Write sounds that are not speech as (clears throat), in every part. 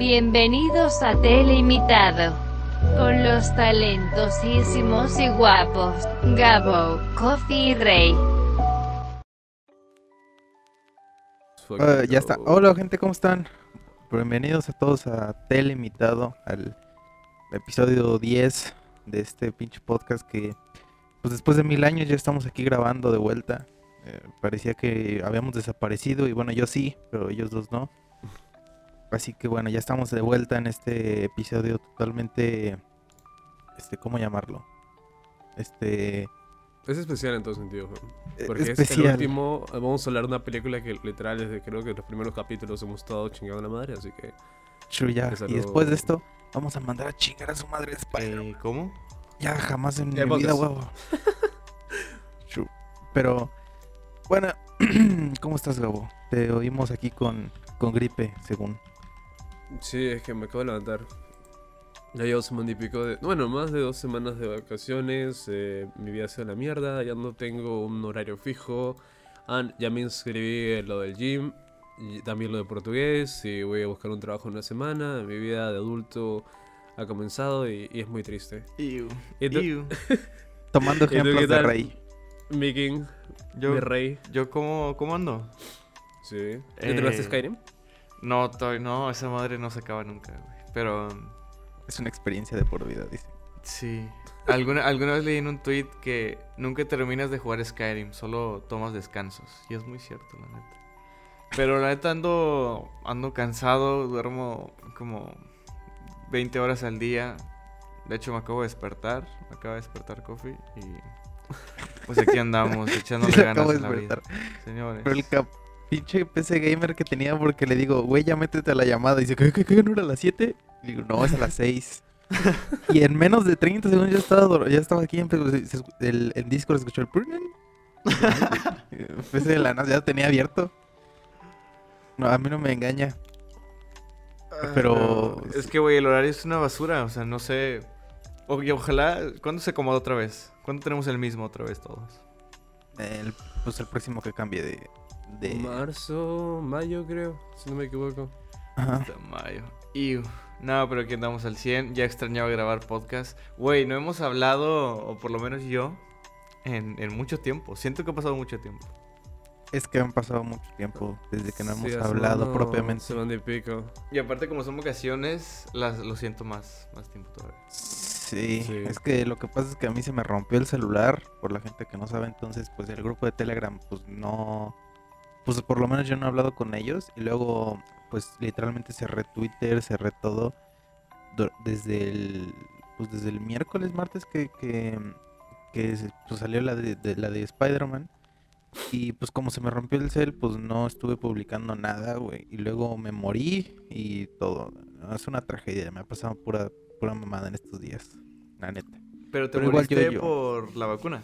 Bienvenidos a Teleimitado. Con los talentosísimos y guapos, Gabo, Coffee y Rey. Ah, ya está. Hola gente, ¿cómo están? Bienvenidos a todos a Teleimitado, al episodio 10 de este pinche podcast que pues después de mil años ya estamos aquí grabando de vuelta. Eh, parecía que habíamos desaparecido y bueno, yo sí, pero ellos dos no. Así que bueno, ya estamos de vuelta en este episodio totalmente, este, ¿cómo llamarlo? Este... Es especial en todo sentido, Eh, porque es el especial. último. Vamos a hablar de una película que literal desde creo que los primeros capítulos hemos estado chingando a la madre, así que Y después de esto, vamos a mandar a chingar a su madre Spider. Eh, ¿Cómo? Ya jamás en Ya, mi vida, huevo. (laughs) Pero, bueno, (clears throat) ¿cómo estás, Gabo? Te oímos aquí con, con gripe, según. Sí, es que me acabo de levantar. Ya llevo semana y pico de. Bueno, más de dos semanas de vacaciones. eh, mi vida se va a la mierda. Ya no tengo un horario fijo. Ah, ya me inscribí en lo del gym. Y también lo de portugués. Y voy a buscar un trabajo en una semana. Mi vida de adulto ha comenzado y, y es muy triste. Iu. ¿Y tú? Iu. (laughs) Tomando ejemplos de? Rey. Mi king, Yo, mi rey. yo ¿cómo, ¿cómo ando? Sí. ¿Ya Eh, Skyrim? No, no, esa madre no se acaba nunca, güey. Pero Es una experiencia de por vida, dice. sí. Alguna, alguna vez leí en un tweet que nunca terminas de jugar Skyrim, solo tomas descansos. Y es muy cierto, la neta. Pero la neta ando, ando cansado, duermo como 20 horas al día. De hecho, me acabo de despertar, me acaba de despertar Coffee y pues aquí andamos (laughs) echándole ganas acabo a la vida. Señores. Pero el cap pinche PC gamer que tenía porque le digo, güey, ya métete a la llamada. Y dice, ¿qué, qué, qué? ¿No era a las 7? Y digo, no, es a las 6. (laughs) y en menos de 30 segundos ya estaba, ya estaba aquí. se- el, el Discord escuchó el... PC (laughs) de la nada, ya tenía abierto. No, a mí no me engaña. Ah, Pero- Es que, güey, el horario es una basura. O sea, no sé. O- y ojalá. ¿Cuándo se acomoda otra vez? ¿Cuándo tenemos el mismo otra vez todos? El, pues el próximo que cambie de... de... Marzo, mayo creo, si no me equivoco. Ajá. Hasta mayo. Iu. No, pero aquí andamos al 100. Ya extrañaba grabar podcast. Güey, no hemos hablado, o por lo menos yo, en, en mucho tiempo. Siento que ha pasado mucho tiempo. Es que han pasado mucho tiempo desde que no hemos Sí, hablado propiamente. Semana y pico. Y aparte, como son vacaciones, las, lo siento más, más tiempo todavía. Sí, Sí. es que lo que pasa es que a mí se me rompió el celular, por la gente que no sabe, entonces pues el grupo de Telegram pues no, pues por lo menos yo no he hablado con ellos y luego pues literalmente cerré Twitter, cerré todo desde el, pues desde el miércoles, martes que, que, que se- pues, salió la de, de- la de Spider-Man y pues como se me rompió el cel pues no estuve publicando nada, güey, y luego me morí y todo, es una tragedia, me ha pasado pura, pura mamada en estos días, la neta. Pero te Pero igual yo- moriste yo. por la vacuna.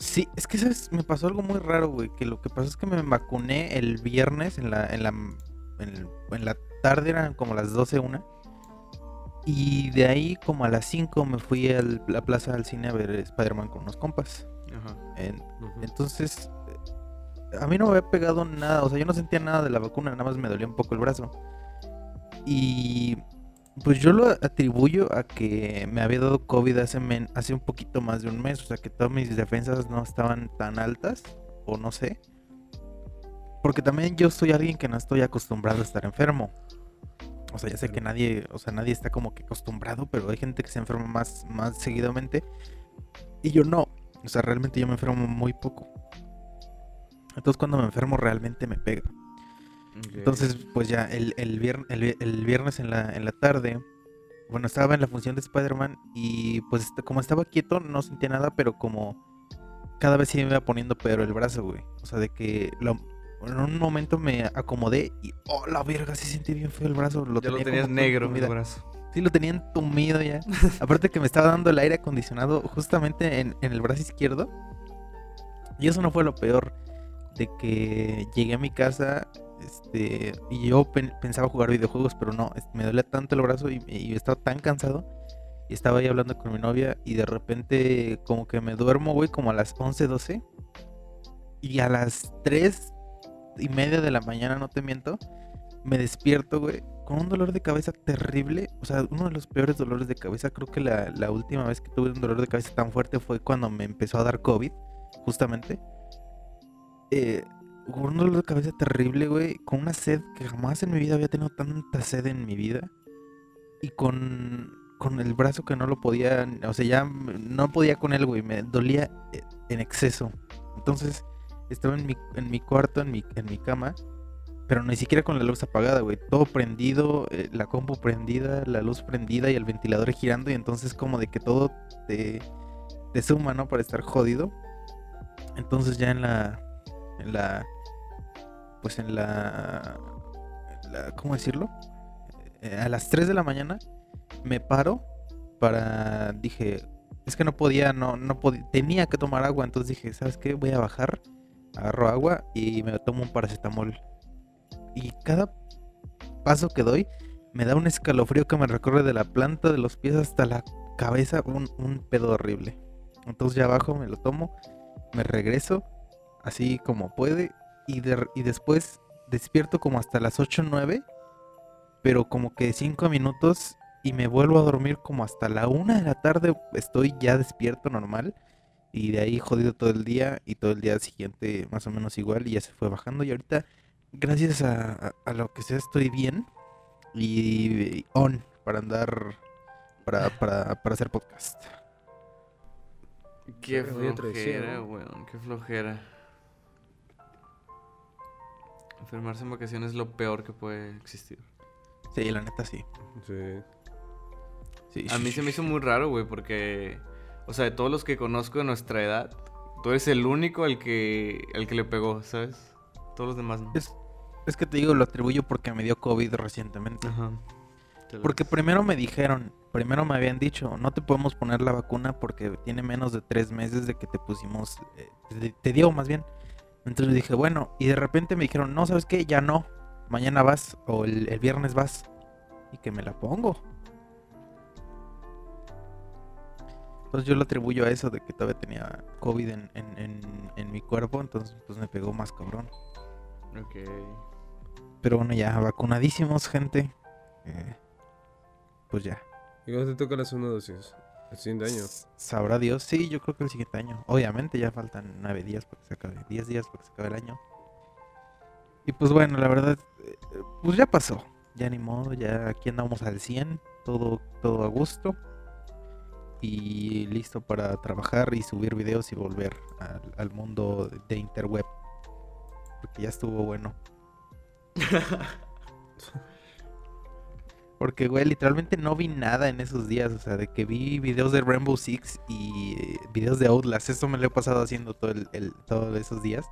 Sí, es que ¿sabes? me pasó algo muy raro, güey, que lo que pasó es que me vacuné el viernes en la en la en, en la tarde eran como las 12 una. Y de ahí como a las 5 me fui a la plaza al cine a ver Spider-Man con unos compas. Ajá. En- entonces eh, a mí no me había pegado nada, o sea, yo no sentía nada de la vacuna, nada más me dolía un poco el brazo. Y pues yo lo atribuyo a que me había dado COVID hace, men- hace un poquito más de un mes, o sea que todas mis defensas no estaban tan altas, o no sé. Porque también yo soy alguien que no estoy acostumbrado a estar enfermo. O sea, ya sé que nadie, o sea, nadie está como que acostumbrado, pero hay gente que se enferma más, más seguidamente. Y yo no. O sea, realmente yo me enfermo muy poco. Entonces cuando me enfermo realmente me pega. Entonces, pues ya el, el, vier- el vi- el viernes en la, en la tarde, bueno, estaba en la función de Spider-Man y pues este- como estaba quieto no sentía nada, pero como cada vez se me iba poniendo peor el brazo, güey. O sea, de que lo- en un momento me acomodé y, oh, la verga, sí sentí bien feo el brazo. Lo ya lo tenía tenías como negro entumido. el brazo. Sí, lo tenía entumido ya. (laughs) Aparte que me estaba dando el aire acondicionado justamente en, en el brazo izquierdo. Y eso no fue lo peor. De que llegué a mi casa este, y yo pen- pensaba jugar videojuegos, pero no, me dolía tanto el brazo y, y estaba tan cansado. Y estaba ahí hablando con mi novia y de repente como que me duermo, güey, como a las 11, 12. Y a las 3 y media de la mañana, no te miento, me despierto, güey, con un dolor de cabeza terrible. O sea, uno de los peores dolores de cabeza. Creo que la, la última vez que tuve un dolor de cabeza tan fuerte fue cuando me empezó a dar COVID, justamente. Eh, un dolor de cabeza terrible, güey. Con una sed que jamás en mi vida había tenido tanta sed en mi vida. Y con, con el brazo que no lo podía. O sea, ya no podía con él, güey. Me dolía eh, en exceso. Entonces, estaba en mi, en mi cuarto, en mi, en mi cama. Pero ni siquiera con la luz apagada, güey. Todo prendido, eh, la compu prendida, la luz prendida y el ventilador girando. Y entonces como de que todo te, te suma, ¿no? Para estar jodido. Entonces ya en la... En la... Pues en la... ¿Cómo decirlo? Eh, a las 3 de la mañana me paro para... Dije... Es que no podía, no, no podía... Tenía que tomar agua. Entonces dije, ¿sabes qué? Voy a bajar. Agarro agua y me tomo un paracetamol y cada paso que doy me da un escalofrío que me recorre de la planta de los pies hasta la cabeza, un, un pedo horrible. Entonces ya abajo me lo tomo, me regreso, así como puede, y, de- y después despierto como hasta las 8 o 9, pero como que 5 minutos y me vuelvo a dormir como hasta la 1 de la tarde, estoy ya despierto normal. Y de ahí jodido todo el día y todo el día siguiente más o menos igual y ya se fue bajando y ahorita gracias a, a- a lo que sea estoy bien y on para andar para, para, para hacer podcast. Qué flojera, weón, qué flojera. Enfermarse en vacaciones es lo peor que puede existir. Sí, la neta sí. Sí. Sí, A mí se me hizo muy raro, güey, porque, o sea, de todos los que conozco de nuestra edad, tú eres el único al que, al que le pegó, ¿sabes? Todos los demás no. Es, es que te digo, lo atribuyo porque me dio COVID recientemente. Ajá. Porque primero me dijeron, primero me habían dicho, no te podemos poner la vacuna porque tiene menos de tres meses de que te pusimos, eh, te, te dio más bien. Entonces dije, bueno, y de repente me dijeron, no, ¿sabes qué? Ya no, mañana vas o el, el viernes vas y que me la pongo. Entonces yo lo atribuyo a eso de que todavía tenía COVID en, en, en- en mi cuerpo, entonces pues me pegó más cabrón. Ok. Pero bueno, ya vacunadísimos, gente. Eh, pues ya. ¿Y cuándo te toca la segunda dosis? El siguiente año. Sabrá Dios, sí, yo creo que el siguiente año. Obviamente ya faltan nueve días para que se acabe, diez días para que se acabe el año. Y pues bueno, la verdad, eh, pues ya pasó. Ya ni modo, ya aquí andamos al 100, todo, todo a gusto. Y listo para trabajar y subir videos y volver al, al mundo de interweb. Porque ya estuvo bueno. (laughs) Porque, güey, literalmente no vi nada en esos días. O sea, de que vi videos de Rainbow Six y eh, videos de Outlast. Eso me lo he pasado haciendo todo el, el- todos esos días.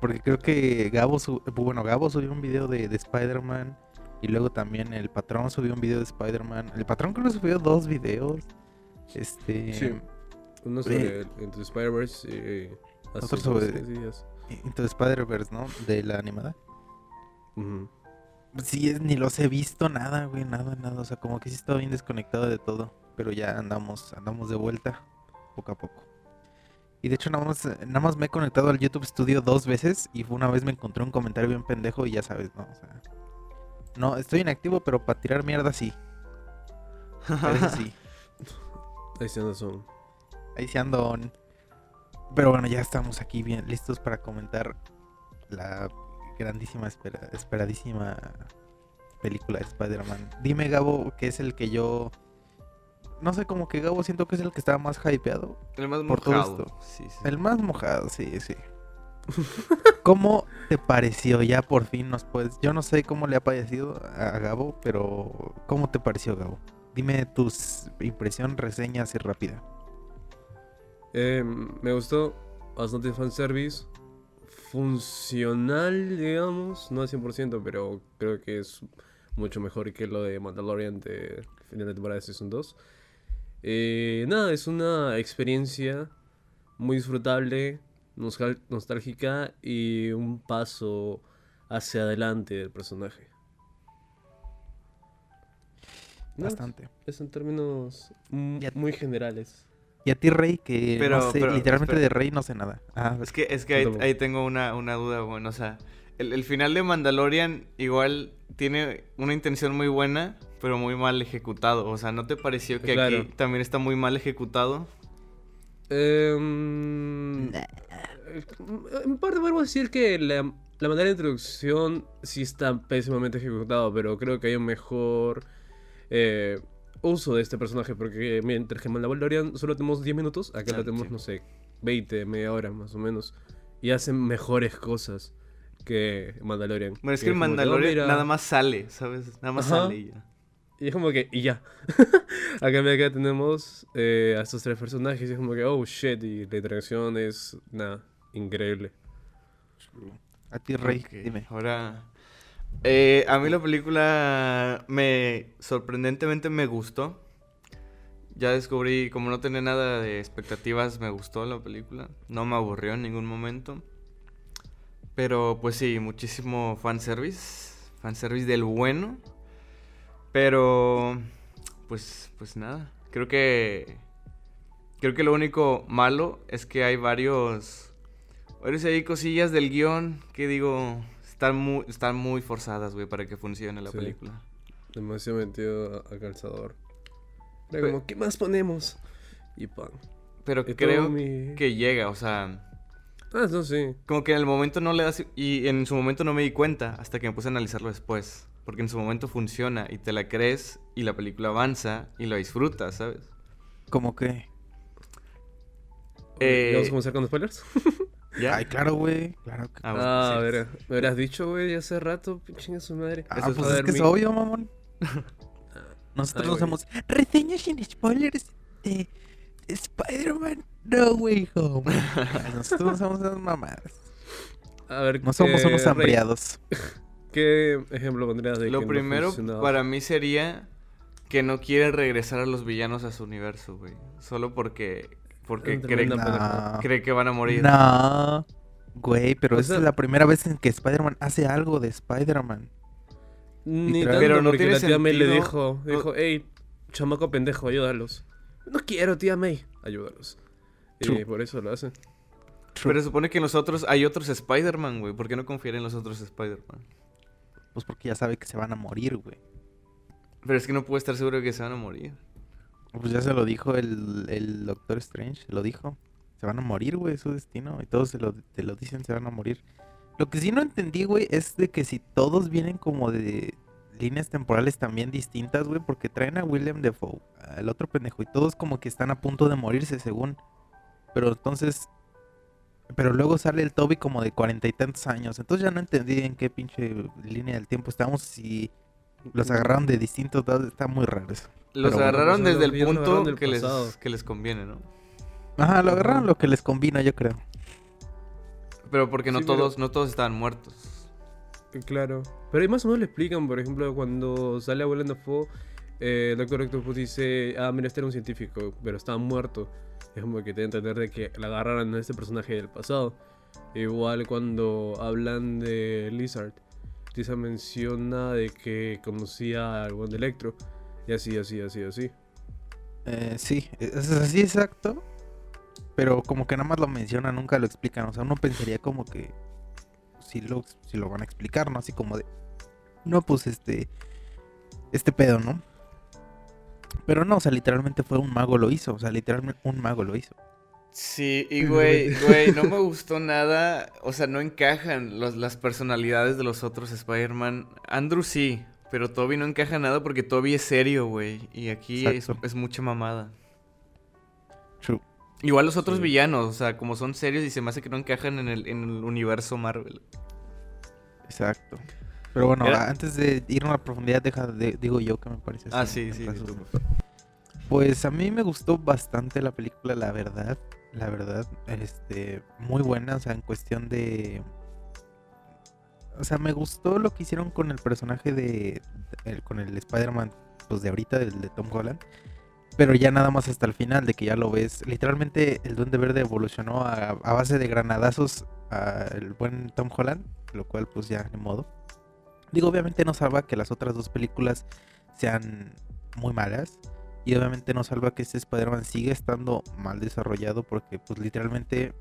Porque creo que Gabo, bueno, Gabo subió un video de, de Spider-Man. Y luego también el patrón subió un video de Spider-Man. El patrón creo que subió dos videos. Este. Sí. Uno sobre Into Spider-Verse y hace Otro sobre- días. Into Spider-Verse, ¿no? De la animada. Ujú. Sí, es- ni los he visto nada, güey, nada, nada. O sea, como que sí estaba bien desconectado de todo. Pero ya andamos, andamos de vuelta, poco a poco. Y de hecho nada más, nada más me he conectado al YouTube Studio dos veces y una vez me encontré un comentario bien pendejo y ya sabes, ¿no? O sea, no, estoy inactivo, pero para tirar mierda sí. A veces sí. (laughs) Ahí sí andas son. Ahí sí ando. on. Pero bueno, ya estamos aquí bien listos para comentar la grandísima, espera- esperadísima película de Spider-Man. Dime, Gabo, que es el que yo... No sé, como que Gabo siento que es el que estaba más hypeado. El más Por todo mojado. esto. Sí, sí. El más mojado, sí, sí. (laughs) ¿Cómo te pareció? Ya por fin nos puedes... Yo no sé cómo le ha parecido a Gabo, pero ¿cómo te pareció, Gabo? Dime tus impresión, reseña así rápida. Eh, me gustó bastante fanservice. Funcional, digamos. No al 100%, pero creo que es mucho mejor que lo de Mandalorian de final de temporada de Season 2. Eh, nada, es una experiencia muy disfrutable, nostálgica y un paso hacia adelante del personaje. Bastante. Es en términos muy generales. Y a ti, Rey, que Pero- no sé, pero, literalmente espera. de Rey no sé nada. Ah, Es que, es que ahí, tengo una, una duda, bueno, o sea, el, el final de Mandalorian igual tiene una intención muy buena, pero muy mal ejecutado. O sea, ¿no te pareció que Claro. aquí también está muy mal ejecutado? Em, eh, En parte podemos decir que la, la manera de introducción sí está pésimamente ejecutado, pero creo que hay un mejor eh, uso de este personaje, porque mientras que en Mandalorian solo tenemos 10 minutos, acá Ah, lo tenemos, sí. no sé, 20, media hora más o menos, y hacen mejores cosas que Mandalorian. Bueno, es que el como oh, Mandalorian nada más sale, ¿sabes? Nada más Ajá. sale y ya. Y es como que, y ya. (laughs) acá, acá tenemos eh, a estos tres personajes y es como que, oh shit, y la interacción es, nada, increíble. A ti, Rey, Ok, dime. Ahora, eh, a mí la película me sorprendentemente me gustó. Ya descubrí, como no tenía nada de expectativas, me gustó la película. No me aburrió en ningún momento. Pero pues sí, muchísimo fanservice. Fanservice del bueno. Pero pues pues nada. Creo que creo que lo único malo es que hay varios varios ahí cosillas del guion que digo están muy están muy forzadas, güey, para que funcione la Sí. película. Demasiado metido a, a calzador. Era como, ¿qué más ponemos? Y pan. Pero Y creo mi- que llega, o sea, Ah, no, sí. como que en el momento no le das y en su momento no me di cuenta hasta que me puse a analizarlo después, porque en su momento funciona y te la crees y la película avanza y lo disfrutas, ¿sabes? ¿Cómo que? Eh, ¿Vamos a comenzar con spoilers? (laughs) ¿Ya? Ay, claro, güey. Claro que... Ah, bueno, Ah, sí. me hubieras dicho, güey, hace rato, pinche su madre. Ah, eso pues es que es obvio, mamón. (laughs) Nosotros Ay, hacemos reseñas sin spoilers de Spider-Man No Way Home. Nosotros no somos esas mamadas. A ver, No somos unos hambriados. (laughs) ¿Qué ejemplo pondrías de Lo que primero para mí sería que no quiere regresar a los villanos a su universo, güey. Solo porque porque cree, pendejada. cree que van a morir. No. Güey, pero Esa- esa es la primera vez en que Spider-Man hace algo de Spider-Man. Ni tanto Pero no porque tiene la tía May le dijo, no- dijo, hey, chamaco pendejo, ayúdalos. No quiero, tía May, ayúdalos. Y True. por eso lo hace. Pero se supone que en los otros hay otros Spider-Man, güey. ¿Por qué no confiar en los otros Spider-Man? Pues porque ya sabe que se van a morir, güey. Pero es que no puedo estar seguro de que se van a morir. Pues ya se lo dijo el, el Doctor Strange, lo dijo. Se van a morir, güey, su destino. Y todos se lo, te lo dicen, se van a morir. Lo que sí no entendí, güey, es de que si todos vienen como de líneas temporales también distintas, güey, porque traen a William Defoe, al otro pendejo, y todos como que están a punto de morirse, según. Pero entonces... Pero luego sale el Toby como de cuarenta y tantos años. Entonces ya no entendí en qué pinche línea del tiempo estamos. Si los agarraron de distintos lados, está muy raro eso. Los Pero agarraron desde el punto que les, que les conviene, ¿no? Ajá, lo agarraron lo que les combina, yo creo. Pero porque no Sí, pero- todos, no todos estaban muertos. Eh, Claro. Pero ahí más o menos le explican, por ejemplo, cuando sale Willem Dafoe, eh, el Doctor Octopus dice, ah, mira, este era un científico, pero estaba muerto. Es como que te entender de que la agarraron a este personaje del pasado. Igual cuando hablan de Lizard, Lizard menciona de que conocía al buen Electro. Y así, así, así, así. Eh, sí, es así exacto. Pero como que nada más lo mencionan, nunca lo explican. O sea, uno pensaría como que si lo, si lo van a explicar, ¿no? Así como de, no, pues este, este pedo, ¿no? Pero no, o sea, literalmente fue un mago lo hizo. O sea, literalmente un mago lo hizo. Sí, y güey, güey, no me gustó nada. O sea, no encajan los- las personalidades de los otros Spider-Man. Andrew sí, pero Toby no encaja nada porque Toby es serio, güey. Y aquí es, es mucha mamada. True. Igual los otros Sí. villanos, o sea, como son serios y se me hace que no encajan en el, en el universo Marvel. Exacto. Pero bueno, Era- antes de ir a una profundidad, deja de- digo yo que me parece. Ah, así, sí, sí. Pues a mí me gustó bastante la película, la verdad. La verdad, este, muy buena, o sea, en cuestión de... O sea, me gustó lo que hicieron con el personaje de... con el Spider-Man, pues de ahorita, del de Tom Holland. Pero ya nada más hasta el final, de que ya lo ves. Literalmente el Duende Verde evolucionó a, a base de granadazos al buen Tom Holland, lo cual pues ya ni modo. Digo, obviamente no salva que las otras dos películas sean muy malas. Y obviamente no salva que este Spider-Man siga estando mal desarrollado porque pues literalmente,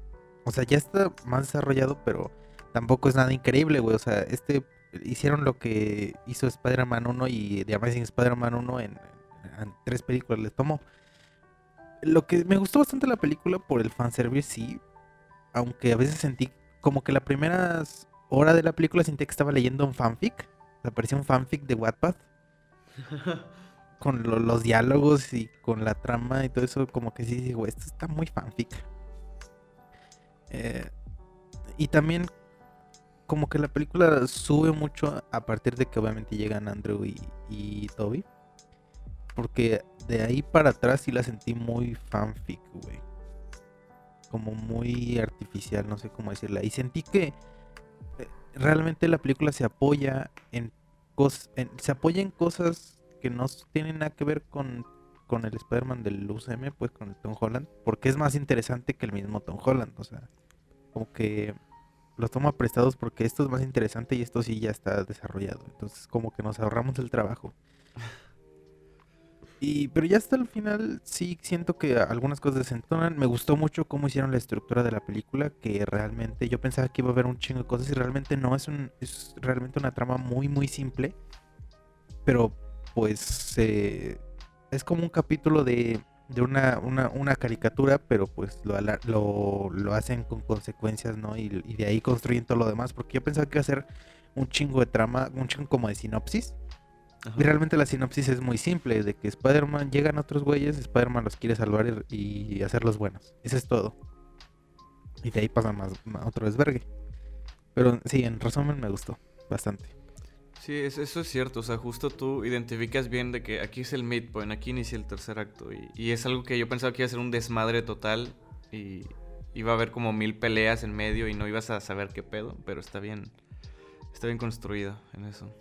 o sea, ya está más desarrollado, pero tampoco es nada increíble, güey. O sea, este hicieron lo que hizo Spider-Man 1 y The Amazing Spider-Man 1 en, en tres películas les tomó. Lo que me gustó bastante la película por el fanservice, sí. Aunque a veces sentí como que la primera hora de la película sentí que estaba leyendo un fanfic. O un fanfic de Wattpad. (laughs) con lo- los diálogos y con la trama y todo eso, como que sí digo, esto está muy fanfic. Eh, y también como que la película sube mucho a partir de que obviamente llegan Andrew y, Toby. Porque de ahí para atrás sí la sentí muy fanfic, güey. Como muy artificial, no sé cómo decirla. Y sentí que eh, realmente la película se apoya en, cos- en- se apoya en cosas que no tienen nada que ver con, con el Spider-Man del UCM, pues con el Tom Holland, porque es más interesante que el mismo Tom Holland, o sea, como que los toma prestados porque esto es más interesante y esto sí ya está desarrollado, entonces como que nos ahorramos el trabajo. Y, pero ya hasta el final sí siento que algunas cosas desentonan. Me gustó mucho cómo hicieron la estructura de la película, que realmente yo pensaba que iba a haber un chingo de cosas y realmente no, es, un, es realmente una trama muy muy simple. Pero pues eh, es como un capítulo de, de una, una, una caricatura, pero pues lo, lo, lo hacen con consecuencias, ¿no? Y, y de ahí construyen todo lo demás, porque yo pensaba que iba a ser un chingo de trama, un chingo como de sinopsis. Ajá. Y realmente la sinopsis es muy simple, de que Spider-Man llegan otros güeyes, Spider-Man los quiere salvar y, y hacerlos buenos. Eso es todo. Y de ahí pasa más, más otro desvergue. Pero sí, en resumen me gustó bastante. Sí, es- eso es cierto. O sea, justo tú identificas bien de que aquí es el midpoint, aquí inicia el tercer acto. Y, y es algo que yo pensaba que iba a ser un desmadre total. Y iba a haber como mil peleas en medio y no ibas a saber qué pedo. Pero está bien. Está bien construido en eso.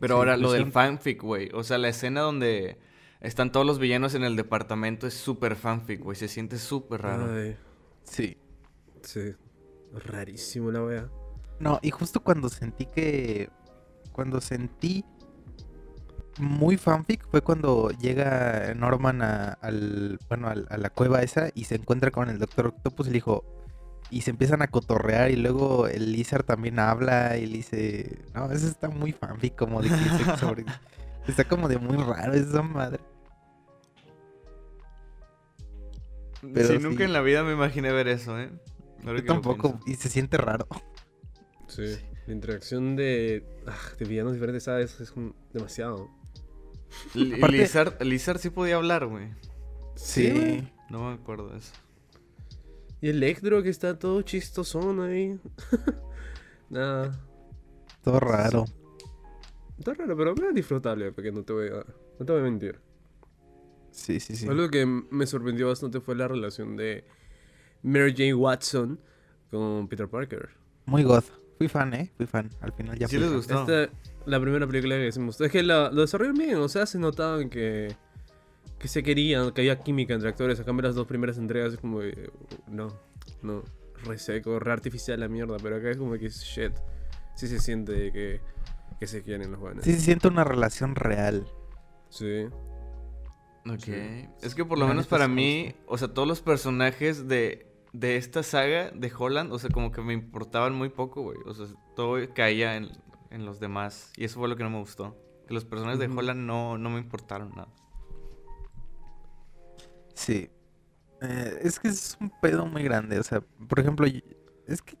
Pero Sí, ahora lo del fanfic, güey. O sea, la escena donde están todos los villanos en el departamento es súper fanfic, güey. Se siente súper raro. Ay, Sí. sí. Rarísimo la wea. No, y justo cuando sentí que. Cuando sentí muy fanfic fue cuando llega Norman a, al, bueno, a la cueva esa y se encuentra con el Doctor Octopus y le dijo. Y se empiezan a cotorrear y luego el Lizard también habla y le dice. No, eso está muy fanfic, como de que (laughs) sobre. Está como de muy raro esa madre. Pero sí, sí. nunca en la vida me imaginé ver eso, ¿eh? Ahora Yo tampoco, y se siente raro. Sí. La interacción de, ah, de villanos diferentes, ¿sabes? Es como demasiado. (laughs) Aparte- Lizard, Lizard sí podía hablar, güey. Sí. No me acuerdo de eso. Y Electro que está todo chistosón ahí. (laughs) Nada. Todo raro. Está raro, pero es disfrutable, porque no te voy a, no te voy a mentir. Sí, sí, sí. Algo que me sorprendió bastante fue la relación de Mary Jane Watson con Peter Parker. Muy god. Fui fan, ¿eh? Fui fan. Al final ya Sí fui les fan. gustó. Esta, la primera película que mostró. Es que la, lo desarrollaron bien, o sea, se notaban que, que se querían, que había química entre actores. A cambio, las dos primeras entregas es como que, no, no, re seco, re artificial la mierda. Pero acá es como que, shit, sí se siente que, que se quieren los buenos. Sí se siente una relación real. Sí. Ok. Sí. Es que por lo La menos para mí, o sea, todos los personajes de, de esta saga de Holland, o sea, como que me importaban muy poco, güey. O sea, todo caía en, en los demás. Y eso fue lo que no me gustó. Que los personajes de. Holland no, no me importaron nada. Sí. Eh, es que es un pedo muy grande. O sea, por ejemplo, es que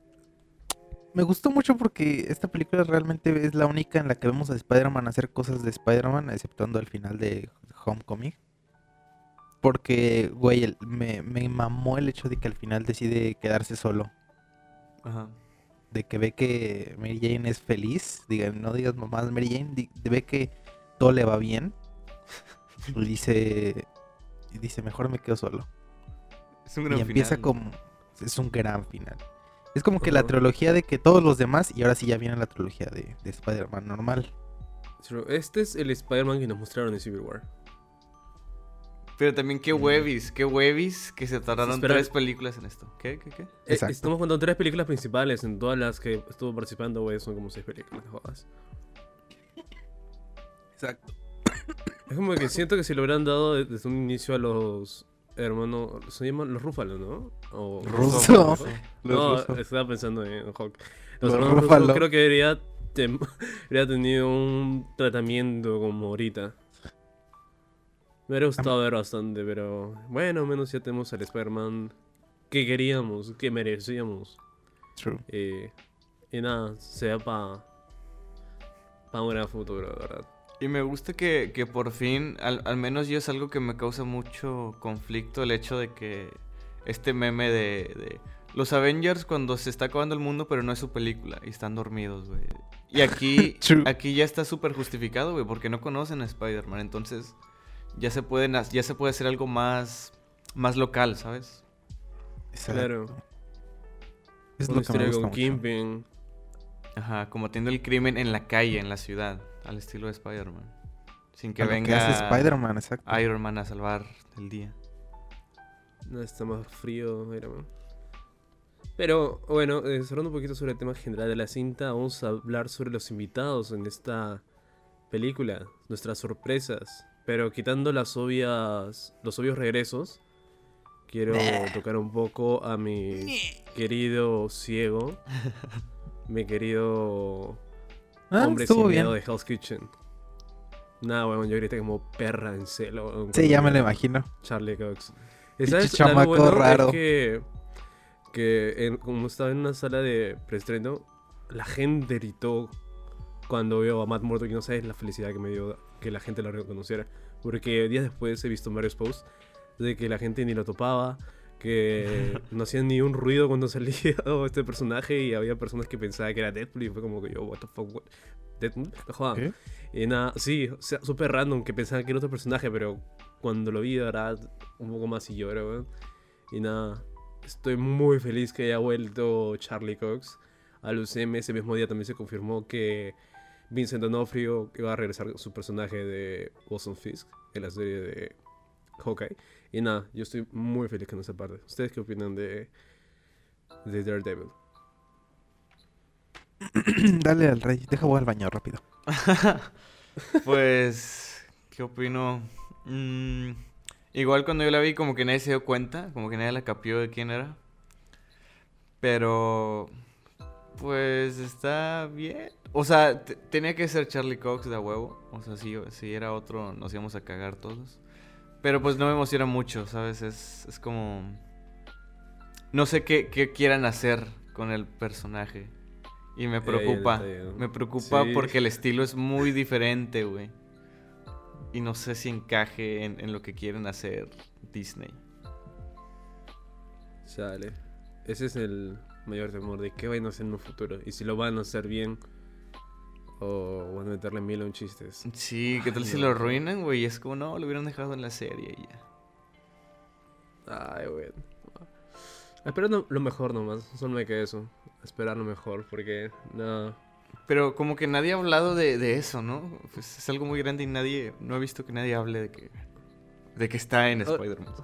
me gustó mucho porque esta película realmente es la única en la que vemos a Spider-Man hacer cosas de Spider-Man, exceptuando al final de Homecoming. Porque, güey, me, me mamó el hecho de que al final decide quedarse solo. Ajá. de que ve que Mary Jane es feliz, diga, no digas mamás, Mary Jane, di- ve que todo le va bien, (laughs) y dice, y dice, mejor me quedo solo. Es un Y gran empieza final. como, es un gran final. Es como que la trilogía de que todos los demás, y ahora sí ya viene la trilogía de, de Spider-Man normal. Este es el Spider-Man que nos mostraron en Civil War. Pero también qué huevis, qué huevis que se tardaron espera. tres películas en esto. ¿Qué? ¿Qué? ¿Qué? Eh, Exacto. estamos contando tres películas principales. En todas las que estuvo participando, güey, son como seis películas, jodas. Exacto. Es como que siento que si lo hubieran dado de- desde un inicio a los hermanos. Se llaman los Rúfalos, ¿no? O- Ruso. No, estaba pensando en Hulk. Los Los hermanos Ruffalo. creo que debería, (laughs) debería tenido un tratamiento como ahorita. Me hubiera gustado ver bastante, pero bueno, al menos ya tenemos al Spider-Man que queríamos, que merecíamos. True. Eh, y nada, sea para pa un gran futuro, de verdad. Y me gusta que, que por fin, al, al menos yo es algo que me causa mucho conflicto el hecho de que este meme de, de los Avengers cuando se está acabando el mundo pero no es su película y están dormidos, güey. Y aquí, (laughs) True. aquí ya está súper justificado, güey, porque no conocen a Spider-Man, entonces ya se, pueden, ya se puede hacer algo más, más local, ¿sabes? Exacto. Claro. Es Una lo que me gusta con mucho. Kingpin. Ajá, combatiendo el crimen en la calle, en la ciudad, al estilo de Spider-Man. Sin que A venga hace Spider-Man, exacto. Iron Man a salvar el día. No está más frío, Iron Man. Pero bueno, eh, cerrando un poquito sobre el tema general de la cinta, vamos a hablar sobre los invitados en esta película, nuestras sorpresas. Pero quitando las obvias, los obvios regresos, quiero tocar un poco a mi querido ciego, (laughs) mi querido Ah, hombre estuvo sin bien. miedo de Hell's Kitchen. Nada, weón, yo grité como perra en celo. weón, Sí, ya me lo imagino. Charlie Cox. Bueno es raro. que, que en- como estaba en una sala de preestreno, la gente gritó cuando vio a Matt Murdock y no sabes la felicidad que me dio que la gente lo reconociera. Porque días después he visto varios posts de que la gente ni lo topaba, que (laughs) no hacían ni un ruido cuando salía (laughs) este personaje y había personas que pensaban que era Deadpool y fue como que yo, what the fuck, what? Deadpool, no jodan. Y nada, sí, o sea, súper random que pensaba que era otro personaje, pero cuando lo vi, de verdad, un poco más y lloro, weón. Y nada, estoy muy feliz que haya vuelto Charlie Cox al UCM. Ese mismo día también se confirmó que Vincent D'Onofrio iba a regresar con su personaje de Wilson Fisk en la serie de Hawkeye. Y nada, yo estoy muy feliz con esa parte. ¿Ustedes qué opinan de, de Daredevil? (clears throat) Dale al rey. Deja voy al baño rápido. (laughs) Pues, ¿qué opino? Mm, igual cuando yo la vi, como que nadie se dio cuenta, como que nadie la capió de quién era. Pero, pues está bien. O sea, te- tenía que ser Charlie Cox de a huevo. O sea, si, si era otro, nos íbamos a cagar todos. Pero pues no me emociona mucho, ¿sabes? Es, es como... No sé qué, qué quieran hacer con el personaje. Y me preocupa. Me preocupa Sí. porque el estilo es muy diferente, güey. Y no sé si encaje en, en lo que quieren hacer Disney. Sale. Ese es el mayor temor de qué van a hacer en un futuro. Y si lo van a hacer bien. O van a meterle mil un chistes. Sí, ¿qué tal Ay, si no. lo arruinan, güey? Es como, no, lo hubieran dejado en la serie y ya. Ay, güey. Esperando lo mejor nomás. Solo me queda eso. Esperar lo mejor. Porque, no. Pero como que nadie ha hablado de, de eso, ¿no? Pues es algo muy grande y nadie, no he visto que nadie hable de que, de que está en Ah. Spider-Man.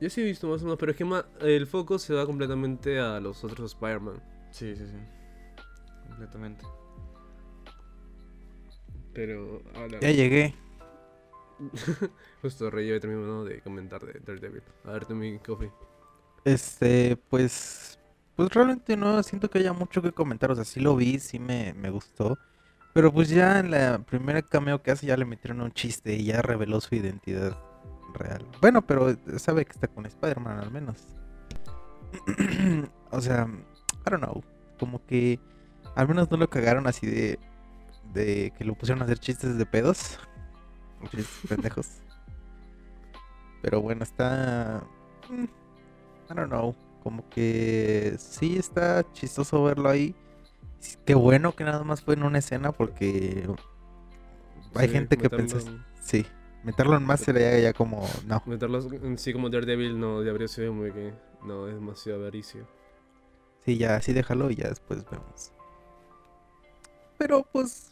Yo sí he visto más o menos. Pero es que ma- el foco se da completamente a los otros Spider-Man. Sí, sí, sí. Completamente. Pero, ahora. Ya llegué. (laughs) Justo Rey ya terminó de comentar de Daredevil. A ver, tú, mi coffee. Este, pues, pues realmente no siento que haya mucho que comentar. O sea, sí lo vi, sí me, me gustó. Pero pues ya en la primera cameo que hace ya le metieron un chiste y ya reveló su identidad real. Bueno, pero sabe que está con Spider-Man al menos. (clears throat) o sea, I don't know. Como que al menos no lo cagaron así de, de que lo pusieron a hacer chistes de pedos. (laughs) Chistes (laughs) pendejos. Pero bueno, está... mm, I don't know. Como que sí está chistoso verlo ahí. Qué bueno que nada más fue en una escena porque hay Sí, gente que meterlo en- Sí, meterlo en más sería ya como... No. Meterlos en sí como Daredevil no ya habría sido muy que. No, es demasiado avaricio. Sí, ya así déjalo y ya después vemos. Pero pues...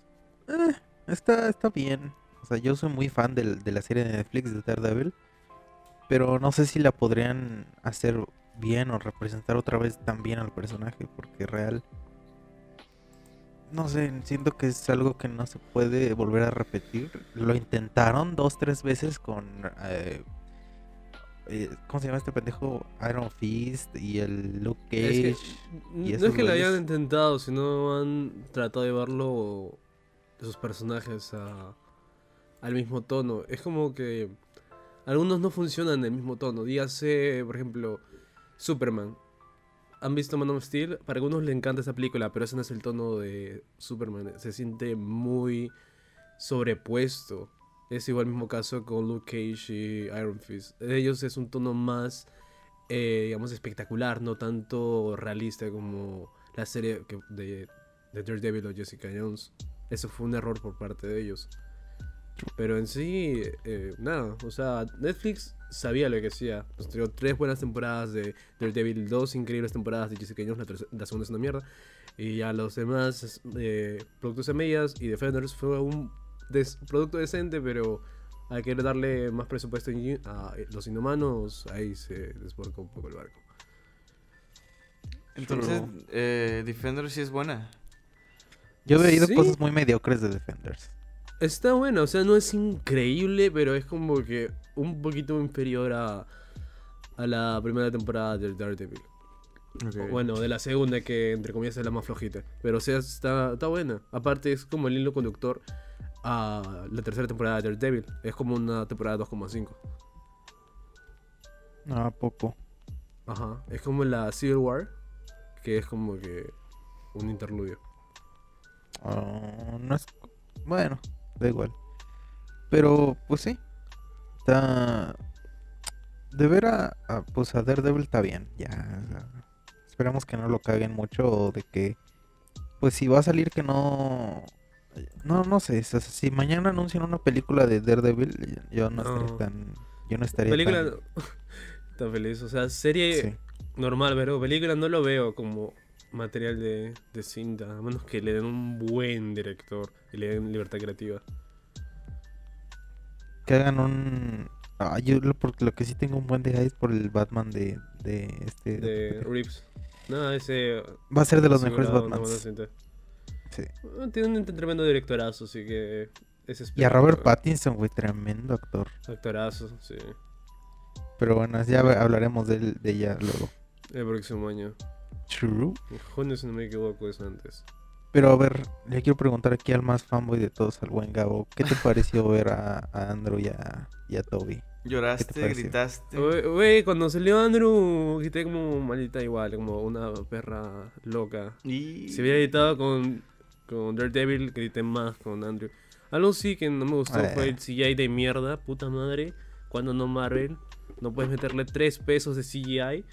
eh, está, está bien. O sea, yo soy muy fan del- de la serie de Netflix de Daredevil. Pero no sé si la podrían hacer bien o representar otra vez tan bien al personaje. Porque real... No sé, siento que es algo que no se puede volver a repetir. Lo intentaron dos, tres veces con... eh, eh, ¿cómo se llama este pendejo? Iron Fist y el Luke Es Cage. que, y no es que lo hayan intentado, sino han tratado de llevarlo esos personajes a, al mismo tono. Es como que algunos no funcionan en el mismo tono. Dígase, por ejemplo, Superman. ¿Han visto Man of Steel? Para algunos les encanta esa película, pero ese no es el tono de Superman. Se siente muy sobrepuesto. Es igual el mismo caso con Luke Cage y Iron Fist. De ellos es un tono más, eh, digamos, espectacular, no tanto realista como la serie de, de Daredevil o Jessica Jones. Eso fue un error por parte de ellos. Pero en sí, eh, nada, o sea, Netflix sabía lo que hacía. Nos dio tres buenas temporadas de Daredevil, dos increíbles temporadas de Jessica Jones, la, la segunda es una mierda. Y ya los demás eh, productos a medias y Defenders fue un des- producto decente, pero hay que darle más presupuesto a los inhumanos, ahí se desborca un poco el barco. Entonces, eh, Defender sí es buena. Yo he oído Sí. cosas muy mediocres de Defenders. Está buena, o sea, no es increíble, pero es como que un poquito inferior a, a la primera temporada del Daredevil. O Bueno, de la segunda, que entre comillas es la más flojita. Pero o sea, está, está buena. Aparte, es como el hilo conductor a la tercera temporada de Daredevil. Es como una temporada 2,5. No, ¿a poco. Ajá. Es como la Civil War, que es como que un interludio. Ah, no es. Bueno, da igual. Pero, pues sí. Está. De ver a, a, pues a Daredevil está bien. Ya. esperamos que no lo caguen mucho. O de que. Pues si va a salir que no. No, no sé. si mañana anuncian una película de Daredevil, yo no estaría tan. Yo no estaría Película. tan. (laughs) Está feliz. O sea, serie Sí. normal, pero película no lo veo como material de, de cinta. A menos que le den un buen director y le den libertad creativa. Que hagan un. Ah, yo lo, porque lo que sí tengo un buen de es por el Batman de, de este. De Reeves. No, ese. Va a ser de los mejores Batmans. Sí. Ah, Tiene un tremendo directorazo, así que. Es Y a Robert. Pattinson, güey, tremendo actor. Actorazo, sí. Pero bueno, ya hablaremos de, él- de ella luego. El próximo año. True. En junio, si no me equivoco, es antes. Pero a ver, le quiero preguntar aquí al más fanboy de todos, al buen Gabo. ¿Qué te pareció ver a, a Andrew y a, y a Toby? Lloraste, gritaste. Güey, cuando salió Andrew, grité como maldita igual, como una perra loca. Y... Si hubiera editado con, con Daredevil, grité más con Andrew. Algo sí que no me gustó fue el CGI de mierda, puta madre. Cuando no Marvel, no puedes meterle 3 pesos de CGI.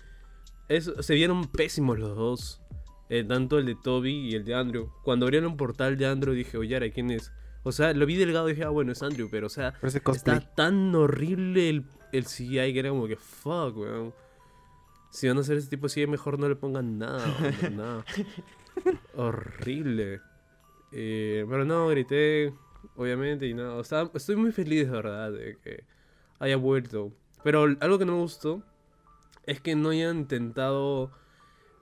Se vieron pésimos los dos. Eh, tanto el de Toby y el de Andrew. Cuando abrieron un portal de Andrew dije, oye, ¿ahora quién es? O sea, lo vi delgado y dije, ah, bueno, es Andrew, pero o sea. Está tan horrible el, el CGI que era como que fuck, weón. Si van a hacer ese tipo de CGI, mejor no le pongan nada, hombre, (laughs) nada. Horrible. Eh, pero no, grité, obviamente, y nada. O sea, estoy muy feliz, de verdad, de que haya vuelto. Pero algo que no me gustó es que no hayan intentado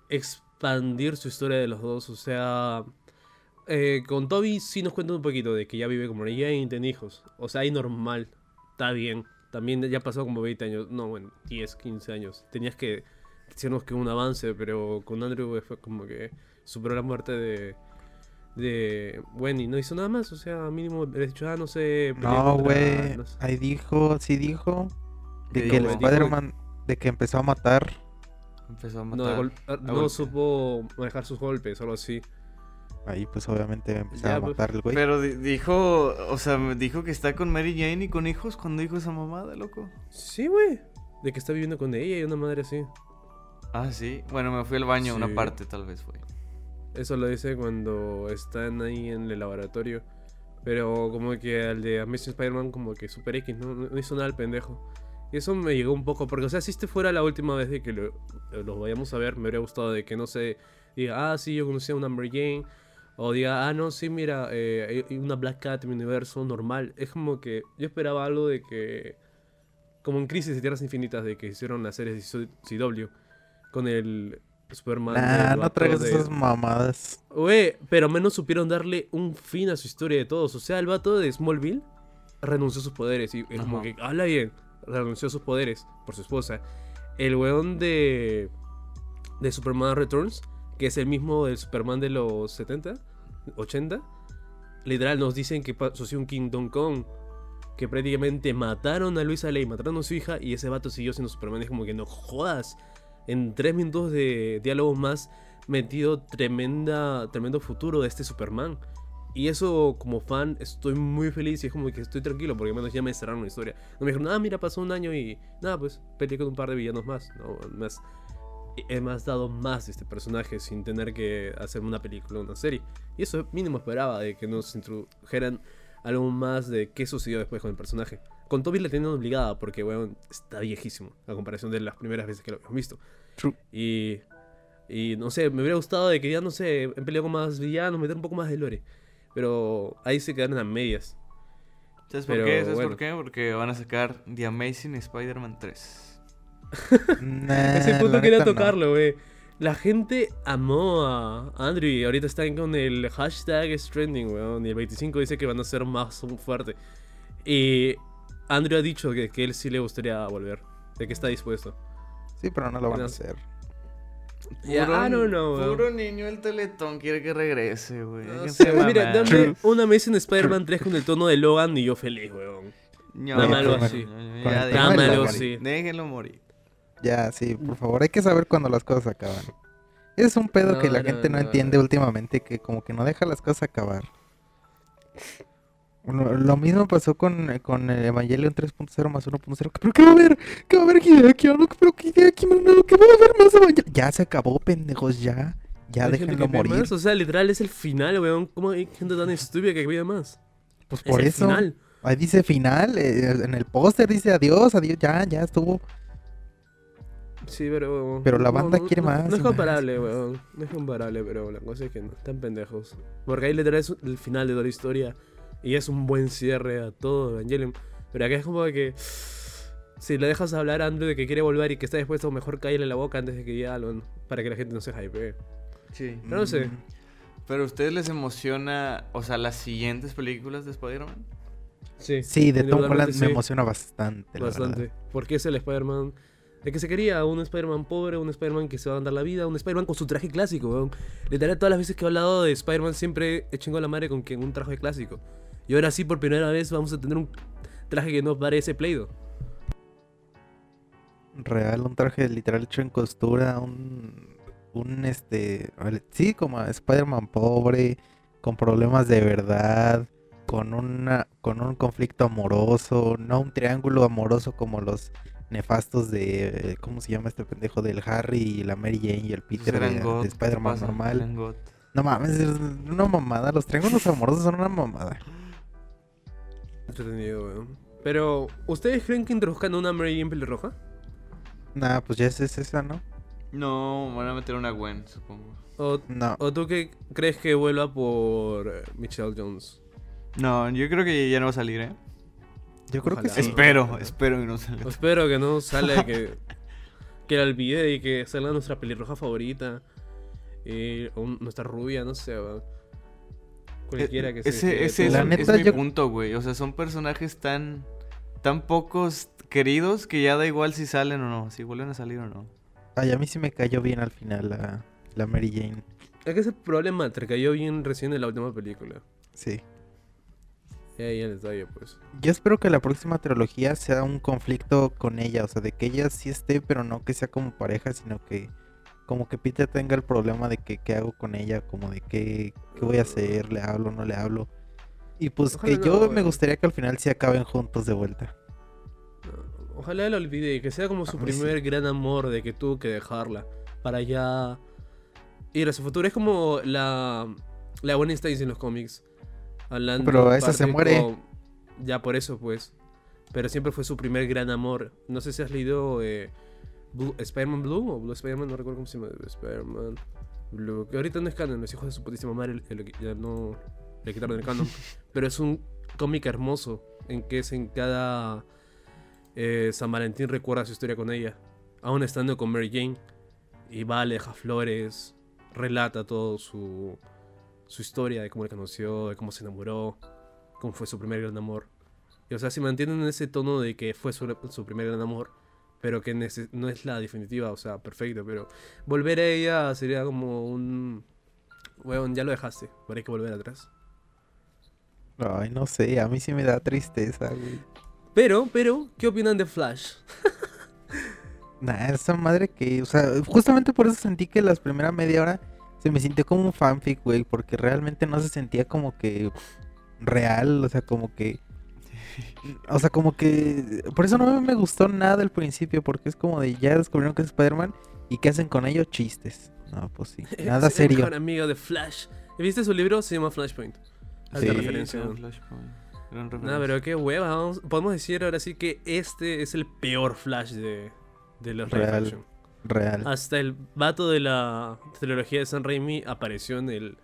expandir su historia de los dos. O sea, eh, con Toby sí nos cuentan un poquito de que ya vive como ella y tiene hijos. O sea, ahí normal. Está bien. También ya pasó como 20 años. No, bueno, 10, 15 años. Tenías que decirnos que un avance, pero con Andrew fue como que superó la muerte de. De Wendy, no hizo nada más, o sea, mínimo hubiera dicho, ah, no sé. No, güey. no sé. Ahí dijo, sí dijo. De ¿Qué que el Spider-Man. De que empezó a matar. Empezó a No, matar. gol- ah, no supo manejar sus golpes, algo así. Ahí pues obviamente empezó Ya, a pues. matar el güey. Pero di- dijo, o sea, me dijo que está con Mary Jane y con hijos cuando dijo esa mamada, loco. Sí, güey. De que está viviendo con ella y una madre así. Ah, sí. Bueno, me fui al baño, una parte tal vez fue. Eso lo dice cuando están ahí en el laboratorio. Pero como que al de Amazing Spider-Man como que Super X, ¿no? No hizo nada el pendejo. Y eso me llegó un poco, porque o sea, si este fuera la última vez de que lo, los vayamos a ver, me habría gustado de que no se diga, ah, sí, yo conocí a una Amber Jane. O diga, ah, no, sí, mira, eh, hay una Black Cat en mi universo normal. Es como que yo esperaba algo de que, como en Crisis de Tierras Infinitas, de que hicieron la serie de CW con el Superman. Nah, no traigas de- esas mamadas. Güey, pero al menos supieron darle un fin a su historia de todos. O sea, el vato de Smallville renunció a sus poderes y es como que habla bien. Renunció a sus poderes por su esposa. El weón de, de Superman Returns, que es el mismo del Superman de los 70, 80, literal nos dicen que pasó un Kingdom Kong. Que prácticamente mataron a Luisa Ley, mataron a su hija y ese vato siguió siendo Superman. Es como que no jodas. En tres minutos de diálogos más metido tremenda, tremendo futuro de este Superman. Y eso, como fan, estoy muy feliz y es como que estoy tranquilo porque al menos ya me cerraron la historia. No me dijeron, ah, mira, pasó un año y nada, pues peleé con un par de villanos más. No, más, he más dado más de este personaje sin tener que hacer una película o una serie. Y eso mínimo esperaba de que nos introdujeran algo más de qué sucedió después con el personaje. Con Toby le tenían obligada porque, bueno, está viejísimo a comparación de las primeras veces que lo habíamos visto. True. Y, y no sé, me hubiera gustado de que ya, no sé, en pelea con más villanos, meter un poco más de lore. Pero ahí se quedaron a medias. ¿Sabes por Pero, qué? ¿Sabes bueno. por qué? Porque van a sacar The Amazing Spider-Man 3. Nah, (laughs) Ese punto quería tocarlo, güey. La gente amó a Andrew y ahorita están con el hashtag is trending, weón. Y el 25 dice que van a ser más fuerte. Y Andrew ha dicho que, que él sí le gustaría volver. De que está dispuesto. Sí, pero no lo van a No. hacer. Ya, I don't know, weón. Puro niño el Teletón quiere que regrese, güey. No sé, mira, dame una Amazing Spider-Man 3 con el tono de Logan y yo feliz, weón. No, Dame algo no, así. Dame algo morir. así. Déjenlo morir. Ya, sí, por favor, hay que saber cuándo las cosas acaban. Es un pedo que No, la no, gente no, no. entiende últimamente, que como que no deja las cosas acabar. Lo, lo mismo pasó con, con el Evangelion 3.0 más 1.0. ¿Pero qué va a haber? ¿Qué va a haber Hideaki? ¿Pero qué Hideaki? No, ¿Qué va a haber más Evangelion? Ya se acabó, pendejos, ya. Ya déjenlo morir. más, O sea, literal es el final, weón. ¿Cómo hay gente tan estúpida que pide más? Pues Es por el eso. final. Ahí dice final, eh, en el póster dice adiós, adiós, ya, ya estuvo. Sí, pero. Pero la banda quiere no- más No es comparable, más. weón. No es comparable, pero la cosa es que no. Están pendejos. Porque ahí literal es el final de toda la historia. Y es un buen cierre a todo Evangelion. Pero acá es como que. Si le dejas hablar a Andrew de que quiere volver y que está dispuesto, mejor cállale la boca antes de que diga algo. Para que la gente no se hypee. Sí. Pero no sé. Pero a ustedes les emociona, o sea, las siguientes películas de Spider-Man? Sí. Sí, de Tom Holland me sí. emociona bastante, Bastante. Porque es el Spider-Man. De que se quería, un Spider-Man pobre, un Spider-Man que se va a dar la vida, un Spider-Man con su traje clásico, weón. Literal, todas las veces que he hablado de Spider-Man siempre he chingado la madre con que un traje clásico. Y ahora sí, por primera vez, vamos a tener un traje que no parece Play-Doh. Real, un traje literal hecho en costura, un, un este, sí, como a Spider-Man pobre, con problemas de verdad, con una, con un conflicto amoroso, no un triángulo amoroso como los nefastos de, ¿cómo se llama este pendejo? Del Harry y la Mary Jane y el Peter de, Eran de ¿qué Spider-Man normal. No mames, es una mamada, los triángulos amorosos son una mamada. Entretenido, weón. Pero, ¿ustedes creen que introduzcan una Mary Jane pelirroja? Nah, pues ya es, es esa, ¿no? No, van a meter una Gwen, supongo. ¿O, No. o tú qué crees que vuelva por eh, Michelle Jones? No, yo creo que ya no va a salir, ¿eh? Yo creo que Ojalá. sí. Espero, espero que no salga. Espero que no salga que, (laughs) que la olvide y que salga nuestra pelirroja favorita. Y, o un- nuestra rubia, no sé, weón. Cualquiera que Eh, sea. ese, ese es, La es neta, mi yo- punto, güey. O sea, son personajes tan, tan pocos queridos que ya da igual si salen o no, si vuelven a salir o no. Ay, a mí sí me cayó bien al final la, la Mary Jane. Es que ese problema te cayó bien recién en la última película. Sí. Y ahí el detalle, pues. Yo espero que la próxima trilogía sea un conflicto con ella, o sea, de que ella sí esté, pero no que sea como pareja, sino que como que Peter tenga el problema de que qué hago con ella, como de qué, qué voy a hacer, le hablo, no le hablo. Y pues Ojalá que yo me gustaría que al final sí acaben juntos de vuelta. Ojalá la olvide que sea como su sí. primer gran amor de que tuvo que dejarla para ya ir a su futuro. Es como la, la Gwen Stacy en los cómics. Hablando Pero esa se muere. Ya por eso, pues. Pero siempre fue su primer gran amor. No sé si has leído eh, Blue- Spider-Man Blue o Blue Spider-Man, no recuerdo cómo se llama. Spider-Man Blue. Que ahorita no es canon, los hijos de su putísima madre le- ya no le quitaron el canon. (laughs) pero es un cómic hermoso en que es en cada eh, San Valentín recuerda su historia con ella. Aún estando con Mary Jane. Y va, le deja flores. Relata todo su, su historia de cómo le conoció, de cómo se enamoró. Cómo fue su primer gran amor. Y, o sea, si mantienen ese tono de que fue su, su primer gran amor, pero que no es la definitiva, o sea, perfecto, pero volver a ella sería como un... Weón, ya lo dejaste, ahora hay que volver atrás. Ay, no sé, a mí sí me da tristeza, güey. Pero, pero, ¿qué opinan de Flash? (laughs) Nah, esa madre que, o sea, justamente por eso sentí que las primeras media hora se me sintió como un fanfic, güey, porque realmente no se sentía como que real, o sea, como que, o sea, como que, por eso no me gustó nada al principio, porque es como de ya descubrieron que es Spider-Man y que hacen con ello chistes. No, pues sí, (laughs) nada el serio. mejor amigo de Flash. ¿Viste su libro? Se llama Flashpoint. Alta Sí. referencia. gran weón. Flashpoint, gran No, pero qué hueva. vamos- podemos decir ahora sí que este es el peor Flash de, de los Real. Real. Hasta el vato de la trilogía de San Raimi apareció en el.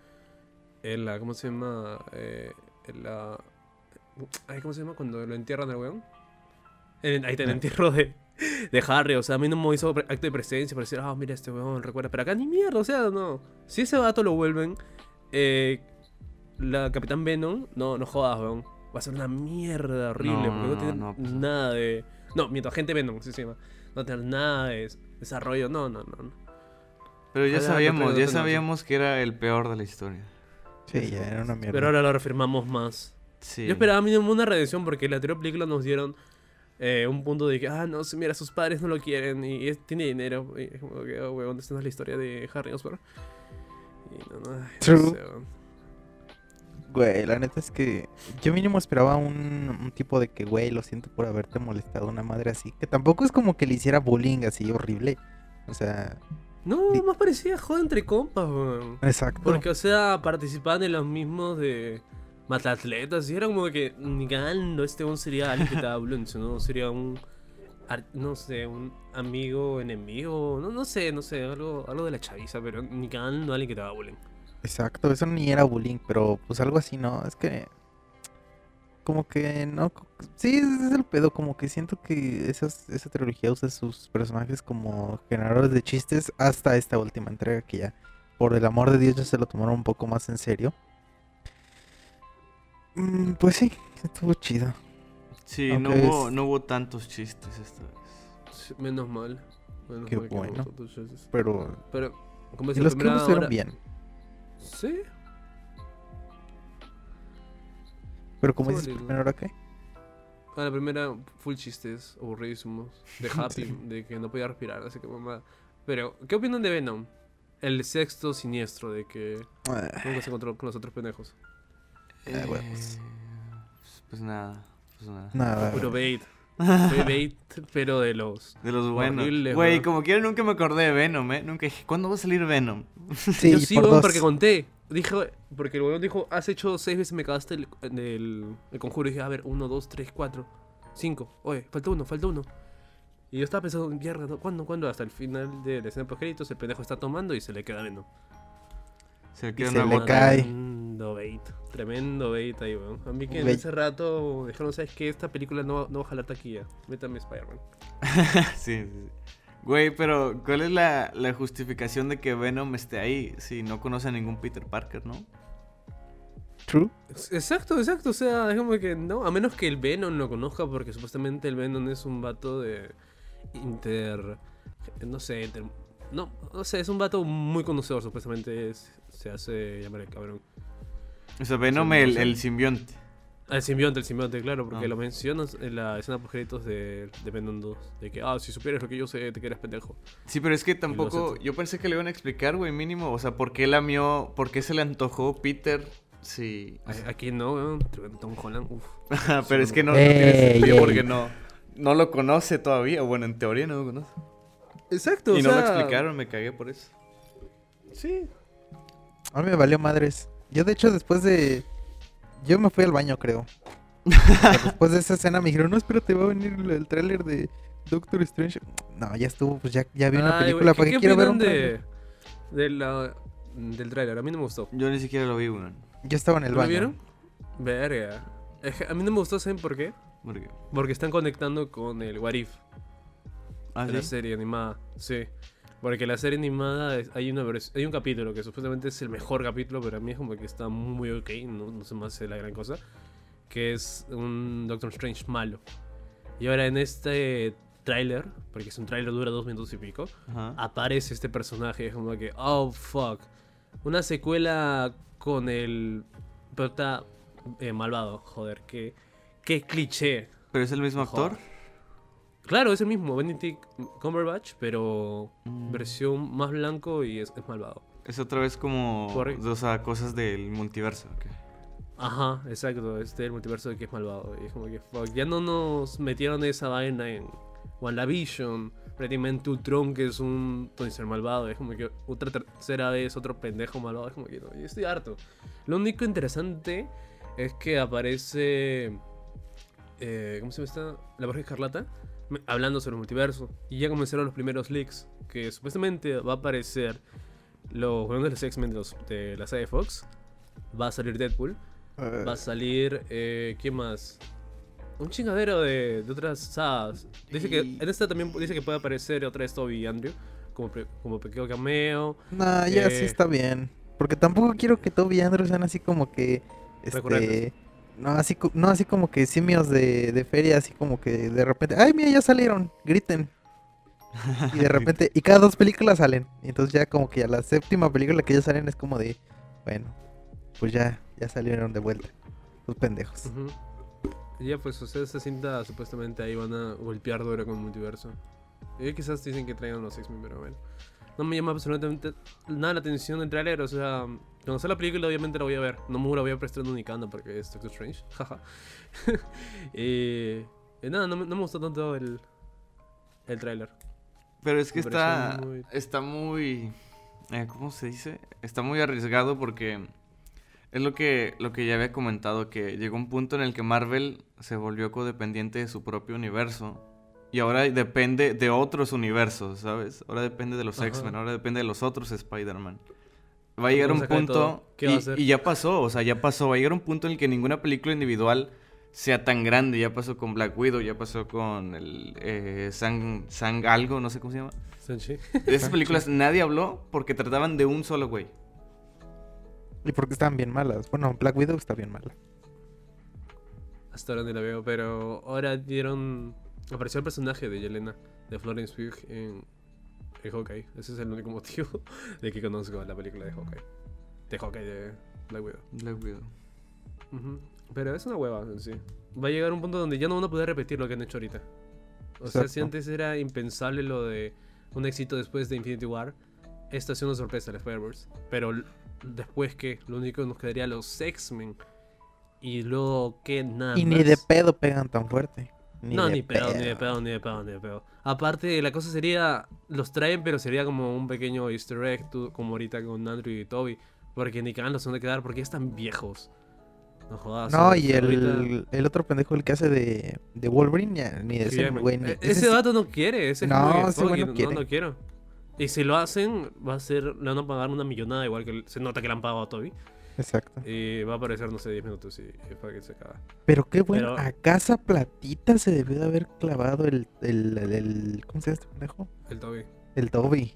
En la. ¿Cómo se llama? Eh, en la. Ay, ¿Cómo se llama? Cuando lo entierran al weón. En, ahí está el Ah. entierro de, de Harry. O sea, a mí no me hizo acto de presencia para decir, ah, mira este weón, recuerda. Pero acá ni mierda, o sea, no. Si ese vato lo vuelven. Eh, la Capitán Venom, no, no jodas, weón. Va a ser una mierda horrible. No, porque no, no, tiene no, pues, nada de. No, mientras agente Venom, sí se llama. No va a tener nada de desarrollo. No, no, no. Pero ya Ojalá sabíamos, ya sabíamos que era el peor de la historia. Sí, ya era una mierda. Pero ahora lo reafirmamos más. Sí. Yo esperaba mínimo una redención porque en la anterior película nos dieron eh, un punto de que, ah, no, mira, sus padres no lo quieren y es- tiene dinero. Y es como que, oh, weón, esta no es la historia de Harry Osborn. Y no, no, True. sé, weón. Güey, la neta es que yo mínimo esperaba un, un tipo de que, güey, lo siento por haberte molestado una madre así. Que tampoco es como que le hiciera bullying así horrible. O sea, No, Di- más parecía joda entre compas, weón. exacto. Porque, o sea, participaban en los mismos de matatletas y era como que, ni cagando, este weón sería alguien que da bullying, ¿no? Sería un, no sé, un amigo, enemigo, no, no sé, no sé, algo, algo de la chaviza, pero ni cagando alguien que te da bullying. Exacto, eso ni era bullying, pero pues algo así, ¿no? Es que como que no, sí, es el pedo, como que siento que esas, esa trilogía usa sus personajes como generadores de chistes hasta esta última entrega que ya, por el amor de Dios, ya se lo tomaron un poco más en serio. Mm, pues sí, estuvo chido. Sí, no hubo, es- no hubo tantos chistes esta vez. Sí, Menos mal. Menos Qué mal que no bueno. hubo tantos chistes. Pero Pero, como los que primera hora- bien. Sí, Pero como dices, lindo. primero ahora qué? a la primera full chistes, aburridísimos, de (laughs) Happy, Sí. de que no podía respirar, así que mamá. Pero, ¿qué opinan de Venom? El sexto siniestro de que Ah, nunca se encontró con los otros pendejos. Ah. Eh, pues, pues nada, pues nada. Nada. Puro bait. (laughs) Fue bait, pero de los. De los buenos. Güey, como quiera nunca me acordé de Venom, ¿eh? Nunca dije, ¿cuándo va a salir Venom? (laughs) Sí, Yo sí, por weón, dos. porque conté. Dijo, porque el weón dijo, has hecho seis veces me cagaste el, el, el conjuro. Y dije, a ver, uno, dos, tres, cuatro, cinco. Oye, falta uno, falta uno. Y yo estaba pensando, mierda. ¿cuándo, cuándo? Hasta el final de la escena post el pendejo está tomando y se le queda Venom. Se le Y se cae. Tremendo bait. Tremendo bait ahí, weón. A mí que en Bait. ese rato dijeron, ¿sabes qué? Esta película no, va- no va a jalar taquilla. Métame Spider-Man. (laughs) sí, sí, sí. Güey, pero ¿cuál es la, la justificación de que Venom esté ahí si no conoce a ningún Peter Parker, no? True. Exacto, exacto. O sea, es como que no, a menos que el Venom lo conozca, porque supuestamente el Venom es un vato de inter. No sé, inter- no, no sé, es un vato muy conocedor, supuestamente es- se hace llamar el cabrón. O sea, Venom el, el simbionte. Ah, el simbionte, el simbionte, claro, porque Ah. lo mencionas en la escena post créditos de, de Venom 2. De que, ah, si supieras lo que yo sé, te quedas pendejo. Sí, pero es que tampoco. Yo pensé que le iban a explicar, güey, mínimo. O sea, ¿por qué lamió. ¿Por qué se le antojó Peter? Sí. o sea, Aquí no, weón. Tom Holland, uff. (laughs) pero es que no, no tiene sentido porque no. No lo conoce todavía. o Bueno, en teoría no lo conoce. Exacto, Y o no lo explicaron, me cagué por eso. Sí. A mí me valió madres. Yo de hecho después de... Yo me fui al baño, creo. (laughs) Después de esa escena me dijeron, no, espérate, va a venir el, el tráiler de Doctor Strange. No, ya estuvo, pues ya, ya vi una Ay, película, ¿para ¿qué- qué qué quiero ver un de, de la, del tráiler? A mí no me gustó. Yo ni siquiera lo vi, güey. Yo estaba en el ¿No lo baño. vieron? Verga. A mí no me gustó, ¿saben por qué? Porque... Porque están conectando con el What If ¿Ah, de la sí? serie animada. Sí. Porque la serie animada es- hay, una hay un capítulo que supuestamente es el mejor capítulo, pero a mí es como que está muy ok, no, no se me hace la gran cosa. que es un Doctor Strange malo. Y ahora en este tráiler, porque es un tráiler dura dos minutos y pico, Ajá. aparece este personaje, es como que, oh fuck, una secuela con el prota eh, malvado, joder, qué, qué cliché. Pero es el mismo Joder. Claro, es el mismo, Benedict Cumberbatch, pero Mm. versión más blanco y es, es malvado. Es otra vez como. Por- O sea, cosas del multiverso. Ajá, exacto, este es el multiverso de que es malvado. Y es como que, fuck, ya no nos metieron esa vaina en WandaVision, prácticamente Ultron, que es un Tony malvado. Es como que otra tercera vez otro pendejo malvado. Es como que no, yo estoy harto. Lo único interesante es que aparece. eh, ¿Cómo se llama esta? La Borja Escarlata. Hablando sobre el multiverso. Y ya comenzaron los primeros leaks. Que supuestamente va a aparecer los buenos de los X-Men de, de la saga de Fox. Va a salir Deadpool. Va a salir. Eh, ¿Quién más? Un chingadero de, de otras sagas. Dice que en esta también dice que puede aparecer otra vez Toby y Andrew. Como, como pequeño cameo. Nah, ya sí eh, está bien. Porque tampoco quiero que Toby y Andrew sean así como que. Este. No así, no, así como que simios de, de feria, así como que de repente. ¡Ay, mira, ya salieron! Griten. Y de (laughs) repente. Y cada dos películas salen. Entonces ya como que a la séptima película que ya salen es como de. Bueno, pues ya, ya salieron de vuelta. Los pendejos. Y ya, pues, ustedes se sienta supuestamente ahí van a golpear duro con el multiverso. Y quizás dicen que traigan los X-Men, pero bueno. No me llama absolutamente nada la atención el trailer, o sea, cuando salga la película obviamente la voy a ver. No me la voy a prestar ni canda porque es Doctor Strange, (laughs) jaja. y, y nada, no, me- no me gustó tanto el, el trailer. Pero es que está. muy- Está muy. eh, ¿Cómo se dice? Está muy arriesgado porque. Es lo que, lo que ya había comentado, que llegó un punto en el que Marvel se volvió codependiente de su propio universo. Y ahora depende de otros universos, ¿sabes? Ahora depende de los. X-Men, ahora depende de los otros Spider-Man. Va a llegar un punto, todo. ¿Qué va a y, hacer? y ya pasó, o sea, ya pasó. Va a llegar un punto en el que ninguna película individual sea tan grande. Ya pasó con Black Widow, ya pasó con el eh, Sang, Sang algo, no sé cómo se llama. Sanchi. De esas (laughs) películas nadie habló porque trataban de un solo güey. Y porque están bien malas. Bueno, Black Widow está bien mala. Hasta ahora ni la veo, pero ahora dieron. Apareció el personaje de Yelena, de Florence Pugh en, en Hawkeye. Ese es el único motivo (laughs) de que conozco la película de Hawkeye. De Hawkeye de Black Widow. Black Widow. Pero es una hueva en sí. Va a llegar un punto donde ya no van a poder repetir lo que han hecho ahorita. O sea, si antes era impensable lo de un éxito después de Infinity War, esta es una sorpresa, el Spider-Verse. Pero después que lo único que nos quedaría los X-Men. Y luego que nada Y ni más. de pedo pegan tan fuerte. No, de ni pedo, ni de pedo, ni de pedo, ni de pedo. Aparte, la cosa sería, los traen, pero sería como un pequeño easter egg, tú- como ahorita con Andrew y Toby. Porque ni cagan los van a quedar, porque están viejos. No jodas. No, y ahorita- el, el otro pendejo, el que hace de, de Wolverine, ya, ni de Hugh ese güey. ni- E- ese Ese sí- vato no quiere, ese es No, ese "Fuck güey it, no no, quiere". no quiero. Y si lo hacen, va a ser, le van a pagar una millonada, igual que se nota que le han pagado a Toby. Exacto. Y va a aparecer, no sé, 10 minutos y, y para que se acaba. Pero qué bueno, Pero- a casa platita se debió de haber clavado el, el, el, el- ¿cómo se llama este pendejo? El Toby. El Toby.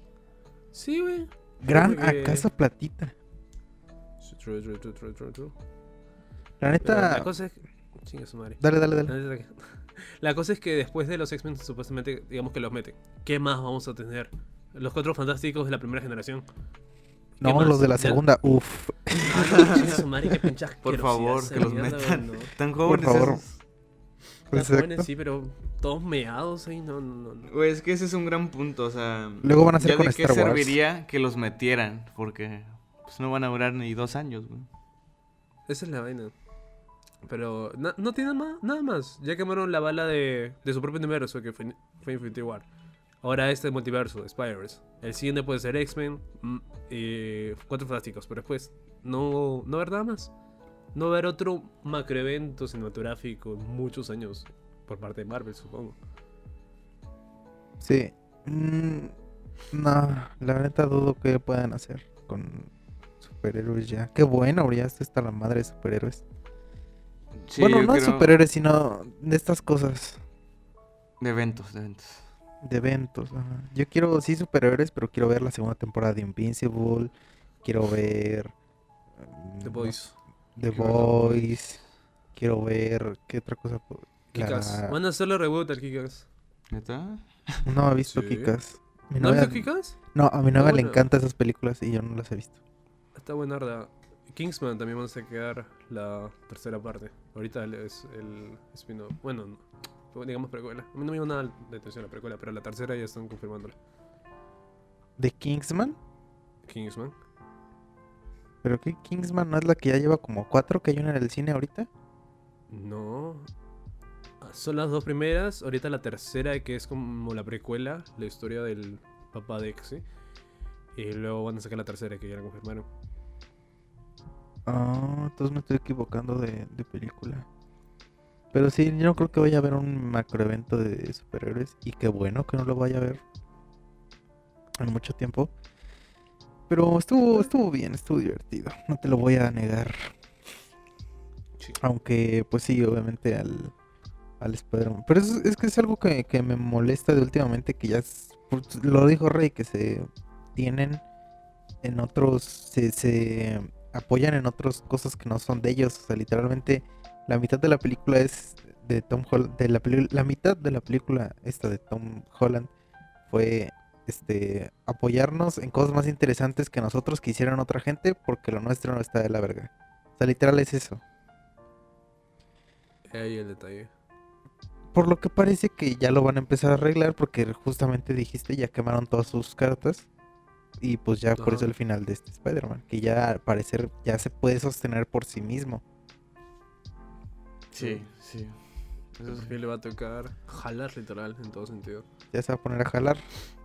Sí, güey. Gran porque- a casa platita. True, true, true, true, true, true. La neta, La cosa es. Chinga su madre. dale, dale, dale. (laughs) La cosa es que después de los X-Men, supuestamente, digamos que los meten. ¿Qué más vamos a tener? Los cuatro fantásticos de la primera generación. No, más? los de la Ya- segunda, uff. Ah, no, qué Por favor, que los metan. no. Tan jóvenes favor. esos. Están jóvenes, Exacto. sí, pero todos meados ahí, no, no, no. Güey, es que ese es un gran punto, o sea... Luego van a hacer ¿ya con de qué Star Wars. serviría que los metieran? Porque pues, no van a durar ni dos años, güey. Esa es la vaina. Pero na- no tiene más, nada más. Ya quemaron la bala de, de su propio universo, que fue, fue Infinity War. Ahora este multiverso, Spider-Verse. El siguiente puede ser X-Men y Cuatro Fantásticos. Pero después, no, no haber nada más. No va a haber otro macroevento cinematográfico en muchos años. Por parte de Marvel, supongo. Sí. Mm, no, la neta dudo que puedan hacer con superhéroes ya. Qué bueno, ya está la madre de superhéroes. Sí, bueno, no creo- superhéroes, sino de estas cosas. De eventos, de eventos. De eventos. ajá. Yo quiero, sí, superhéroes, pero quiero ver la segunda temporada de Invincible. Quiero ver. mm, The Boys. The Boys. quiero ver. ¿Qué otra cosa? puedo- Kikas. La- Van a hacerle reboot al Kikas. ¿Neta? No he visto (laughs) Sí. Kikas. Mi ¿No has visto Kikas? No, a mi novia le encantan esas películas y yo no las he visto. Está buenarda. Kingsman también vamos a quedar la tercera parte. Ahorita es el spin-off. Bueno, no, digamos precuela. A mí no me llama nada de atención la precuela, pero la tercera ya están confirmándola. ¿De Kingsman? Kingsman. ¿Pero qué Kingsman no es la que ya lleva como cuatro que hay una en el cine ahorita? No. Ah, Son las dos primeras. Ahorita la tercera, que es como la precuela, la historia del papá de Exy. Y luego van a sacar la tercera, que ya la confirmaron. Ah, entonces me estoy equivocando de, de película. Pero sí, yo no creo que vaya a haber un macroevento de superhéroes. Y qué bueno que no lo vaya a ver en mucho tiempo. Pero estuvo, estuvo bien, estuvo divertido. No te lo voy a negar. Sí. Aunque, pues sí, obviamente al, al Spider-Man. Pero es, es que es algo que, que me molesta de últimamente, que ya es- pues, lo dijo Rey, que se tienen en otros, se, se apoyan en otras cosas que no son de ellos. O sea, literalmente la mitad de la película es de Tom Holland, de la, la mitad de la película esta de Tom Holland fue este apoyarnos en cosas más interesantes que nosotros que hicieran otra gente porque lo nuestro no está de la verga. O sea, literal es eso. Ahí el detalle. Por lo que parece que ya lo van a empezar a arreglar porque justamente dijiste ya quemaron todas sus cartas. Y pues ya por Ajá. eso el final de este Spider-Man, que ya al parecer ya se puede sostener por sí mismo. Sí, sí. Eso sí. Porque le va a tocar jalar literal en todo sentido. Ya se va a poner a jalar.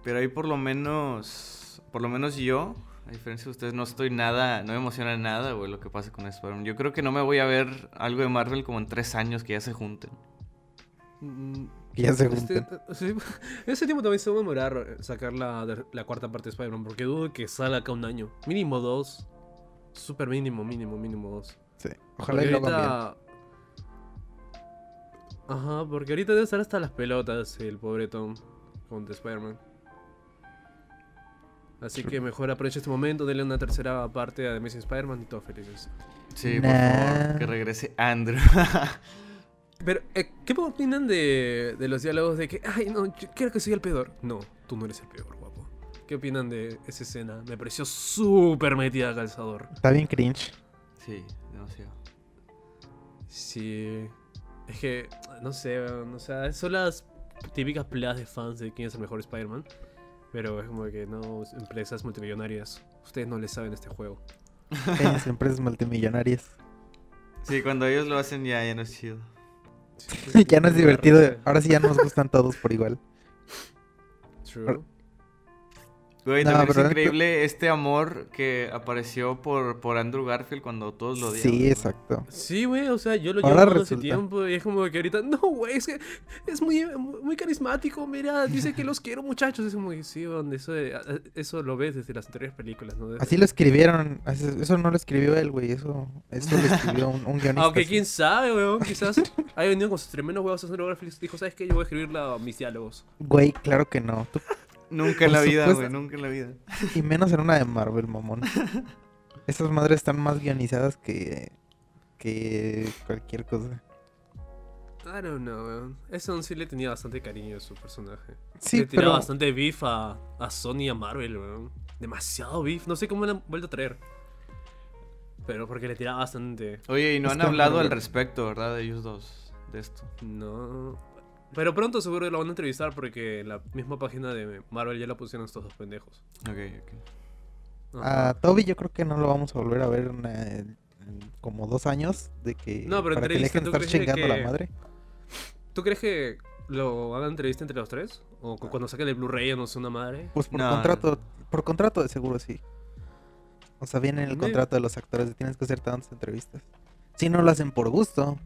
Pero ahí por lo menos, por lo menos yo, a diferencia de ustedes, no estoy nada, no me emociona nada, güey, lo que pasa con Spider-Man. Yo creo que no me voy a ver algo de Marvel como en tres años que ya se junten. Mm, Que ya se este, junten. sí, (laughs) ese tiempo también se va a demorar sacar la, cuarta parte de Spider-Man. Porque dudo que salga acá un año. Mínimo dos. Súper mínimo, mínimo, mínimo dos. Sí. Ojalá y lo hagan bien. ahorita- Ajá, porque ahorita debe estar hasta las pelotas el pobre Tom con The Spider-Man. Así que mejor aprovecha este momento, denle una tercera parte a The Amazing Spider-Man y todos felices. Sí, por favor, que regrese Andrew. (laughs) Pero, eh, ¿qué opinan de, de los diálogos de que, ay, no, yo quiero que soy el peor? No, tú no eres el peor, guapo. ¿Qué opinan de esa escena? Me pareció súper metida a calzador. Está bien cringe. sí, demasiado. Sí. Es que, no sé, o sea, son las típicas peleas de fans de quién es el mejor Spider-Man. Pero es como que no, empresas multimillonarias. Ustedes no le saben este juego. Empresas multimillonarias. Sí, cuando ellos lo hacen ya, ya no es chido. (laughs) ya no es divertido. Ahora sí ya nos gustan todos por igual. True. Güey, No, también es pero- increíble este amor que apareció por, por Andrew Garfield cuando todos lo odiaban. Sí, exacto. Sí, güey, o sea, yo lo Ahora llevo hace tiempo y es como que ahorita, no, güey, es que es muy, muy carismático, mira, dice que los quiero muchachos, es como que sí, donde eso, eso lo ves desde las anteriores películas, ¿no? Desde- Así lo escribieron. Eso no lo escribió él, güey. Eso, eso lo escribió un, un guionista. Aunque quién sabe, weón, quizás haya venido con sus tremendos huevos a Andrew Garfield y dijo, ¿sabes qué? Yo voy a escribir la- mis diálogos. Güey, claro que no. Tú- Nunca en la vida, güey, nunca en la vida. y menos en una de Marvel, mamón. (laughs) Esas madres están más guionizadas que, que cualquier cosa. I don't know, weón. Eso sí le tenía bastante cariño a su personaje. Sí, le tiraba pero bastante beef a, a Sony y a Marvel, weón. Demasiado beef. No sé cómo le han vuelto a traer. Pero porque le tiraba bastante. Oye, y no Es han hablado al respecto, ¿verdad? De ellos dos, de esto. No. Pero pronto seguro lo van a entrevistar porque en la misma página de Marvel ya la pusieron estos dos pendejos. Ok, ok. Ajá. a Toby yo creo que no lo vamos a volver a ver en, en como dos años de que No, pero para que dejen ¿tú estar chingando a la que- madre. ¿Tú crees que lo hagan entrevista entre los tres? ¿O cu- cuando saquen el Blu-ray o no sé, una madre? Pues por No, contrato, por contrato de seguro sí. O sea, viene en el contrato de los actores de tienes que hacer tantas entrevistas. Si no lo hacen por gusto.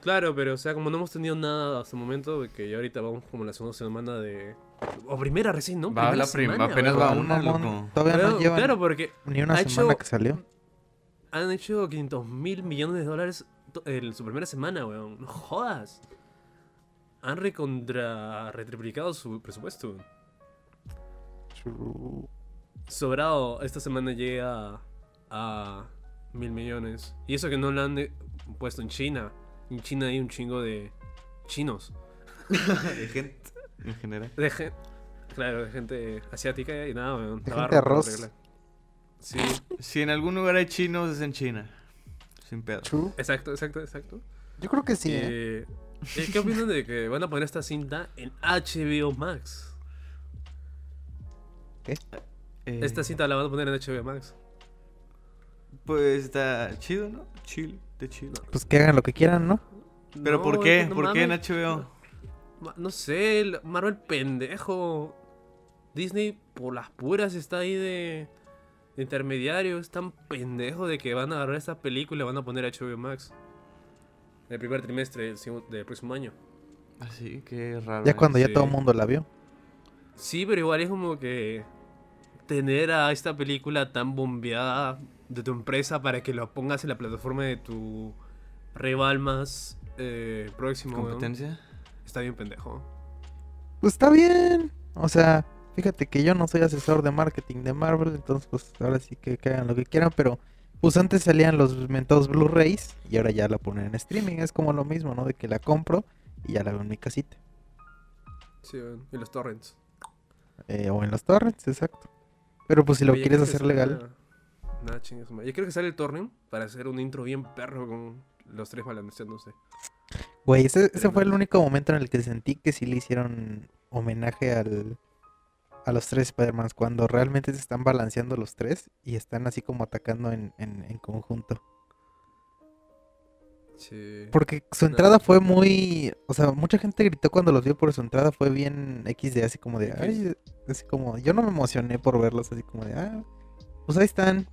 Claro, pero o sea, como no hemos tenido nada hasta el momento, que ya ahorita vamos como la segunda semana de... O primera recién, ¿no? Va Primera la prim- semana, apenas va una, loco. Todavía Claro, no llevan claro, porque ni una semana hecho- que salió. han hecho 500 mil millones de dólares en su primera semana, weón. No jodas. Han recontra retriplicado su presupuesto. Chu- Sobrado, esta semana llega a mil millones. Y eso que no lo han... de- puesto en China. En China hay un chingo de chinos. (laughs) de gente en general. De gen- claro, de gente asiática y nada, weón. De gente arroz. Sí, Si en algún lugar hay chinos, es en China. Sin pedo. True. exacto, exacto, exacto. Yo creo que sí, ¿eh? Eh, eh, ¿Qué opinan de que van a poner esta cinta en HBO Max? Eh, Esta cinta la van a poner en HBO Max. Pues está chido, ¿no? Chill, Pues que hagan lo que quieran, ¿no? ¿Pero No, por qué? que no ¿Por qué en. HBO? No sé, el Marvel pendejo. Disney por las puras está ahí de, de intermediario. Es tan pendejo de que van a agarrar esta película y van a poner a HBO Max. El primer trimestre del, del próximo año. Así, qué raro. Ya cuando ya todo el mundo la vio. Sí, pero igual es como que tener a esta película tan bombeada de tu empresa para que lo pongas en la plataforma de tu rival más eh, próximo. weón, ¿Competencia? Está bien pendejo. Pues está bien. O sea, fíjate que yo no soy asesor de marketing de Marvel, entonces pues ahora sí que, que hagan lo que quieran, pero pues antes salían los mentados Blu-rays y ahora ya la ponen en streaming. Es como lo mismo, ¿no? De que la compro y ya la veo en mi casita. Sí, y los torrents. Eh, o en los torrents, exacto. Pero pues si lo Oye, quieres ¿crees que hacer legal, Nada, chingas. Yo creo que sale el torrent para hacer un intro bien perro con los tres balanceándose. güey, ese, ese fue el único momento en el que sentí que sí le hicieron homenaje al, a los tres Spider-Mans, cuando realmente se están balanceando los tres y están así como atacando en, en, en conjunto. Sí. Porque su No. entrada fue muy. O sea, mucha gente gritó cuando los vio por su entrada. Fue bien XD, así como de. Ay, así como. Yo no me emocioné por verlos, así como de. Ah, pues ahí están.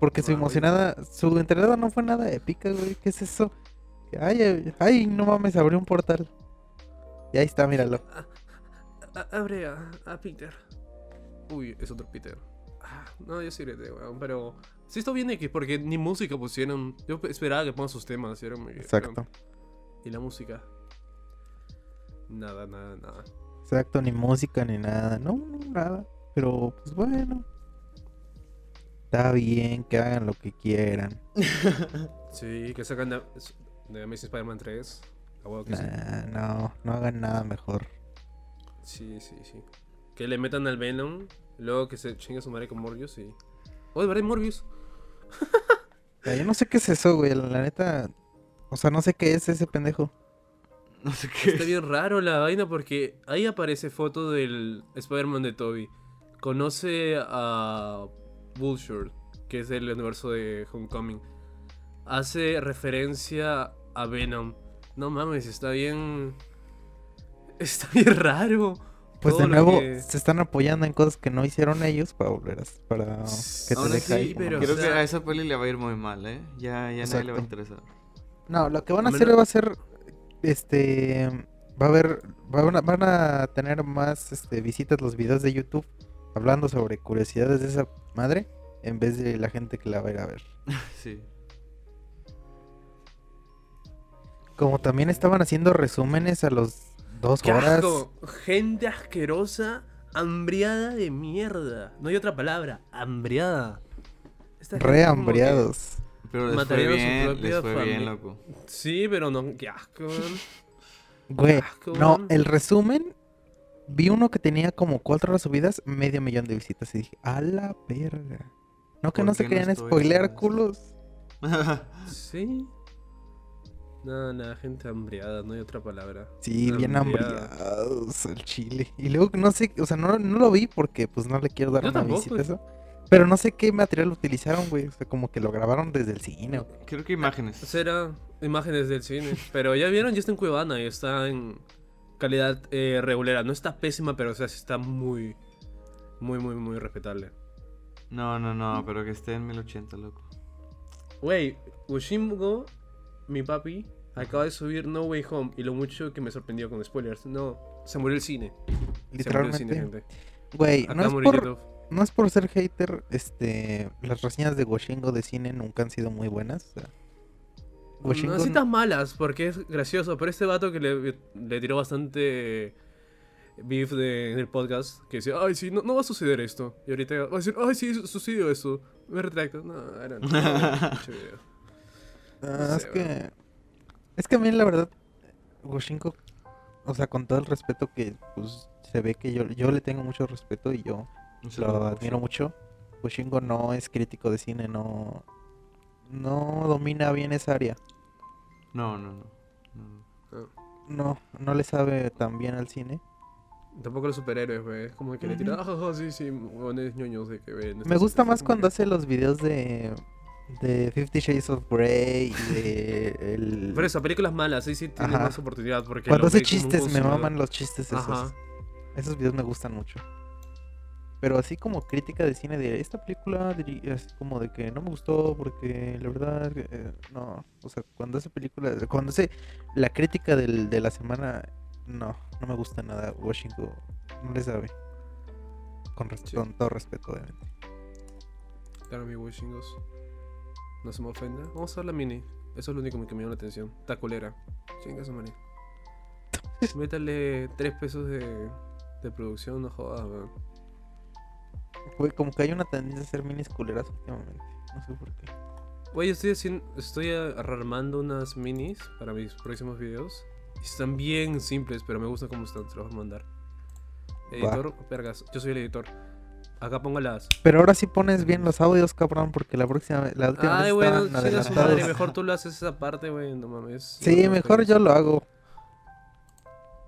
Porque su Ah, güey. emocionada. Su entrada no fue nada épica, güey. ¿Qué es eso? Ay, ay, no mames, abrió un portal. Y ahí está, míralo. A- abre a, a Peter. Uy, es otro Peter. Ah, no, yo sí grité, weón, pero... Sí esto bien X, porque ni música pusieron. Yo pe- esperaba que pongan sus temas. Y, era muy- Exacto. y la música. Nada, nada, nada. Exacto, ni música ni nada. No, no, nada. Pero, pues bueno. Está bien que hagan lo que quieran. (laughs) Sí, que sacan de, de Amazing Spider-Man 3. A huevo que sí. Nah, no, no hagan nada mejor. Sí, sí, sí. Que le metan al Venom, luego que se chingue su madre con Morbius y... Oh, de verdad, Morbius. (laughs) Yo no sé qué es eso, güey. La neta. O sea, no sé qué es ese pendejo. (laughs) No sé qué. Está bien raro la vaina porque ahí aparece foto del Spider-Man de Toby. Conoce a Bullshort, que es del universo de Homecoming. Hace referencia a Venom. No mames, está bien... Está bien raro. Pues Todo de nuevo, que- se están apoyando en cosas que no hicieron ellos para volver a. Para que te deje ahí como pero-. Creo o sea- que a esa peli le va a ir muy mal, ¿eh? Ya, ya nadie le va a interesar. No, lo que van a A hacer va a ser. Este. Va a haber. Van a, van a tener más este, visitas los videos de YouTube hablando sobre curiosidades de esa madre en vez de la gente que la va a ir a ver. (laughs) Sí. Como también estaban haciendo resúmenes a los dos ¡Qué horas. asco! Gente asquerosa, hambriada de mierda. No hay otra palabra, hambriada. Esta gente Re es como que- hambriados. Pero les fue Matarían a su bien, propia les fue bien, familia. loco. Sí, pero no, qué asco. Güey, no, el resumen. Vi uno que tenía como cuatro horas subidas, medio millón de visitas. Y dije, a la verga. No, que ¿Por no se no querían estoy spoilear, culos. Sí. No, nada, gente hambriada, no hay otra palabra. Sí, bien hambriados el chile. Y luego no sé, o sea, no, no lo vi porque pues no le quiero dar Yo una tampoco. visita a eso. Pero no sé qué material utilizaron, güey. O sea, como que lo grabaron desde el cine. o- Creo que imágenes. Será imágenes del cine. Pero ya vieron, ya está en Cuevana y está en calidad eh, regular. No está pésima, pero o sea, sí está muy, muy, muy, muy respetable. No, no, no, pero que esté en 1080, loco. Wey, Ushimgo, mi papi, acaba de subir No Way Home y lo mucho que me sorprendió con spoilers. No, se murió el cine. Se murió el cine, Literalmente. gente. Güey, no es, por, YouTube. no es por ser hater, este, las reseñas de Goshingo de cine nunca han sido muy buenas. o sea, Goshingo No así no- tan malas, porque es gracioso. Pero este vato que le, le tiró bastante beef de, en el podcast, que decía, ay, sí, no, no va a suceder esto. Y ahorita va a decir, ay, sí, su- sucedió esto. Me retracto. No, era no, (laughs) video. Ah, sé, es que. Es que a mí, la verdad, Goshinko, o sea, con todo el respeto que pues se ve que yo, yo le tengo mucho respeto y yo lo admiro mucho. Goshinko no es crítico de cine, no. No domina bien esa área. No, no, no. no. No, no le sabe tan bien al cine. Tampoco los superhéroes, güey. Es como que le tiran, ah, ja, sí, sí, huevones ñoños de que ven. Me gusta cosas", más cuando que- hace los videos de. De Fifty Shades of Grey y de. (laughs) El... Por eso, películas malas, ahí sí tiene Ajá. más oportunidad. Porque Cuando hace chistes, me maman los chistes esos. Ajá. Esos videos me gustan mucho. Pero así como crítica de cine de esta película, así como de que no me gustó porque la verdad, eh, no. O sea, cuando hace película, cuando hace la crítica del, de la semana, no, no me gusta nada. Washington no le sabe. Con, Sí. con todo respeto, obviamente. Claro, mi chingos. No se me ofenda. Vamos a ver la mini. Eso es lo único que me llama la atención. Está culera. Chinga su. (laughs) Métale 3 pesos de, de producción, no jodas, weón. Fue como que hay una tendencia a hacer minis culeras últimamente. No sé por qué. Oye, estoy haciendo, estoy armando unas minis para mis próximos videos. Están bien simples, pero me gusta cómo están, se los voy a mandar. Editor, vergas, yo soy el editor. Acá pongo las. Pero ahora sí pones bien los audios, cabrón, porque la próxima, la última Ay, estaban chinga su madre, mejor tú lo haces esa parte, güey, no mames. Sí, No, mejor yo lo hago.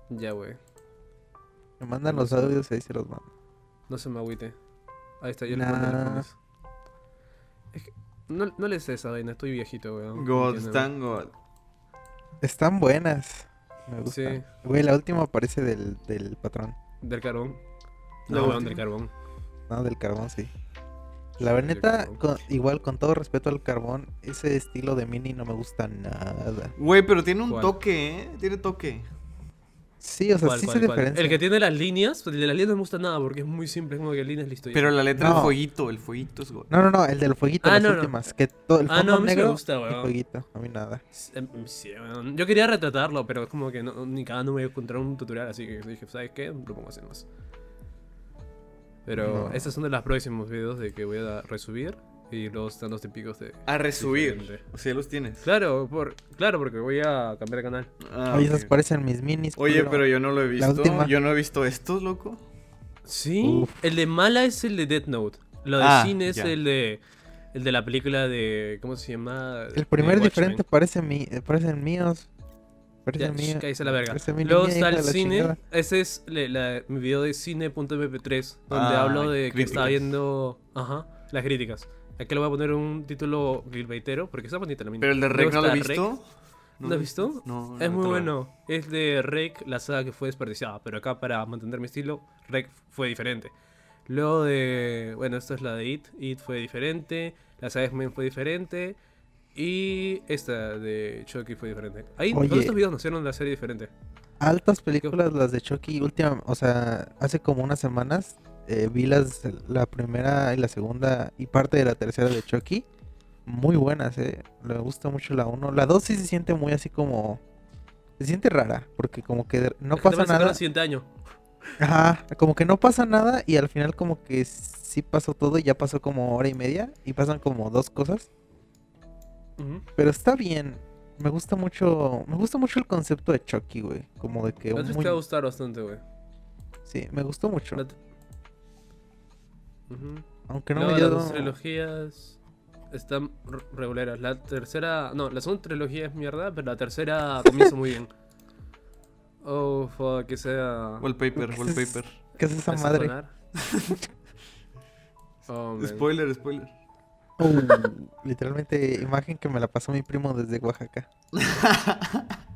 Ya, güey, Me mandan No los audios y ahí se los mando. no se me agüite. Ahí está, yo le Nah. mando las minis. Es que no, no le sé esa vaina, estoy viejito, güey. God, están God. Están buenas. Me gustan. Sí. Güey, la última aparece del, del patrón. Del carbón. No, weón, última. del carbón. No, del carbón, sí. La con- igual con todo respeto al carbón, ese estilo de mini no me gusta nada. Güey, pero tiene un ¿Cuál? toque, ¿eh? Tiene toque. Sí, o sea, ¿Cuál, sí cuál, se cuál? diferencia. El que tiene las líneas, pues el de las líneas no me gusta nada porque es muy simple, es como que líneas listo. ya. Pero la letra del No. fueguito, el fueguito es God. No, no, no, el del fueguito, Ah, las no, no. últimas. Que todo el Ah, fondo no, a mí sí me negro gusta, y weón. fueguito. A mí nada. Em, sí, weón. Yo quería retratarlo, pero es como que no, ni cada no me voy a encontrar un tutorial, así que dije, ¿sabes qué? Lo pongo así más. Pero No. estos son de los próximos videos de que voy a resubir y luego están los típicos de... A resubir. Diferente. O sea, los tienes. Claro, por, claro, porque voy a cambiar de canal. Ah, Oye, ok. esas parecen mis minis. Oye, pero yo no lo he visto. Yo no he visto estos, loco. Sí, Uf. el de mala es el de Death Note. Lo de Ah, cine es ya. el de el de la película de ¿cómo se llama? El primer De diferente parece mi, parecen míos. Míos. cállese la verga. Parece mi Luego está el cine. chingada. Ese es le- la- mi video de cine.mp3 donde Ah, hablo de que estaba viendo, ajá, las críticas. Aquí le voy a poner un título clickbaitero porque está bonita la mini. Pero el de Rec no lo he Rec. visto. ¿No lo has visto? No, Es no, muy no. bueno. Es de Rec, la saga que fue desperdiciada. Pero acá, para mantener mi estilo, Rec fue diferente. Luego de. Bueno, esta es la de It. It fue diferente. La saga de X-Men fue diferente. Y esta de Chucky fue diferente. Ahí, Oye. estos videos nos hicieron la serie diferente. Altas películas las de Chucky. Última, o sea, hace como unas semanas eh, vi las, la primera y la segunda y parte de la tercera de Chucky. Muy buenas, eh. Me gusta mucho la 1. La 2 sí se siente muy así como... Se siente rara, porque como que no Es pasa nada. el siguiente año. Ajá, como que no pasa nada y al final como que sí pasó todo y ya pasó como hora y media y pasan como dos cosas. Pero está bien. Me gusta mucho, me gusta mucho el concepto de Chucky, güey. Como de que muy- te va a gustar bastante, güey. Sí, me gustó mucho. La Aunque no Luego me las dos trilogías están r- regulares. La tercera, no, la segunda trilogía es mierda, pero la tercera (laughs) comienza muy bien. Oh, fuck, que sea. Wallpaper, ¿Qué es- wallpaper. ¿Qué es esa ¿vas a madre? (laughs) Oh. Spoiler, spoiler. Uh, literalmente imagen que me la pasó mi primo desde Oaxaca. (laughs)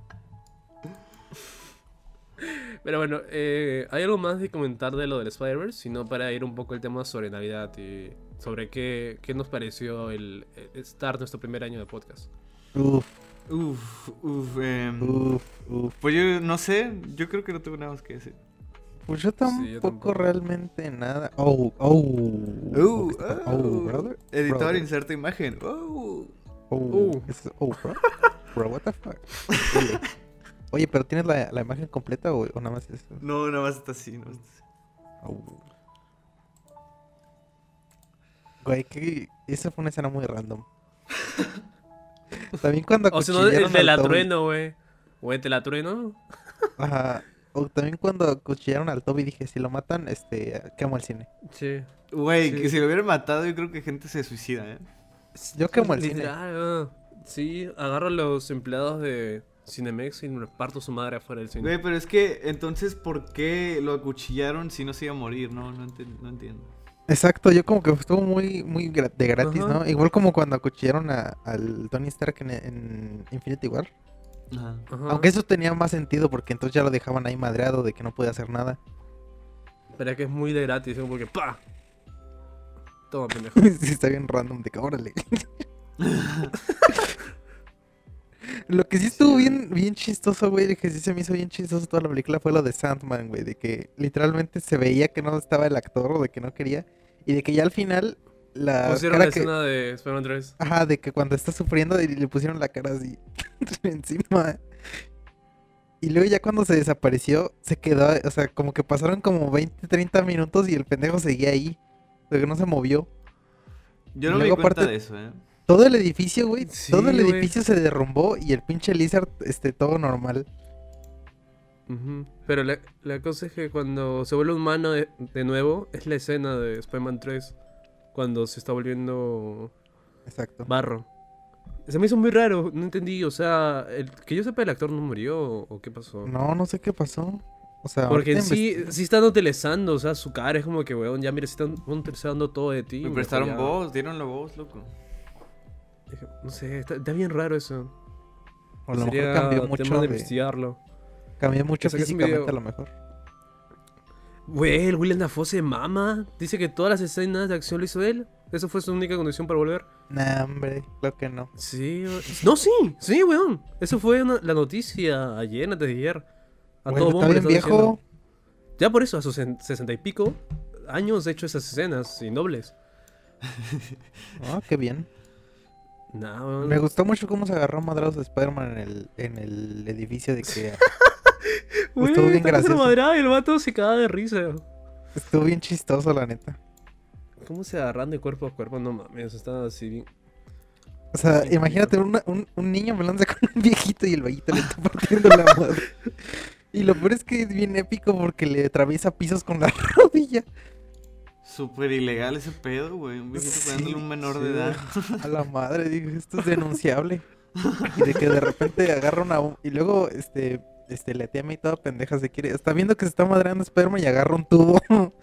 Pero bueno, eh, ¿hay algo más de comentar de lo del Spider-Verse? Sino para ir un poco el tema sobre Navidad y sobre qué, qué nos pareció el, el estar nuestro primer año de podcast. Uf, Uf, uf, em, uf, uf. Pues yo no sé, yo creo que no tengo nada más que decir. Pues yo Sí, yo tampoco tampoco. realmente nada. Oh, oh. Uh, ¿qué está- oh, brother. Editor, brother. inserta imagen. Oh. Oh, Uh. es- oh, bro. (laughs) Bro, what the fuck. (laughs) Oye, pero ¿tienes la, la imagen completa o, o nada más eso? No, nada más está así, nada más está así. Oh. Güey, que esa fue una escena muy random. También cuando O si no, el de la Toby. trueno, güey. Güey, te la trueno. Ajá. O también cuando acuchillaron al Toby dije, si lo matan, este, quemo el cine. Sí. Güey, Sí. que si lo hubieran matado, yo creo que gente se suicida, ¿eh? Yo quemo el cine. Ah. Sí, agarro a los empleados de Cinemex y me parto su madre afuera del cine. Güey, pero es que entonces, ¿por qué lo acuchillaron si no se iba a morir? No, no, enti- no entiendo. Exacto, yo como que estuvo muy, muy de gratis, Ajá. ¿no? Igual como cuando acuchillaron a- al Tony Stark en, en Infinity War. Ajá. Ajá. Aunque eso tenía más sentido porque entonces ya lo dejaban ahí madreado de que no podía hacer nada. Pero es que es muy de gratis, ¿no? porque ¡pa! Toma, pendejo. (laughs) sí, está bien random de que órale. (laughs) (laughs) Lo que sí estuvo bien, bien chistoso, güey, de que sí se me hizo bien chistoso toda la película fue lo de Sandman, güey, de que literalmente se veía que no estaba el actor o de que no quería y de que ya al final la Pusieron cara la que... escena de Spider-Man 3. Ajá, de que cuando está sufriendo y le pusieron la cara así (laughs) encima. Y luego ya cuando se desapareció, se quedó, o sea, como que pasaron como 20, 30 minutos y el pendejo seguía ahí. De que no se movió. Yo no me di luego cuenta aparte- de eso, ¿eh? Todo el edificio, güey, Sí, todo el edificio se derrumbó y el pinche Lizard, este, todo normal. Pero la, la cosa es que cuando se vuelve humano de, de nuevo, es la escena de Spider-Man 3. Cuando se está volviendo Exacto. barro. Se me hizo muy raro, no entendí. O sea, el, que yo sepa, el actor no murió o, qué pasó. No, no sé qué pasó. O sea, Porque sí, sí están utilizando, o sea, su cara es como que, weón, ya mira, si están utilizando todo de ti. Me prestaron voz, dieron la voz, loco. No sé, está, está bien raro eso. a lo Sería mejor cambió tema mucho, de de- investigarlo. cambió mucho un físicamente video. a lo mejor. Güey, el William Dafoe se mama. Dice que todas las escenas de acción lo hizo él. Eso fue su única condición para volver. Nah, hombre, creo que no. Sí, no, sí, sí, weón. Eso fue una- la noticia ayer, antes de ayer. A Bueno, todo está bien viejo. diciendo. Ya por eso, a sus en- sesenta y pico años he hecho esas escenas y nobles. Ah, qué bien. Weón. Me gustó mucho cómo se agarró madrados de Spider-Man en el, en el edificio de que (laughs) estuvo bien gracioso. madrada y el vato se cagaba de risa. estuvo bien chistoso, la neta. ¿Cómo se agarran de cuerpo a cuerpo? No mames, está así bien. O sea, imagínate una- un, un niño melándose con un viejito y el viejito le está partiendo la madre. (laughs) Y lo peor es que es bien épico porque le atraviesa pisos con la (laughs) rodilla. Súper ilegal ese pedo, güey. Un viejito Sí, pegándole a un menor de edad. A la (laughs) madre, digo, esto es denunciable. Y de que de repente agarra una... Y luego, este, este, la tía May toda pendeja se quiere... Está viendo que se está madreando Spider-Man y agarra un tubo. (laughs)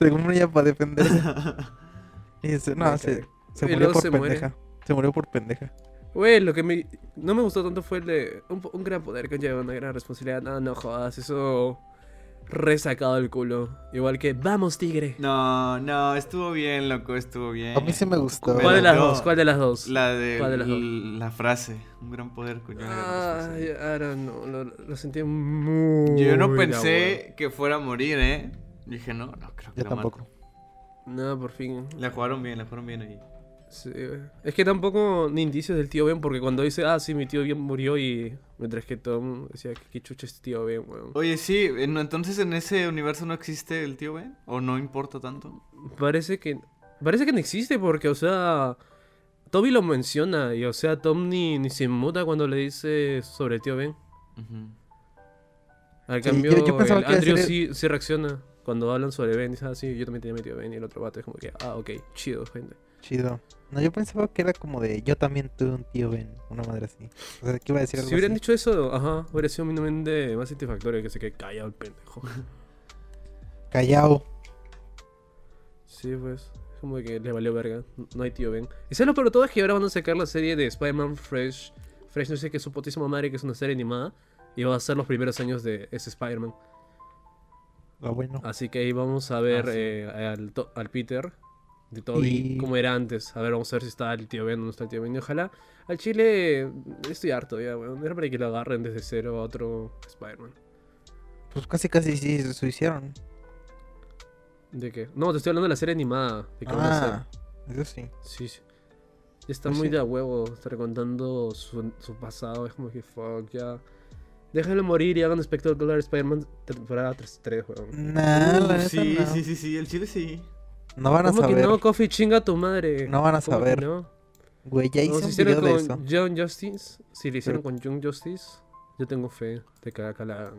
Según ella para defenderse. (laughs) Y dice, no, Me se, se Y murió luego por se muere. pendeja. Se murió por pendeja. Güey, lo que me, no me gustó tanto fue el de un, un gran poder que lleva una gran responsabilidad. No, no jodas, eso resacado el culo. Igual que, vamos, tigre. No, no, estuvo bien, loco, estuvo bien. A mí sí me gustó. ¿Cuál de las no. dos? ¿Cuál de las dos? La de ¿Cuál de las dos? la frase, un gran poder responsabilidad. I don't know, lo, lo sentí muy. Yo no pensé que fuera a morir, ¿eh? Dije, no, no, creo que Yo la tampoco. huevo. No, por fin. La jugaron bien, la jugaron bien ahí. Sí. Es que tampoco ni indicios del tío Ben, porque cuando dice, ah, sí, mi tío Ben murió y. Mientras que Tom decía, qué chucha este tío Ben, weón. Oye, sí, en- entonces en ese universo no existe el tío Ben, o no importa tanto. Parece que. Parece que no existe porque, o sea. Toby lo menciona y, o sea, Tom ni, ni se muta cuando le dice sobre el tío Ben. Al Sí, cambio, yo- yo pensaba el que iba a Andrew ser- sí, sí reacciona cuando hablan sobre Ben. Dice, ah, sí, yo también tenía mi tío Ben. Y el otro vato es como que, ah, ok, chido, gente. Chido. No, yo pensaba que era como de yo también tuve un tío Ben, una madre así. O sea, que iba a decir algo Si hubieran así. dicho eso, ajá, hubiera sido mínimamente más satisfactorio que se quede callado el pendejo. Callao. Sí, pues. Es como que le valió verga. No hay tío Ben. Y sabes lo peor de todo es que ahora van a sacar la serie de Spider-Man Fresh. Fresh no sé qué es su potísima madre, que es una serie animada. Y va a ser los primeros años de ese Spider-Man. Lo bueno. Así que ahí vamos a ver Ah, sí. eh, al, al Peter de Toby Y- como era antes. A ver, vamos a ver si está el tío Ben o no está el tío Ben. Y ojalá al Chile estoy harto ya, weón. Era para que lo agarren desde cero a otro Spider-Man. Pues casi casi sí se hicieron. ¿De qué? No, te estoy hablando de la serie animada. De que van a hacer. Ah, eso sí. Sí, sí. Está Pues muy sí. de a huevo estar contando su, su pasado. Es como que fuck, ya. Déjalo morir y hagan espectacular Spider-Man temporada 3, weón. Nah, Uh, sí, no. sí, sí, sí, el chile sí. No van a ¿Cómo que saber. no, Coffee? Chinga tu madre. No van a ¿Cómo que saber. no? Güey, ya No, hice si un video de eso. con Young Justice, si lo hicieron Pero- con Young Justice, yo tengo fe de que acá la.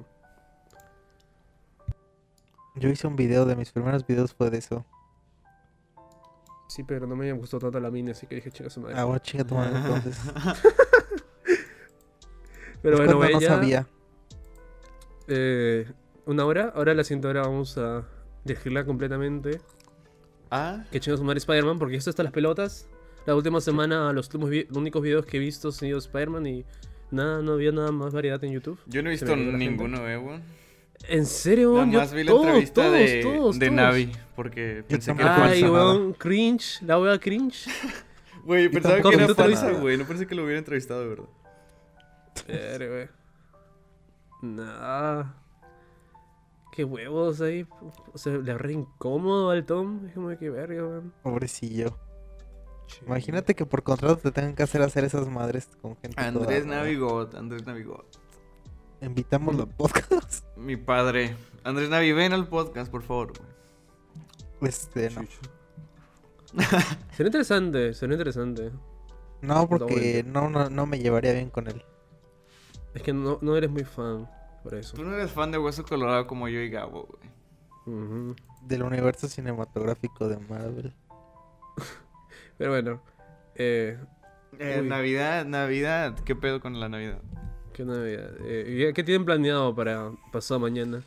Yo hice un video de mis primeros videos fue de eso. Sí, pero no me gustó tanto la mini, así que dije, chinga su madre. Ah, bueno, chinga tu madre entonces. (laughs) pero Es bueno, cuando no ella, sabía. eh, una hora, ahora la siguiente hora vamos a describirla completamente. Ah, Que chinga su madre Spider-Man, porque esto está las pelotas. La última semana, los únicos videos que he visto han sido Spider-Man y nada, no había nada más variedad en YouTube. yo no he visto ninguno, eh, weón. ¿En serio? Nada Yo- más vi la todos, entrevista todos, de, todos, de todos. Navi, porque pensé que era Ay, weón, cringe, la wea cringe. (laughs) Güey, pensaba que era falsa, güey. No parece que lo hubiera entrevistado, de verdad. Verga, güey. Nah. Qué huevos ahí. O sea, le re incómodo al Tom. Es como que verga, weón. Pobrecillo. Imagínate que por contrato te tengan que hacer hacer esas madres con gente. toda Andrés rara. Navigot, Andrés Navigot. Invitámoslo a podcast. (laughs) Mi padre. Andrés Navi, ven al podcast, por favor, güey. Este, no. (laughs) Sería interesante, sería interesante. No, porque no, no, no me llevaría bien con él. Es que no, no eres muy fan, por eso. Tú no eres fan de Hueso Colorado como yo y Gabo, güey. Del universo cinematográfico de Marvel. (laughs) Pero bueno. Eh, Eh. Navidad, Navidad. ¿Qué pedo con la Navidad? ¿qué, Navidad? Eh, ¿Qué tienen planeado para pasado mañana?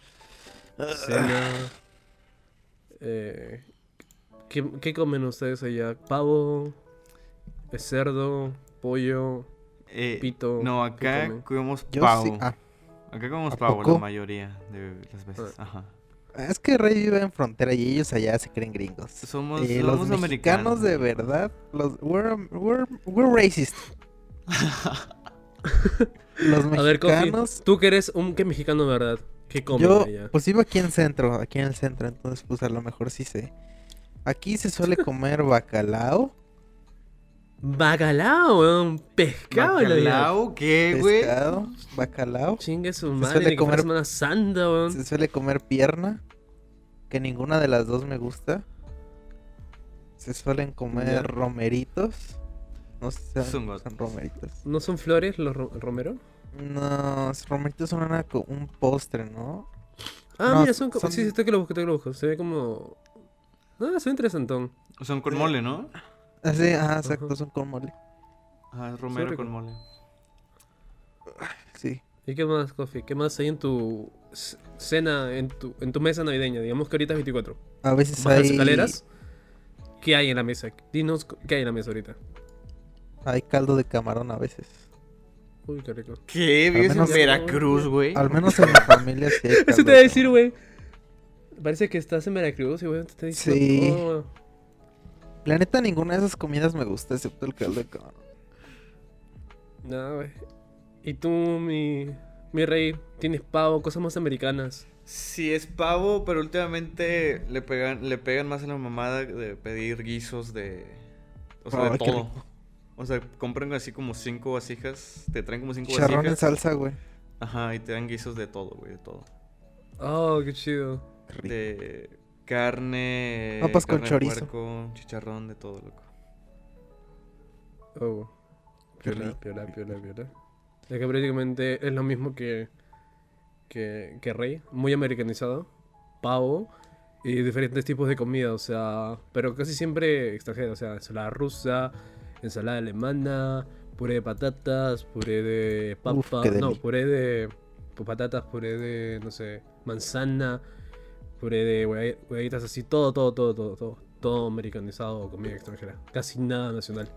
Cena. (laughs) Eh, ¿qué, ¿Qué comen ustedes allá? ¿Pavo? ¿Eh, ¿Cerdo? ¿Pollo? Eh, ¿Pito? no, ¿Qué acá comemos Yo pavo. sí. Ah, Acá comemos ¿A pavo poco? la mayoría de las veces. Ajá. es que Rey vive en frontera y ellos allá se creen gringos. Somos, Eh, somos los mexicanos americanos. de verdad, los we're, we're, we're racist. (laughs) los A ver, mexicanos, tú que eres un que mexicano, ¿verdad? ¿Qué comen yo allá? pues vivo aquí en el centro, aquí en el centro, entonces pues a lo mejor sí sé. Aquí se suele (laughs) comer bacalao, Bacalao, weón. Pescado. ¿Bacalao? ¿Qué, güey? pescado, bacalao. Chingue su Se madre, suele que fuera comer- Semana Santa, weón. Se suele comer pierna, que ninguna de las dos me gusta. Se suelen comer Ya. romeritos. No sé si Son romeritos. ¿No son flores los ro- romero? No, los romeritos son una un postre, ¿no? Ah, No, mira, son, como... son- Sí, sí, estoy que lo busco, estoy que lo busco. Se ve como... Ah, se ve interesantón. Son con mole, ¿no? Ah, sí, ajá, exacto, Ajá. son con mole. Ajá, es romero con mole. Sí. ¿Y qué más, Coffee? ¿Qué más hay en tu c- cena, en tu, en tu mesa navideña? Digamos que ahorita es 24. A veces Bajas hay, escaleras. ¿Qué hay en la mesa? Dinos qué hay en la mesa ahorita. hay caldo de camarón a veces. Uy, qué rico. ¿Qué? ¿Vives en menos- Veracruz, güey? Al menos en mi familia sí hay (laughs) Eso caldo te iba a de decir, güey. Parece que estás en Veracruz y, güey, te está diciendo Sí. todo. La neta, ninguna de esas comidas me gusta, excepto el caldo de camarón. No, güey. ¿Y tú, mi, mi rey, tienes pavo, cosas más americanas? Sí, es pavo, pero últimamente le pegan, le pegan más a la mamada de pedir guisos de. O sea, de todo. rico. O sea, compran así como cinco vasijas. Te traen como cinco Charrón en vasijas. salsa, güey. Ajá, y te dan guisos de todo, güey, de todo. Oh, qué chido. Qué rico. De carne. Papas con carne chorizo. puerco, chicharrón, de todo, loco. Oh. Piola, piola, piola, piola. Es que prácticamente es lo mismo que, que, que Rey, muy americanizado, pavo y diferentes tipos de comida, o sea, pero casi siempre extranjero, o sea, ensalada rusa, ensalada alemana, puré de patatas, puré de papa, Uf, no, puré de pues, patatas, puré de, no sé, manzana, puré de huev- huevitas así, todo, todo, todo, todo, todo, todo americanizado, comida extranjera, casi nada nacional.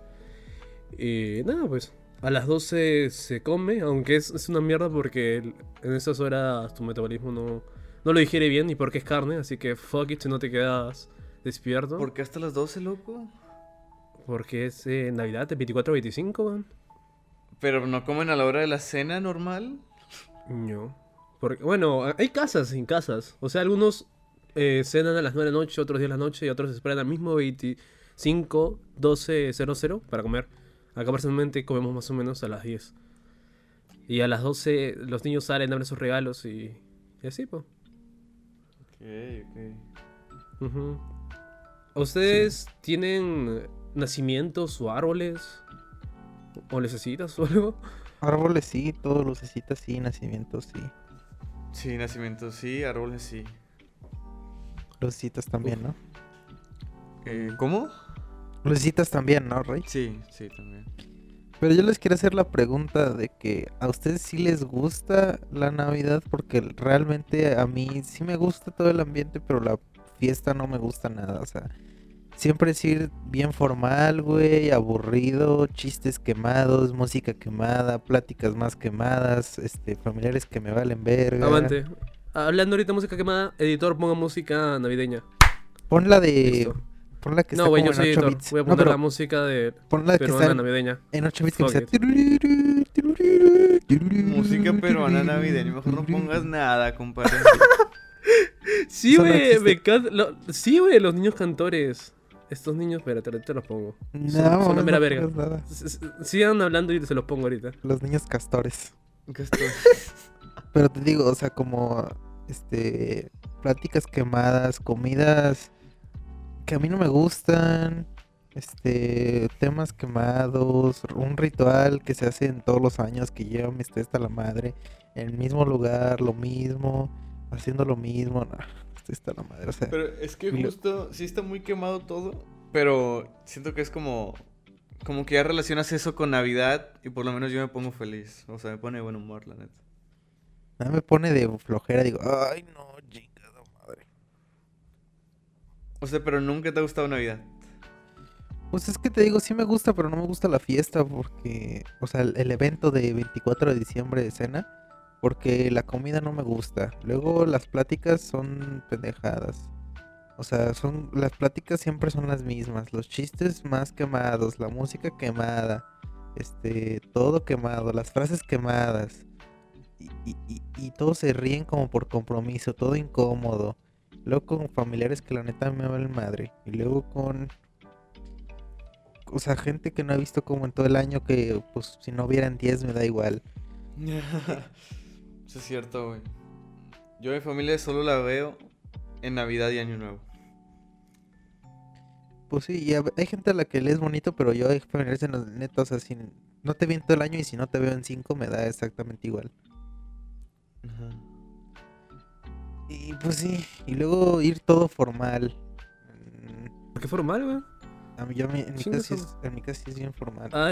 Y nada, pues a las 12 se come, aunque es, es una mierda porque en esas horas tu metabolismo no, no lo digiere bien y porque es carne, así que fuck it si no te quedas despierto. ¿Por qué hasta las 12, loco? Porque es eh, Navidad, de 24 a 25, man. Pero no comen a la hora de la cena normal. No. Porque, bueno, hay casas sin casas. O sea, algunos eh, cenan a las 9 de la noche, otros 10 de la noche y otros esperan al mismo 25, 12, 00 para comer. Acá personalmente comemos más o menos a las 10. Y a las 12 los niños salen, abren sus regalos y, y así, pues. Ok, ok. ¿Ustedes tienen nacimientos o árboles? ¿O necesitas o algo? Árboles sí, todos lucecitas sí, nacimientos sí. Sí, nacimientos sí, árboles sí. Lucecitas también, ¿no? Eh, ¿Cómo? Lucecitas también, ¿no, Rey? Sí, sí, también. Pero yo les quiero hacer la pregunta de que a ustedes sí les gusta la Navidad porque realmente a mí sí me gusta todo el ambiente, pero la fiesta no me gusta nada, o sea, siempre es ir bien formal, güey, aburrido, chistes quemados, música quemada, pláticas más quemadas, este, familiares que me valen verga. Avante. Hablando ahorita de música quemada, editor, ponga música navideña. Pon la de Listo. pon la que No, está güey, como yo soy 8 editor. bits. Voy a poner la música de pon la que peruana está en, navideña. en 8 bits que sea Música peruana navideña, mejor no pongas nada, compadre. Sí, güey, me encanta. lo- Sí, güey, los niños cantores. Estos niños, espérate, ahorita los pongo. No, Son- son mames, mera no verga. nada. S- s- Sigan hablando y se los pongo ahorita. Los niños castores. ¿Qué estoy? Pero te digo, o sea, como este pláticas quemadas, comidas que a mí no me gustan, este temas quemados, un ritual que se hace en todos los años que lleva mi esté hasta la madre, en el mismo lugar, lo mismo, haciendo lo mismo, no, estoy hasta la madre, o sea, Pero es que Y lo- justo, sí está muy quemado todo, pero siento que es como, como que ya relacionas eso con Navidad y por lo menos yo me pongo feliz, o sea, me pone de buen humor, la neta. Nada me pone de flojera, digo, ay no, chingada madre. O sea, pero nunca te ha gustado Navidad. Pues es que te digo, sí me gusta, pero no me gusta la fiesta porque, o sea, el, el evento de 24 de diciembre de cena, porque la comida no me gusta. Luego las pláticas son pendejadas. O sea, son las pláticas siempre son las mismas, los chistes más quemados, la música quemada, este, todo quemado, las frases quemadas. Y, y- todos se ríen como por compromiso, todo incómodo. Luego con familiares que la neta me valen madre. Y luego con o sea, gente que no he visto como en todo el año que, pues, si no vieran 10 me da igual. (laughs) Eso es cierto, güey. Yo mi familia solo la veo en Navidad y Año Nuevo. Pues sí, y a- hay gente a la que le es bonito, pero yo hay familiares en los netos, o sea, si no te veo en todo el año y si no te veo en 5 me da exactamente igual. Ajá. Y pues sí, y luego ir todo formal. ¿Por qué formal, güey? A mí, yo, en, mi casa es, en mi casa es bien formal. Ah,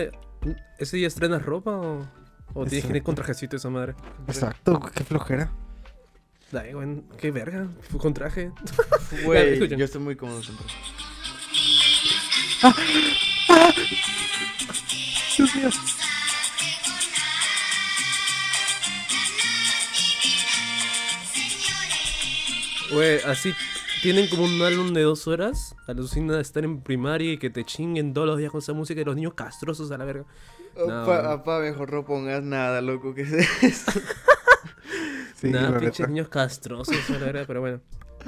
¿ese día estrenas ropa o, o tienes que ir con trajecito esa madre? Exacto, qué flojera. Ay, güey, qué verga, fue con traje. (laughs) Güey, yo estoy muy cómodo con traje. Dios mío. Güey, así tienen como un álbum de dos horas. Alucina de estar en primaria y que te chinguen todos los días con esa música y los niños castrosos a la verga. No, Opa, mejor no pongas nada, loco, que es eso? (laughs) Sí, Nada, pinches niños castrosos a la verga, pero bueno.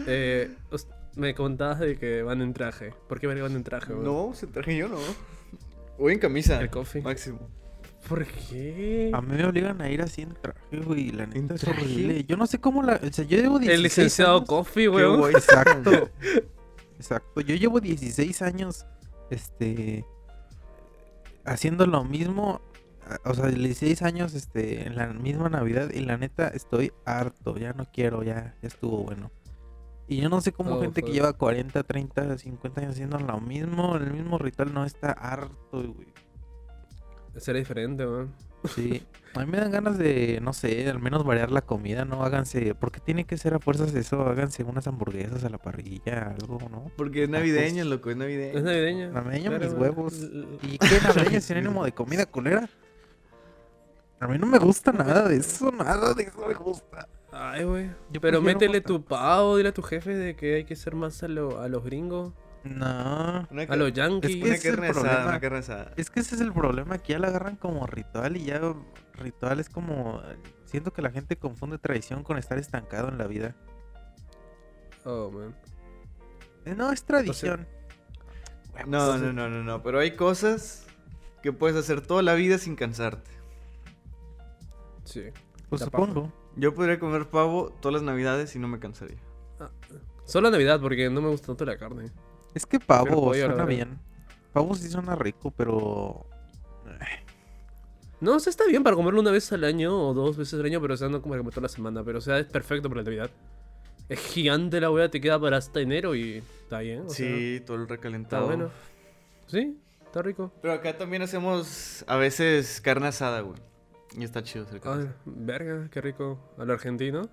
Eh, os- me contabas de que van en traje. ¿Por qué van en traje, güey? No, se traje yo, no. Voy en camisa. El coffee. Máximo. ¿Por qué? A mí me obligan a ir así en traje, güey, y la neta es horrible. Yo no sé cómo la... O sea, yo llevo 16 El licenciado años- Coffee, güey. Exacto. (laughs) Exacto. Yo llevo 16 años, este, haciendo lo mismo, o sea, 16 años, este, en la misma Navidad y la neta estoy harto, ya no quiero, ya, ya estuvo bueno. Y yo no sé cómo Oh, gente que lleva 40, 30, 50 años haciendo lo mismo, el mismo ritual no está harto, güey. Será diferente, güey. Sí. (laughs) A mí me dan ganas de, no sé, al menos variar la comida, ¿no? Háganse, porque tiene que ser a fuerzas eso, háganse unas hamburguesas a la parrilla, algo, ¿no? Porque es navideño, loco, es navideño. Es navideña. Navideño Claro, mis huevos. ¿Y qué navideño es sinónimo de comida culera? A mí no me gusta nada de eso, nada de eso me gusta. Ay, güey. Pero métele tu pavo, dile a tu jefe de que hay que ser más a, lo- a los gringos, No. Una, a los yankees. que una es el carne asada, problema. una carne asada. Es que ese es el problema, que ya la agarran como ritual y ya ritual es como... Siento que la gente confunde tradición con estar estancado en la vida. Oh, man. Eh, No, es tradición. No, no, no, no, no. Pero hay cosas que puedes hacer toda la vida sin cansarte. Sí. Pues supongo. Yo podría comer pavo todas las navidades y no me cansaría. Ah, Solo Navidad, porque no me gusta tanto la carne. Es que pavo suena bien. Pavo sí suena rico, pero... No, o sea, está bien para comerlo una vez al año o dos veces al año, pero o sea, no como para comer toda la semana. Pero o sea, es perfecto para la Navidad. Es gigante la hueá, te queda para hasta enero y está bien. O sea, Sí, todo el está recalentado. bueno. Sí, está rico. Pero acá también hacemos a veces carne asada, güey. Y está chido hacer carne Ay, asada. verga, qué rico. A lo argentino.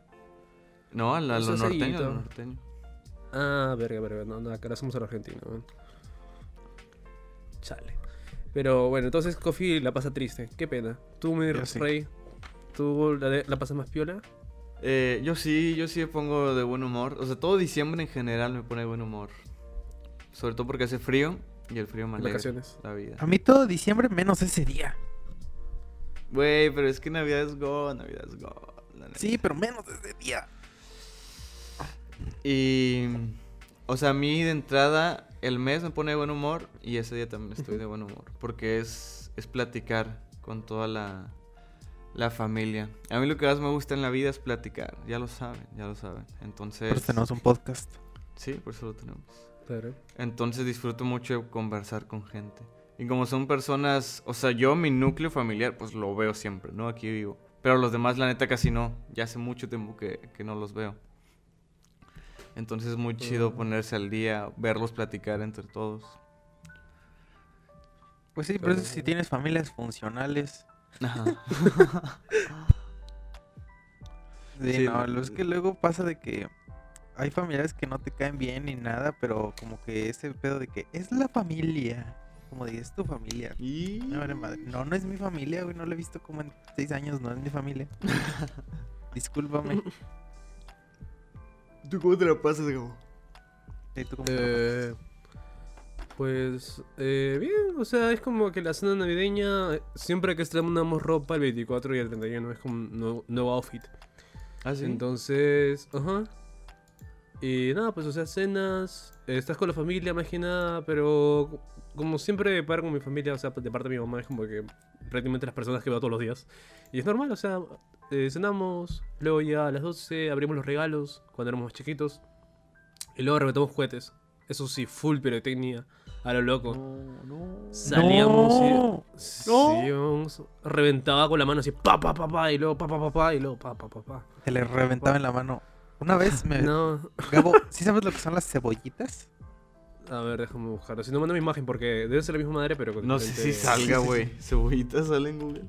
No, a la- a Eso lo es norteño, a asadito. lo norteño. Ah, verga, verga. No, no, acá a lo argentino. weón. Chale. Pero bueno, entonces Coffee la pasa triste. Qué pena. Tú, mi Yo sí. rey, ¿tú la, la pasas más piola? Eh, yo sí, yo sí me pongo de buen humor. O sea, todo diciembre en general me pone de buen humor. Sobre todo porque hace frío y el frío me alegra Vacaciones. la vida. A mí todo diciembre menos ese día. Güey, pero es que Navidad es go, Navidad es go. Sí, pero menos ese día. Y. O sea, a mí de entrada, el mes me pone de buen humor y ese día también estoy de buen humor. Porque es, es platicar con toda la, la familia. A mí lo que más me gusta en la vida es platicar. Ya lo saben, ya lo saben. Entonces. Por eso tenemos un podcast. Sí, por eso lo tenemos. Claro. Entonces disfruto mucho de conversar con gente. Y como son personas, o sea, yo mi núcleo familiar, pues lo veo siempre, ¿no? Aquí vivo. Pero los demás, la neta, casi no. Ya hace mucho tiempo que, que no los veo. Entonces es muy chido Mm. ponerse al día, verlos platicar entre todos. Pues sí, por eso si tienes familias funcionales. Ajá. (laughs) Sí, Sí, no, lo es que luego pasa de que hay familiares que no te caen bien ni nada, pero como que ese pedo de que es la familia. Como de, es tu familia. y... Madre. No, no es mi familia, güey. No lo he visto como en seis años. No es mi familia. (laughs) Discúlpame. ¿Tú cómo te la pasas, Gabo? ¿Y tú cómo te lo Eh, pues eh, bien, o sea, es como que la cena navideña, siempre que estrenamos ropa el 24 y el 31 es como un nuevo, nuevo outfit. ¿Ah, sí? Entonces, ajá. Y nada, pues o sea, cenas, eh, estás con la familia más que nada, pero como siempre paro con mi familia, o sea, de parte de mi mamá es como que prácticamente las personas que veo todos los días. Y es normal, o sea, eh, cenamos, luego ya a las 12 abrimos los regalos cuando éramos más chiquitos. Y luego reventamos cohetes. Eso sí, full pirotecnia, a lo loco. Salíamos No. y... Sí, vamos, reventaba con la mano así, pa, pa, pa, pa, y luego pa, pa, pa, pa, y luego pa, pa, pa, pa. Te le reventaba en la mano. Una vez me. (laughs) No, Gabo, ¿sí sabes lo que son las cebollitas? a ver, déjame buscarlo. Si no, mando mi imagen porque debe ser la misma madre, pero con No sé si salga, güey. Cebollitas sale en Google.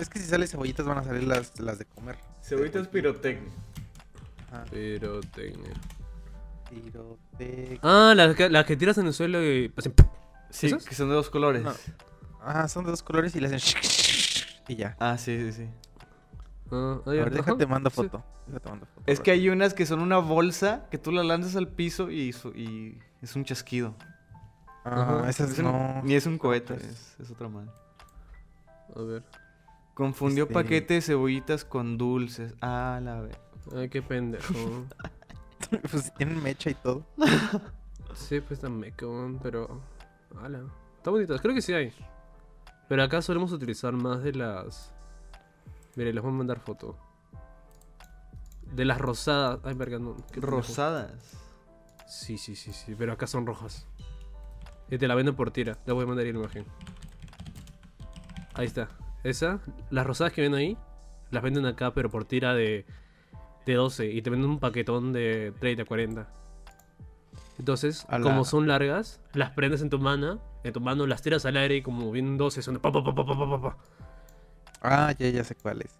Es que si sale cebollitas van a salir las, las de comer. Cebollitas pirotecnia. Ajá. Pirotecnia. Pirotec- Ah, las que, las que tiras en el suelo y hacen... Sí, que son de dos colores. No. Ah, son de dos colores y le hacen. Y ya. Ah, sí, sí, sí. Ah, A ver, déjate mando sí. foto. Déjate mando foto. Es que hay unas que son una bolsa que tú la lanzas al piso y, su- y es un chasquido. Ah, Ajá. esas Es un- no. Ni es un cohete, es, es otra madre. A ver. Confundió Este- paquete de cebollitas con dulces. Ah, la ver. Ay, qué pendejo. (laughs) pues tienen mecha y todo. (laughs) sí, pues está meco, pero... Ala. Está bonito, creo que sí hay. Pero acá solemos utilizar más de las... Mire, les voy a mandar foto. De las rosadas. Ay, verga, no. pendejo. Rosadas. Sí, sí, sí, sí, pero acá son rojas. Y te la venden por tira. Le voy a mandar ahí la imagen. Ahí está. Esa, las rosadas que ven ahí, las venden acá, pero por tira de, de 12. Y te venden un paquetón de 30, 40. Entonces, la- como son largas, las prendes en tu mano, en tu mano las tiras al aire y como vienen 12, son de pa pa pa pa pa pa pa, pa. Ah, ya, ya sé cuál es.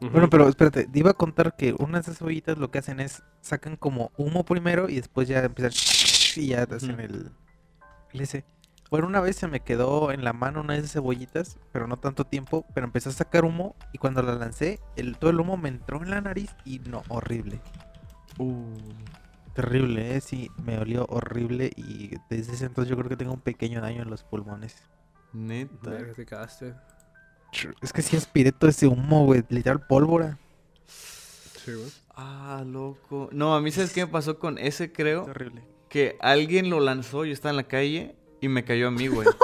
Ujú. Bueno, pero espérate, te iba a contar que unas de esas cebollitas lo que hacen es sacan como humo primero y después ya empiezan y ya hacen el, el ese. Bueno, una vez se me quedó en la mano una de esas cebollitas, pero no tanto tiempo, pero empezó a sacar humo y cuando la lancé, el, todo el humo me entró en la nariz y no, horrible. Uh. Terrible, eh, sí, me olió horrible y desde ese entonces yo creo que tengo un pequeño daño en los pulmones. Neta. Te cagaste. Es que sí aspiré todo ese humo, güey, literal pólvora. Sí, güey. Ah, loco. No, a mí, ¿sabes qué me pasó con ese, creo? Terrible. Que alguien lo lanzó, yo estaba en la calle y me cayó a mí, güey. (laughs)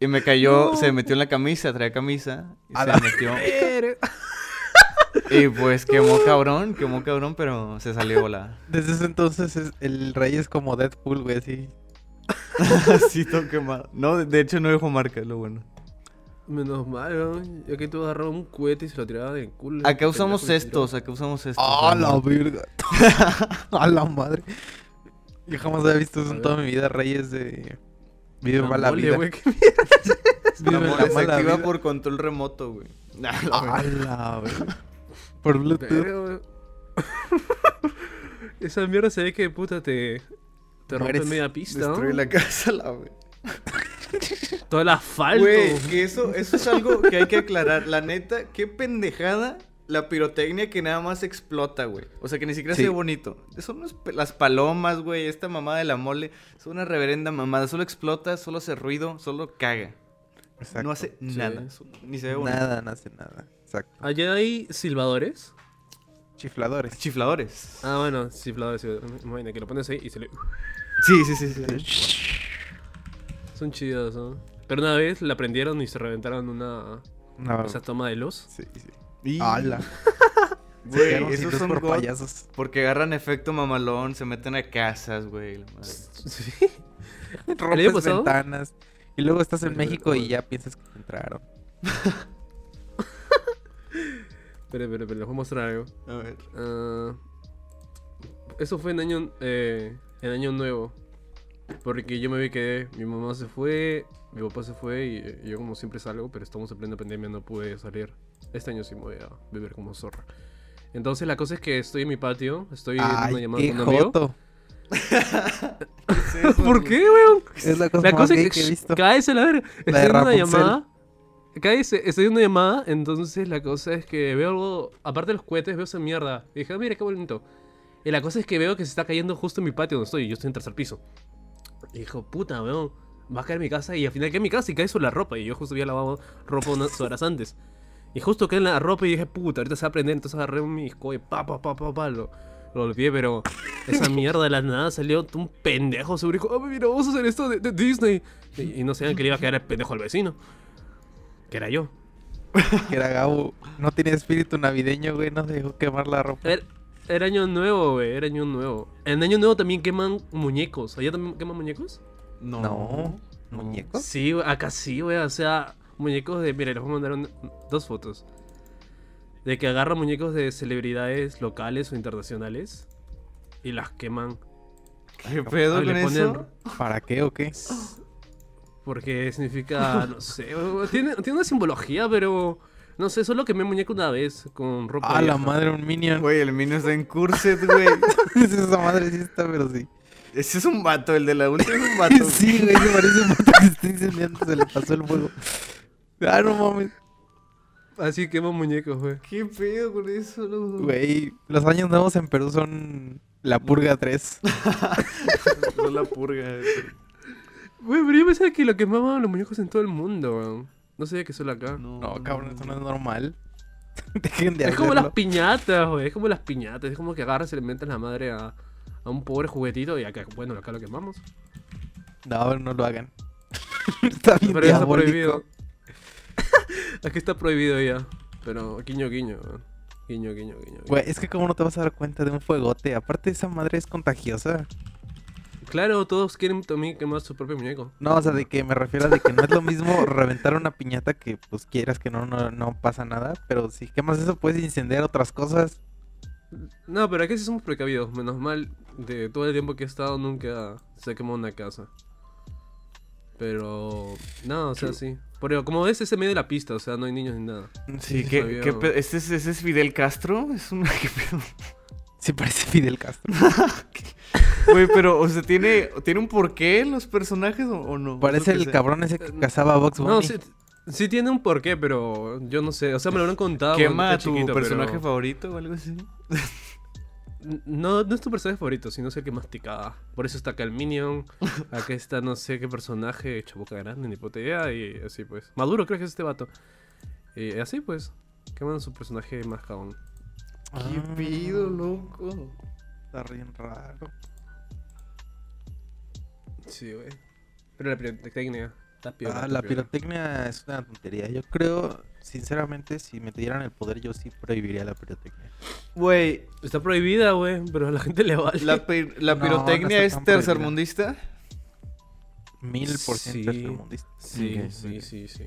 Y me cayó, se metió en la camisa, traía camisa. Y A se la metió. (laughs) Y pues quemó cabrón, quemó cabrón, pero se salió volada. Desde ese entonces es- el rey es como Deadpool, güey, así. (laughs) Así todo quemado. No, de- hecho no dejó marca, lo bueno. Menos mal, weón. Ya que tú agarrabas un cohete y se lo tiraba del culo. Acá usamos estos, acá usamos estos. ¡Ah, la verga! ¡A la madre! Yo jamás había visto eso en toda mi vida, Reyes de... Vive La mala mole, vida. güey, qué (laughs) Vive La la mole se mala activa vida. por control remoto, güey. (laughs) Nah, la ¡A verga. la verga! Por Bluetooth. Weón. (laughs) Esa mierda se ve que puta te. Te rompe media pista. ¿no? Destruye la casa, la güey. Todo el asfalto. Güey, que eso, eso es algo que hay que aclarar. La neta, qué pendejada la pirotecnia que nada más explota, güey. O sea, que ni siquiera Sí. se ve bonito. Son unas pe- las palomas, güey. Esta mamada de la mole. Es una reverenda mamada. Solo explota, solo hace ruido, solo caga. Exacto. No hace Sí. nada. Ni se ve bonito. Nada, no hace nada. Exacto. Allá hay silbadores. Chifladores. Chifladores. Ah, bueno, silbadores. sí, Imagina que lo pones ahí y se le. Sí, sí, sí, sí. sí. Son chidos, ¿no? Pero una vez la prendieron y se reventaron una. No. Esa toma de luz. Sí, sí. Y- ¡Hala! (laughs) Güey, esos son por payasos. Porque agarran efecto mamalón, se meten a casas, güey. Sí. (laughs) Rompes ventanas. Y luego estás en México y ya piensas que te entraron. (laughs) Espera, espera, espera, les voy a mostrar algo. A ver. Ah, eso fue en año, eh, en año nuevo. Porque yo me vi que mi mamá se fue, mi papá se fue y, eh, yo como siempre salgo, pero estamos en plena pandemia, no pude salir. Este año sí me voy a beber como zorra. Entonces la cosa es que estoy en mi patio, estoy en una ¡Ay, llamada qué con un amigo. joto! ¿Por qué, weón? Es la cosa, La más cosa es que he que visto. cállese la verga. Estoy de en una Rapunzel. llamada. Cállese, estoy en una llamada. Entonces la cosa es que veo algo. Aparte de los cohetes, veo esa mierda. Y dije, ah, mira qué bonito. Y la cosa es que veo que se está cayendo justo en mi patio donde estoy. y Yo estoy en tercer piso. Y dijo, puta, weón. Va a caer en mi casa. Y al final cae en mi casa y cae sobre la ropa. Y yo justo había lavado ropa unas (laughs) horas antes. Y justo cae en la ropa y dije, puta, ahorita se va a prender. Entonces agarré mi disco y pa, pa, pa, pa, pa. Lo, lo olvidé, pero esa (laughs) mierda de la nada salió un pendejo seguro y dijo, ah, mira, vamos a hacer esto de, de Disney. Y, y no sabían que le iba a quedar el pendejo al vecino. Que era yo. Que era Gabo. No tenía espíritu navideño, güey. No se dejó quemar la ropa. Era, era año nuevo, güey, era año nuevo. En año nuevo también queman muñecos. ¿Allá también queman muñecos? No. No. ¿Muñecos? Sí, güey, acá sí, güey. O sea, muñecos de. Mira, les voy a mandar un- dos fotos. De que agarran muñecos de celebridades locales o internacionales y las queman. ¿Qué pedo Ah, con le eso? ponen- ¿Para qué o qué? Porque significa, no sé, tiene, tiene una simbología, pero no sé, solo quemé muñeco una vez con ropa. ¡Ah, la madre, un minion! Güey, el minion está en curset, güey. (laughs) Esa madre sí está, pero sí. Ese es un vato, el de la última es un (laughs) vato. Sí, güey, se parece un vato que está incendiando. Se le pasó el fuego. Ah, no mames. Así queman muñecos, güey. ¿Qué pedo con eso, loco? Güey, los años nuevos en Perú son la purga 3. (laughs) No la purga. Güey, pero yo pensaba que lo quemaban los muñecos en todo el mundo, weón. No sabía que solo acá. No, No, cabrón, eso no es normal. (laughs) Dejen de Es como las piñatas, güey. Es como las piñatas. Es como que agarras y le metes la madre a, a un pobre juguetito y acá, bueno, acá lo quemamos. No, no lo hagan. (laughs) está bien Pero ya está diabólico. prohibido. Aquí está prohibido ya. Pero guiño, guiño. Guiño, guiño, guiño. Güey, es que cómo no te vas a dar cuenta de un fuegote. Aparte, esa madre es contagiosa. Claro, todos quieren también quemar su propio muñeco. No, o sea, de que me refiero a de que no es lo mismo (laughs) reventar una piñata que pues quieras que no, no, no pasa nada. Pero si quemas eso puedes incendiar otras cosas. No, pero aquí sí somos precavidos. Menos mal, de todo el tiempo que he estado nunca se quemó una casa. Pero, no, o sea, sí. Pero como ves, ese medio de la pista, o sea, no hay niños ni nada. Sí, Sí, ¿qué, sabía, qué güey. pedo? ¿Este es, ese es Fidel Castro? Es un... (laughs) ¿Qué pedo? Sí parece Fidel Castro. (laughs) Güey, pero, o sea, ¿tiene, ¿tiene un porqué los personajes o, o no? Parece el que sé. cabrón ese que cazaba a Box Bunny. No, sí, sí tiene un porqué, pero yo no sé. O sea, me lo habrán contado. ¿Quema a tu chiquito, personaje pero- favorito o algo así? (laughs) No, no es tu personaje favorito, sino es el que masticaba. Por eso está acá el Minion. (laughs) Acá está no sé qué personaje hecho boca grande, ni puta idea. Y así pues. Maduro creo que es este vato. Y así pues. Queman su personaje más cabrón. ¿Qué Ah, pido, loco? Está bien raro. Sí, güey. Pero la pirotecnia está peor. Ah, la pirotecnia es una tontería. Yo creo, sinceramente, si me dieran el poder, yo sí prohibiría la pirotecnia. Güey, Está prohibida, güey. Pero a la gente le vale. ¿la, pi- la pirotecnia no es tercermundista? Mil por ciento tercermundista. Sí, sí, sí, sí.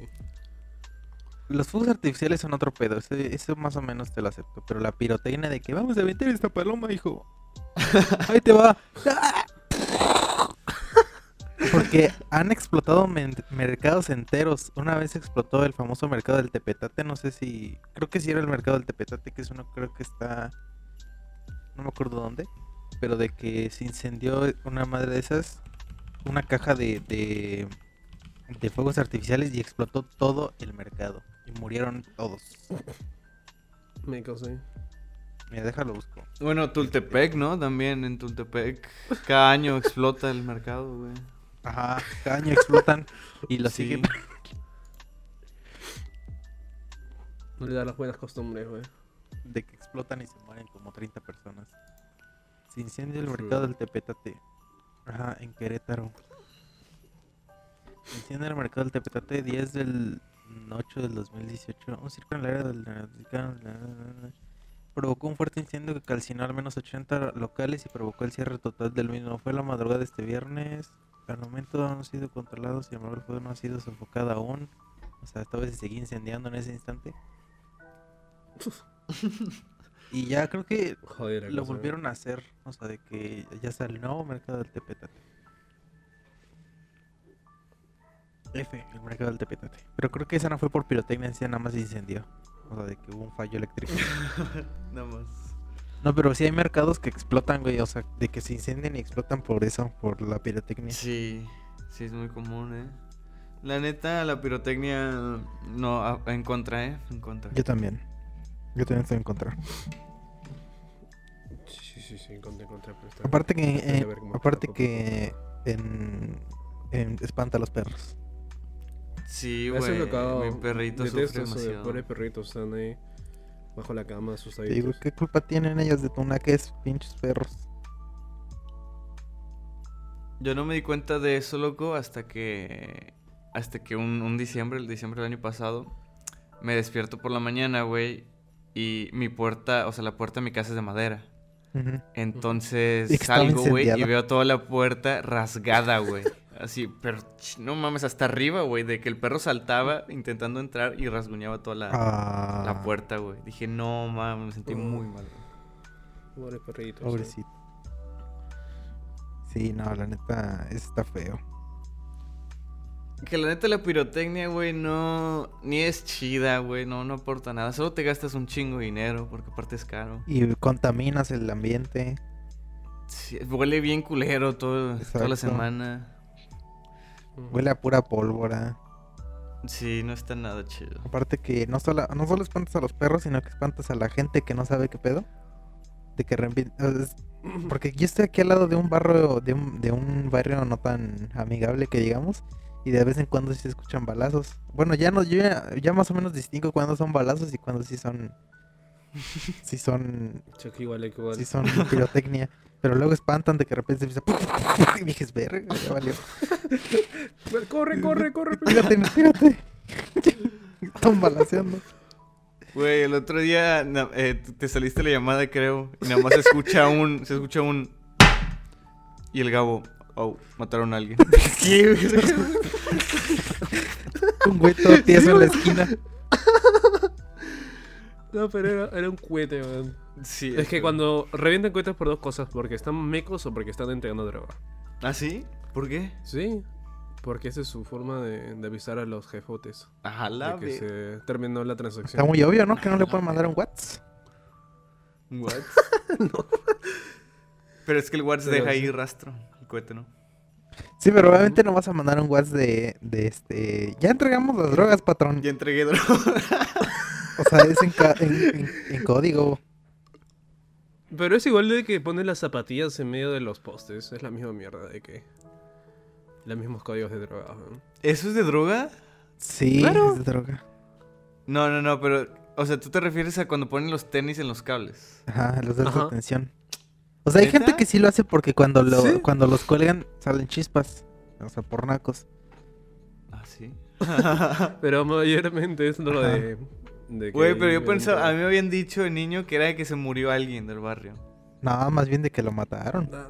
los fuegos artificiales son otro pedo. ese- Eso más o menos te lo acepto. Pero la pirotecnia de que vamos a aventar esta paloma, hijo. (laughs) Ahí te va. (laughs) Porque han explotado mercados enteros. Una vez explotó el famoso mercado del Tepetate. No sé si. Creo que sí era el mercado del Tepetate, que es uno, creo que está. No me acuerdo dónde. Pero de que se incendió una madre de esas. Una caja de, de, de fuegos artificiales y explotó todo el mercado. Y murieron todos. Me causé. Mira, déjalo busco. Bueno, Tultepec, ¿no? También en Tultepec. Cada año explota el mercado, güey. Ajá, cada año explotan y lo Sí. siguen. No le da las buenas costumbres, güey. de que explotan y se mueren como 30 personas. Se incendia el mercado del Tepetate. Ajá, en Querétaro. Se incendia el mercado del Tepetate 10 del 8 del 2018. Un circo en el área del provocó un fuerte incendio que calcinó al menos 80 locales y provocó el cierre total del mismo. Fue la madrugada de este viernes. Al momento han sido controlados, sin embargo el fuego no ha sido sofocado aún. O sea, esta vez se seguía incendiando en ese instante. (laughs) Y ya creo que Joder, lo volvieron a hacer, o sea, de que ya sale el nuevo mercado del Tepetate. F, el mercado del Tepetate. Pero creo que esa no fue por pirotecnia, nada más se incendió. O sea, de que hubo un fallo eléctrico. (laughs) Nada más. No, pero sí hay mercados que explotan, güey, o sea, de que se incendian y explotan por eso, por la pirotecnia. Sí, sí es muy común, ¿eh? La neta, la pirotecnia, no, a- en contra, ¿eh? En contra. Yo también. Yo también estoy en contra. Sí, sí, sí, encontré, encontré. pero está- Aparte que, eh, de ver cómo aparte está, que en, en espanta a los perros. Sí, Eso güey. es lo que hago. Mi perrito sufre Detesto eso de demasiado. pobres perritos están ahí bajo la cama, Te asustaditos. digo, ¿qué culpa tienen ellas de Tuna que es pinches perros? Yo no me di cuenta de eso, loco, hasta que. Hasta que un, un diciembre, el diciembre del año pasado, me despierto por la mañana, güey. Y mi puerta, o sea, la puerta de mi casa es de madera. Entonces salgo, güey, y veo toda la puerta rasgada, güey. Así, pero no mames, hasta arriba, güey, de que el perro saltaba intentando entrar y rasguñaba toda la, Ah, la puerta, güey. Dije, no mames, me sentí muy mal. güey. Pobres perritos. Pobrecito. Sí, no, la neta, eso está feo. Que la neta la pirotecnia, güey, no... Ni es chida, güey, no, no aporta nada. Solo te gastas un chingo de dinero, porque aparte es caro. Y contaminas el ambiente. Sí, huele bien culero todo, toda la semana. Huele a pura pólvora. Sí, no está nada chido. Aparte que no solo, no solo espantas a los perros, sino que espantas a la gente que no sabe qué pedo. De que Porque yo estoy aquí al lado de un barrio, de un, de un barrio no tan amigable que digamos. Y de vez en cuando sí se escuchan balazos. Bueno, ya no, yo ya, ya más o menos distingo cuando son balazos y cuando sí son. (laughs) Sí son. Chucky igual, igual. Sí son pirotecnia. (laughs) Pero luego espantan de que de repente se empieza. (laughs) Y dije, verga, ya valió. Corre, corre, corre. Tírate, tírate. Están balaceando. Güey, el otro día eh, te saliste la llamada, creo, y nada más se escucha un... Se escucha un... Y el Gabo... Oh, mataron a alguien. (laughs) ¿Qué, güey? Un güey todo tieso en la esquina. No, pero era, era un cohete, man. Sí. Es que cuando revientan cohetes por dos cosas, porque están mecos o porque están entregando droga. ¿Ah, sí? ¿Por qué? Sí, porque esa es su forma de, de avisar a los jefotes Ajá, la de que se terminó la transacción. Está muy obvio, ¿no? Que no le pueden mandar un WhatsApp. What? (laughs) Pero es que el WhatsApp deja sí. ahí rastro. El cohete, ¿no? Sí, pero obviamente no vas a mandar un WhatsApp de, de este. Ya entregamos las drogas, patrón. Ya entregué droga. (laughs) O sea, es en, ca- en, en- en código. Pero es igual de que ponen las zapatillas en medio de los postes. Es la misma mierda de que. Los mismos códigos de droga. ¿Eso es de droga? Sí, Claro. es de droga. No, no, no, pero... O sea, tú te refieres a cuando ponen los tenis en los cables. Ajá, los de Ajá. atención. O sea, hay gente ¿Neta? que sí lo hace porque cuando lo, Sí. cuando los cuelgan salen chispas. O sea, por nacos. Ah, sí. (laughs) Pero mayormente es lo de. de que Güey, pero yo viven pensaba... A mí me habían dicho de niño que era de que se murió alguien del barrio. No, más bien de que lo mataron. Ah,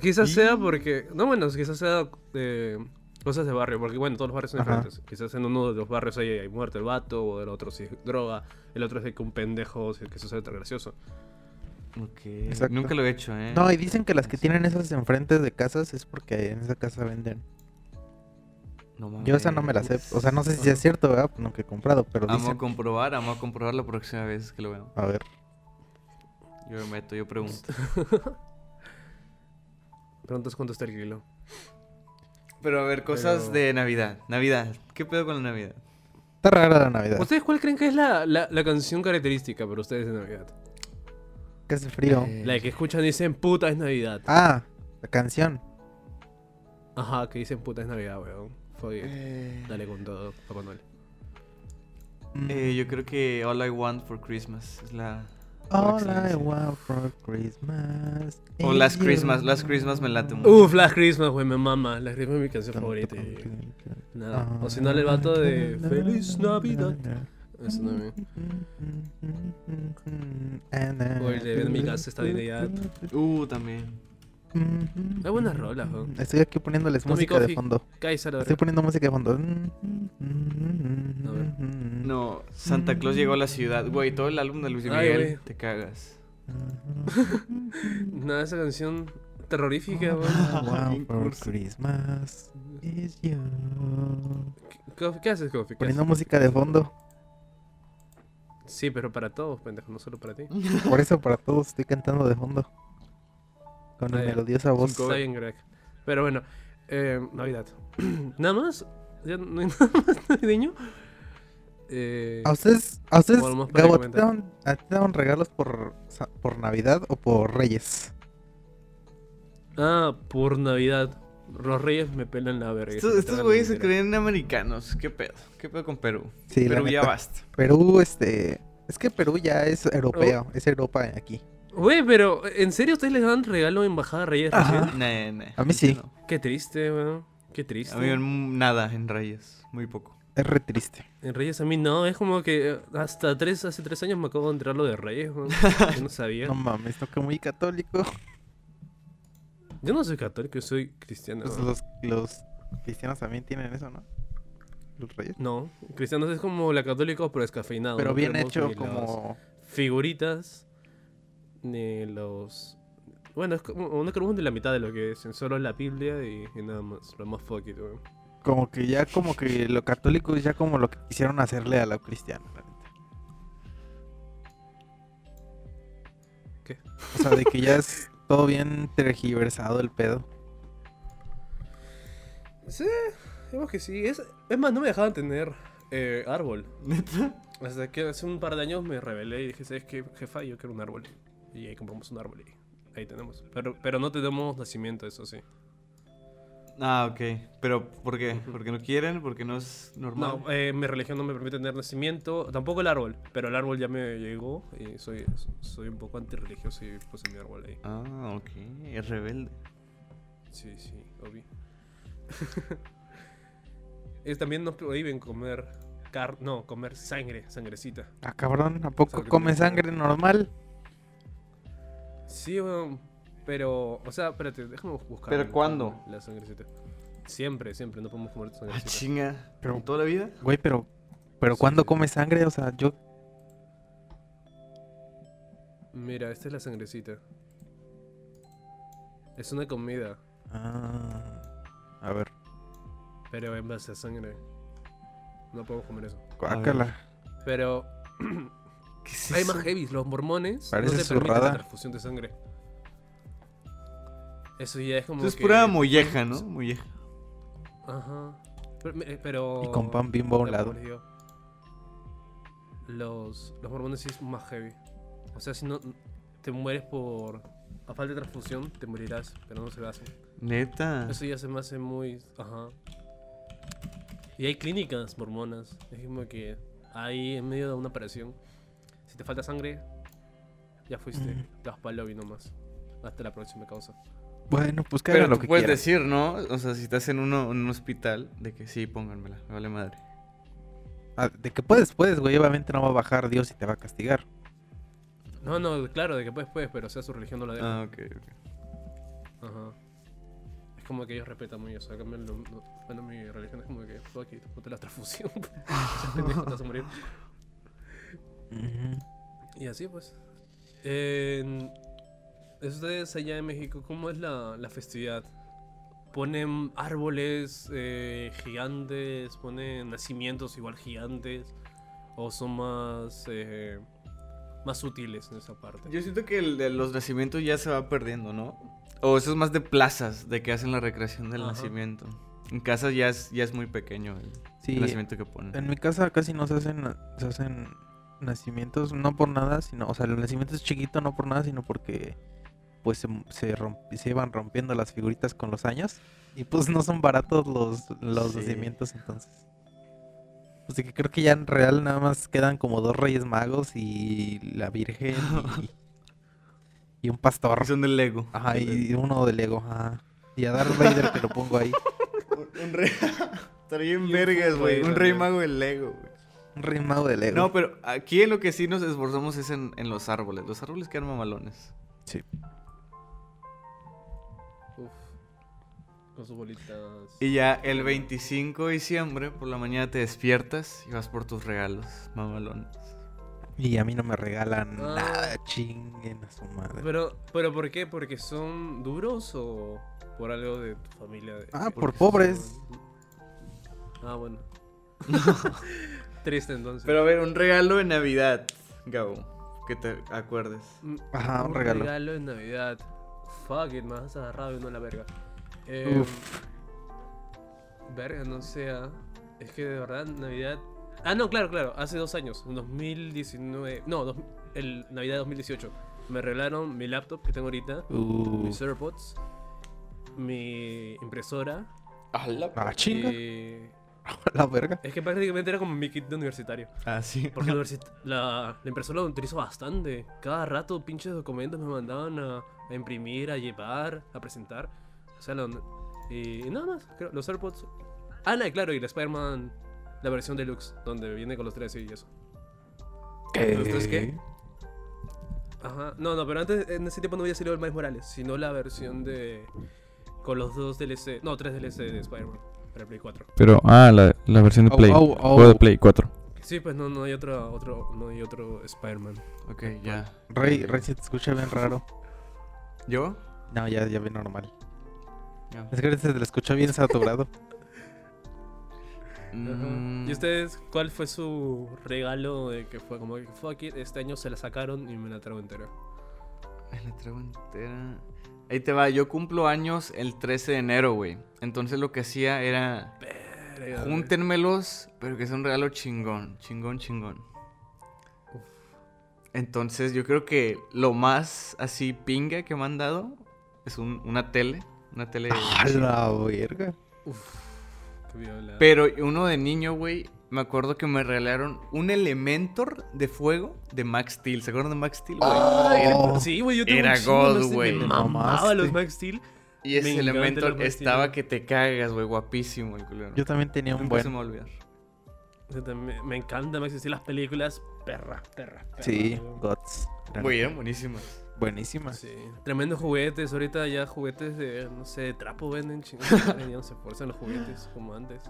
Quizás Y- sea porque. No, bueno, quizás sea. eh, Cosas de barrio, porque bueno, todos los barrios son Ajá. diferentes. Quizás en uno de los barrios hay, hay muerto el vato, o el otro sí es droga, el otro es de que un pendejo que se hace tan gracioso. Ok. Exacto. Nunca lo he hecho, ¿eh? No, y dicen que las que Sí. tienen esas enfrente de casas es porque en esa casa venden. No Yo esa no me la sé. O sea, no sé si es cierto, ¿verdad? Nunca he comprado, pero Amo dicen... comprobar, amo comprobar la próxima vez que lo veo. A ver. Yo me meto, yo pregunto. (laughs) Preguntas cuánto está el kilo. Pero a ver, cosas Pero- de Navidad. Navidad. ¿Qué pedo con la Navidad? Está rara la Navidad. ¿Ustedes cuál creen que es la, la, la canción característica para ustedes de Navidad? Que hace frío. Eh, La que escuchan dicen puta es Navidad. Ah, la canción. Ajá, que dicen puta es Navidad, weón. Fue eh, Dale con todo, Papá Noel. Mm. eh, yo creo que All I Want for Christmas es la... All I want for Christmas. O is Last. Christmas, Last Christmas me late mucho. Uf, Last Christmas, güey, me mama. Last Christmas es mi canción favorita. Nada. O si no, el vato de Feliz Navidad. Eso también. O el de mi casa esta Navidad. Uh, también. Hay Hay buenas rolas, weón. Estoy aquí poniéndoles Tommy música de fondo. Kaiser, a ver. Estoy poniendo música de fondo. No, Santa Claus llegó a la ciudad. Güey, todo el álbum de Luis Ay, Miguel, güey. te cagas. (laughs) Nada, esa canción terrorífica, weón. Bien for. Christmas is you. Coffee, ¿Qué haces, Coffee? ¿Qué Poniendo haces? música de fondo. Sí, pero para todos, pendejo, no solo para ti. Por eso para todos estoy cantando de fondo. Con Ah, mi ya. melodiosa voz. Está bien, Greg. Pero bueno, eh, Navidad. (clears throat) ¿Nada más? ¿Ya no hay (laughs) nada más navideño? Eh, ¿A ustedes, a ustedes, Gabo, ¿a ti te dan, a ti te dan regalos por, por Navidad o por Reyes? ah, por Navidad. Los reyes me pelan la verga. Estos, güeyes se creen americanos. ¿Qué pedo? ¿Qué pedo con Perú? Sí, la Perú ya basta. Perú, este... Es que Perú ya es europeo, Oh. es Europa aquí. Güey, pero ¿en serio ustedes les dan regalo en Embajada de Reyes recién? Nah, nah, A mí sí. no. Qué triste, weón. Qué triste. A mí nada en Reyes. Muy poco. Es re triste. En Reyes a mí no, es como que eh, hasta tres, hace tres años me acabo de enterar lo de Reyes, weón. (laughs) Yo no sabía. No mames, no que muy católico. Yo no soy católico, yo soy cristiano. Pues los, los cristianos también tienen eso, ¿no? Los reyes. No, cristianos es como la católica pero descafeinado. Pero no bien hecho como... Figuritas, ni los... Bueno, es como, no queremos ni la mitad de lo que es, solo la Biblia y, y nada más, lo más fuck it, weón. Como que ya como que lo católico es ya como lo que quisieron hacerle a lo cristiano, la neta. ¿Qué? O sea, de que ya es todo bien tergiversado el pedo. Sí, digamos que sí. Es, es más, no me dejaban tener eh, árbol. ¿Neta? Hasta que hace un par de años me rebelé y dije, ¿sabes qué, jefa? Yo quiero un árbol. Y ahí compramos un árbol y ahí tenemos. Pero, pero no tenemos nacimiento, eso sí. Ah, ok. Pero, ¿por qué? ¿Porque no quieren? ¿Porque no es normal? No, eh, mi religión no me permite tener nacimiento. Tampoco el árbol. Pero el árbol ya me llegó y soy, soy un poco antirreligioso y puse mi árbol ahí. Ah, ok. Es rebelde. Sí, sí, obvio. (laughs) y también nos prohíben comer car no, comer sangre, sangrecita. Ah, cabrón, ¿a poco Sangre come sangre normal? Sí, weón, pero, o sea, espérate, déjame buscar. ¿Pero cuándo? La sangrecita. Siempre, siempre, no podemos comer Ah, sangrecita. chinga. Pero- ¿Toda la vida? Güey, pero... Pero Sí, ¿cuándo sí. come sangre? O sea, yo... Mira, esta es la sangrecita. Es una comida, Ah, a ver, pero en base a sangre. No podemos comer eso. guácala. Pero ¿Qué (clears throat) es hay más heavy, los mormones Parece no te permiten la transfusión de sangre. Eso ya es como Eso es que- pura molleja, ¿no? Molleja. Ajá. Pero, Y con pan bimbo a un lado. Los, los mormones sí es más heavy. O sea, si no te mueres por. A falta de transfusión, te morirás, pero no se lo hacen. Neta. Eso ya se me hace muy. Ajá. Y hay clínicas mormonas. Es como que ahí en medio de una operación, te falta sangre, ya fuiste. Ujú. Te vas para el lobby nomás. Hasta la próxima causa. Bueno, pues que Pero lo tú que puedes quieran. decir, ¿no? O sea, si estás en, uno, en un hospital, de que sí, pónganmela, me vale madre. Ah, de que puedes, puedes, güey. Obviamente no va a bajar Dios y te va a castigar. No, no, claro, de que puedes, puedes, pero o sea, su religión no la deja. Ah, ok, ok. Ajá. Es como que ellos respetan muy eso. Acá me lo- no- bueno, mi religión es como que, fuck it, ponte la transfusión. (laughs) Te vas a morir. Y así pues. En- ustedes allá en México, ¿cómo es la, la festividad? ¿Ponen árboles eh, gigantes? ¿Ponen nacimientos igual gigantes? ¿O son más, eh, más sutiles en esa parte? Yo siento que el de los nacimientos ya se va perdiendo, ¿no? O eso es más de plazas, de que hacen la recreación del Ajá. nacimiento. En casas ya es, ya es muy pequeño el, Sí, el nacimiento que ponen. en mi casa casi no se hacen, se hacen nacimientos, no por nada, sino, o sea, el nacimiento es chiquito no por nada, sino porque pues se, se, romp- se iban rompiendo las figuritas con los años y pues no son baratos los, los Sí. nacimientos entonces. Pues de que creo que ya en real nada más quedan como dos reyes magos y la virgen y, y un pastor. Y son del Lego. Ajá, y uno de Lego, ajá. Y a Darth Vader que lo pongo ahí. (laughs) Un, un rey. (laughs) Estaría bien vergas, güey. Un rey mago del Lego, güey. Mago de Lego. No, pero aquí en lo que sí nos esforzamos es en, en los árboles. Los árboles quedan mamalones. Sí. Uf. Con sus bolitas. Y ya el 25 de diciembre por la mañana te despiertas y vas por tus regalos mamalones. Y a mí no me regalan Ah. nada, chinguen a su madre. Pero, pero ¿por qué? ¿Porque son duros o por algo de tu familia? De- Ah, por pobres. son- Ah, bueno. (laughs) (laughs) Triste entonces. Pero a ver, un regalo de Navidad, Gabo. Que te acuerdes. Mm, Ajá, un regalo. regalo de Navidad. Fuck it, me has agarrado y no la verga. Eh, Uf. Verga, no sea. Es que de verdad, Navidad. Ah, no, claro, claro. Hace dos años, en 2019. No, dos- el Navidad de 2018. Me regalaron mi laptop que tengo ahorita, Uh, mis AirPods, mi impresora. ah, chinga. y- (laughs) La verga. Es que prácticamente era como mi kit de universitario. Ah, sí. Porque la, (laughs) universit- la, la impresora la utilizo bastante. Cada rato pinches documentos me mandaban a, a imprimir, a llevar, a presentar. O sea, lo- y, y nada más. creo, los AirPods. Ah, no, claro, y la Spider-Man, la versión deluxe, donde viene con los tres y eso. ¿Los tres qué? Ajá. No, no, pero antes, en ese tiempo no había salido el Miles Morales, sino la versión de... Con los dos DLC, no, tres DLC de Spider-Man, para Play 4. Pero, ah, la, la versión de Play. au, Juego de. Play 4. Sí, pues no, no hay otro, otro, no hay otro Spider-Man. Ok, ya. Rey, Rey se te escucha bien raro. ¿Yo? No, ya, ya bien normal. Es que se te escucha bien saturado. (laughs) Ajá. Mm, ¿Y ustedes cuál fue su regalo de que fue como que fuck it, este año se la sacaron y me la traigo entera? Ay, la traigo entera. Ahí te va, yo cumplo años el 13 de enero, güey. Entonces lo que hacía era Verga, júntenmelos, pero que sea un regalo chingón, chingón, chingón. Uf. Entonces yo creo que lo más así pinga que me han dado es un- una tele, una tele. A la verga. Uf. Pero uno de niño, güey, me acuerdo que me regalaron un Elementor de fuego de Max Steel. ¿Se acuerdan de Max Steel, güey? Oh, sí, güey, yo tengo era un God, güey. Me mamaba los Max Steel. Y ese Elementor Steel, estaba que te cagas, güey, guapísimo el culero. Yo también tenía un Nunca se me buen. va a olvidar. Me encanta Max Steel, las películas, perra, perra. perra, Sí, güey. Gods. Güey, eran buenísimas. Buenísimas. Sí, tremendos juguetes. Ahorita ya juguetes de, no sé, de trapo venden chingados. (laughs) ya no se esfuerzan los juguetes como antes.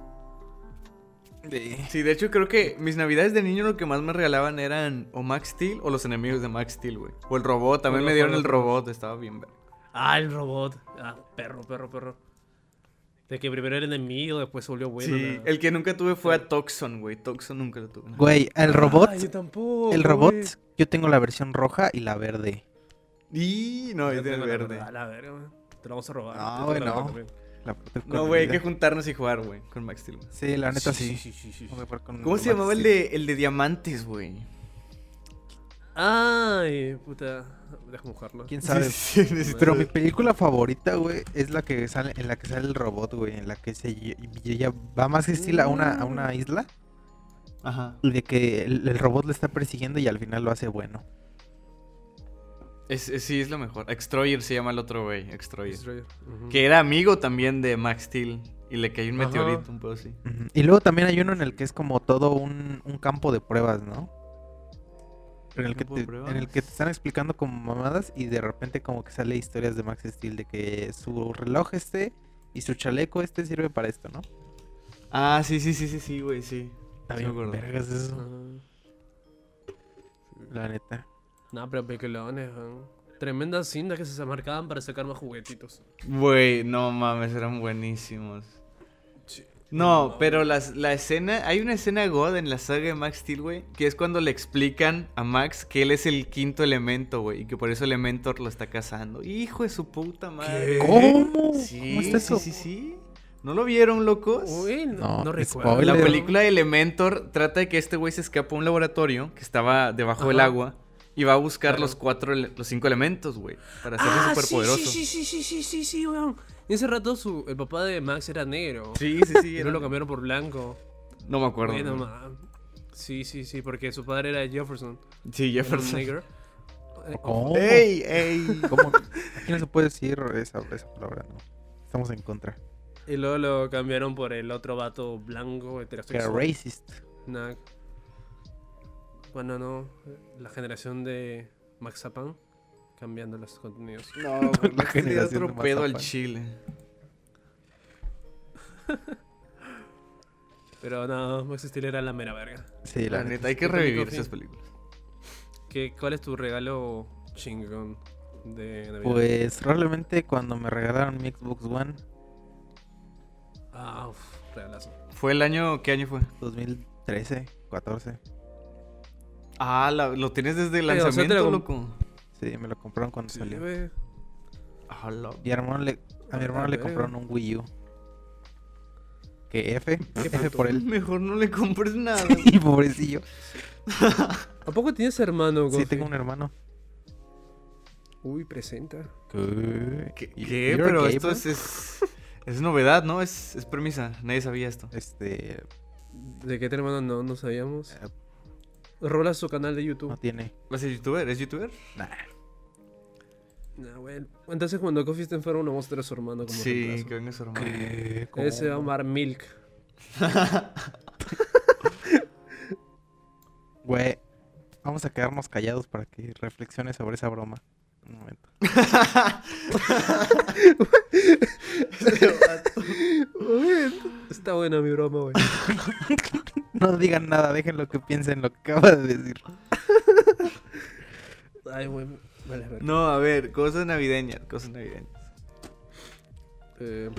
Sí, de hecho creo que mis navidades de niño lo que más me regalaban eran o Max Steel o los enemigos de Max Steel, güey. O el robot, también me dieron el robot, estaba bien ver. Ah, el robot. Ah, perro, perro, perro. De que primero era enemigo, después se volvió bueno. Sí, la- el que nunca tuve fue a Toxon, güey. Toxon nunca lo tuve. Güey, el robot. Ah, yo tampoco. el robot, güey. yo tengo la versión roja y la verde. Y no, Yo es del tengo la verde. verdad, la verga, güey. Te lo vamos a robar. No, güey, la no. La No, güey, hay que juntarnos y jugar, güey, con Max Steel. Sí, la neta sí. Sí, sí, sí, con ¿Cómo se Max llamaba el Steel. de, el de diamantes, güey? Ay, puta. Déjame buscarlo. ¿Quién sabe? (laughs) Sí, sí, necesito- Pero mi película favorita, güey, es la que sale, en la que sale el robot, güey, en la que se ella va más estilo a una, a una isla Ajá. y de que el, el robot le está persiguiendo y al final lo hace bueno. Es, es- sí, es lo mejor. Extroyer se llama el otro güey, Extroyer. Que era amigo también de Max Steel. Y le cayó un Ajá. meteorito, un pedo así. Y luego también hay uno en el que es como todo un, un campo de pruebas, ¿no? En el, que ¿Campo de te, en el que te están explicando como mamadas y de repente como que sale historias de Max Steel de que su reloj este Y su chaleco este sirve para esto, ¿no? Ah, sí, sí, sí, sí, sí, güey, sí. Está bien, vergas eso, la neta. No, pero peliculones, weón. Tremendas cintas que se marcaban para sacar más juguetitos. Güey, no mames, eran buenísimos. Sí. No, pero las, la escena, hay una escena God en la saga de Max Steel, güey, que es cuando le explican a Max que él es el quinto elemento, güey, y que por eso Elementor lo está cazando. Hijo de su puta madre. ¿Qué? ¿Cómo? Sí, ¿Cómo está eso? sí, sí, sí. ¿No lo vieron, locos? Uy, no, No, no recuerdo. spoiler. La película de Elementor trata de que este güey se escapa a un laboratorio que estaba debajo del agua y va a buscar Claro. los cuatro, los cinco elementos, güey, para hacerse Ah, superpoderoso. sí, sí, sí, sí, sí, sí, sí, weón. Y ese rato su, el papá de Max era negro. Sí, sí, sí. (laughs) Y era- no lo cambiaron por blanco. No me acuerdo. Bueno. Sí, sí, sí, porque su padre era Jefferson. Sí, Jefferson. negro. ¿Cómo? ¡Ey, ey! (laughs) ¿Cómo? Aquí no se puede decir esa, esa palabra, ¿no? Estamos en contra. Y luego lo cambiaron por el otro vato blanco, Que era heterosexual. racist. Nah. Bueno, no. La generación de Max Zapan cambiando los contenidos. No, (laughs) La generación otro de pedo al chile. Pero no, Max Steel era la mera verga. Sí, La la, neta, hay que ¿Qué película revivir esas películas. ¿Qué, ¿Cuál es tu regalo chingón de Navidad? Pues probablemente cuando me regalaron mi Xbox One Ah, uff, regalazo. ¿Fue el año? ¿Qué año fue? 2013, 14. Ah, la- lo tienes desde el Eh, o sea, lanzamiento, loco. Sí, me lo compraron cuando Sí, salió. Ah, Y a mi hermano le, a mi hermano le compraron un Wii U. Que F, F por él. Mejor no le compres nada. (laughs) Y pobrecillo. ¿A poco tienes hermano, Sí, Gofi? tengo un hermano. Uy, presenta. ¿Qué? Pero gay, esto es, es, es novedad, ¿no? Es, es premisa. Nadie sabía esto. Este, ¿De qué hermano no? No sabíamos. Rola su canal de YouTube. no tiene. ¿Vas a ser youtuber? ¿Es youtuber? Nah. Nah, güey. Entonces cuando Coffee esté enfermo, no vamos a tener a su hermano como Sí, reemplazo. que venga su hermano. ¿Qué? Ese va a llamar Milk. (laughs) Güey, vamos a quedarnos callados para que reflexiones sobre esa broma. Un momento. Está buena mi broma, güey. (laughs) No digan nada, dejen lo que piensen lo que acaba de decir. Ay, güey. Vale, a ver. No, a ver, cosas navideñas, cosas navideñas. Eh,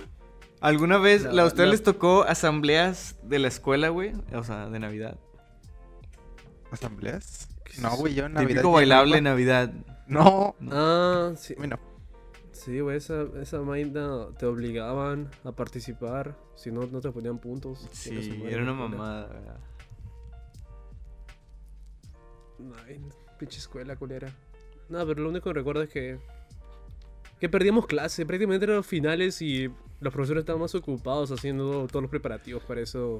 ¿Alguna vez La- a ustedes les tocó asambleas de la escuela, güey? O sea, de Navidad. ¿Asambleas? ¿Qué es No, güey, yo en Navidad. Típico bailable en Navidad. No, ah, sí. a mí no. Sí, güey, esa, esa vaina te obligaban a participar. Si no, no te ponían puntos. Sí, era una mamada, ¿verdad? Ay, pinche escuela culera. No, pero lo único que recuerdo es que. Que perdíamos clase. Prácticamente eran los finales y los profesores estaban más ocupados haciendo todos los preparativos para eso.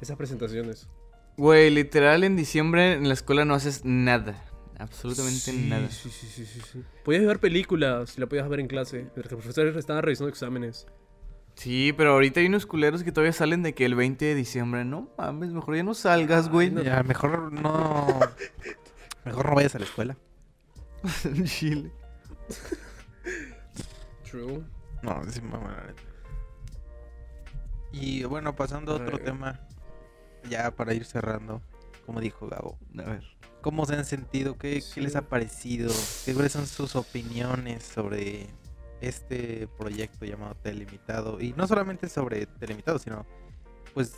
Esas presentaciones. Güey, literal en diciembre en la escuela no haces nada. Absolutamente Sí, nada. Sí, sí, sí, sí, sí. Podías ver películas si la podías ver en clase. Mientras que los profesores estaban revisando exámenes. Sí, pero ahorita hay unos culeros que todavía salen de que el 20 de diciembre, no mames, mejor ya no salgas, güey. no. Ya, mejor no. Mejor no vayas a la escuela. (laughs) Chile. True. No, sí, mamá, la neta. Y bueno, pasando a otro tema, ya para ir cerrando, como dijo Gabo, A ver. ¿Cómo se han sentido? ¿Qué, qué les ha parecido? ¿Qué, ¿Cuáles son sus opiniones sobre este proyecto llamado Telemitado? Y no solamente sobre Telemitado, sino pues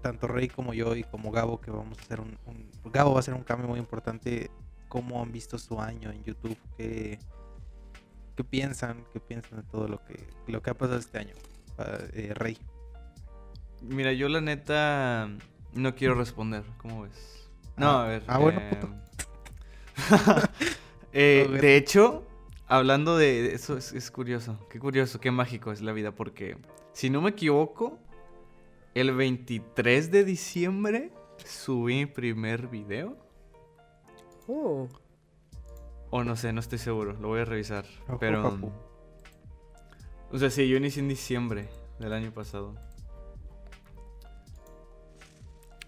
tanto Rey como yo y como Gabo que vamos a hacer un, un- Gabo va a hacer un cambio muy importante. ¿Cómo han visto su año en YouTube? ¿Qué, qué piensan? ¿Qué piensan de todo lo que, lo que ha pasado este año? Eh, Rey. Mira, yo la neta no quiero responder, ¿cómo ves? No, Ah, a ver. ah, bueno, (laughs) eh, puto. eh, de hecho, hablando de eso, es, es curioso. Qué curioso, qué mágico es la vida, porque si no me equivoco, el 23 de diciembre subí mi primer video. Oh. O no sé, no estoy seguro, lo voy a revisar. Ojo, Pero. papu. O sea, sí, yo inicié en diciembre del año pasado.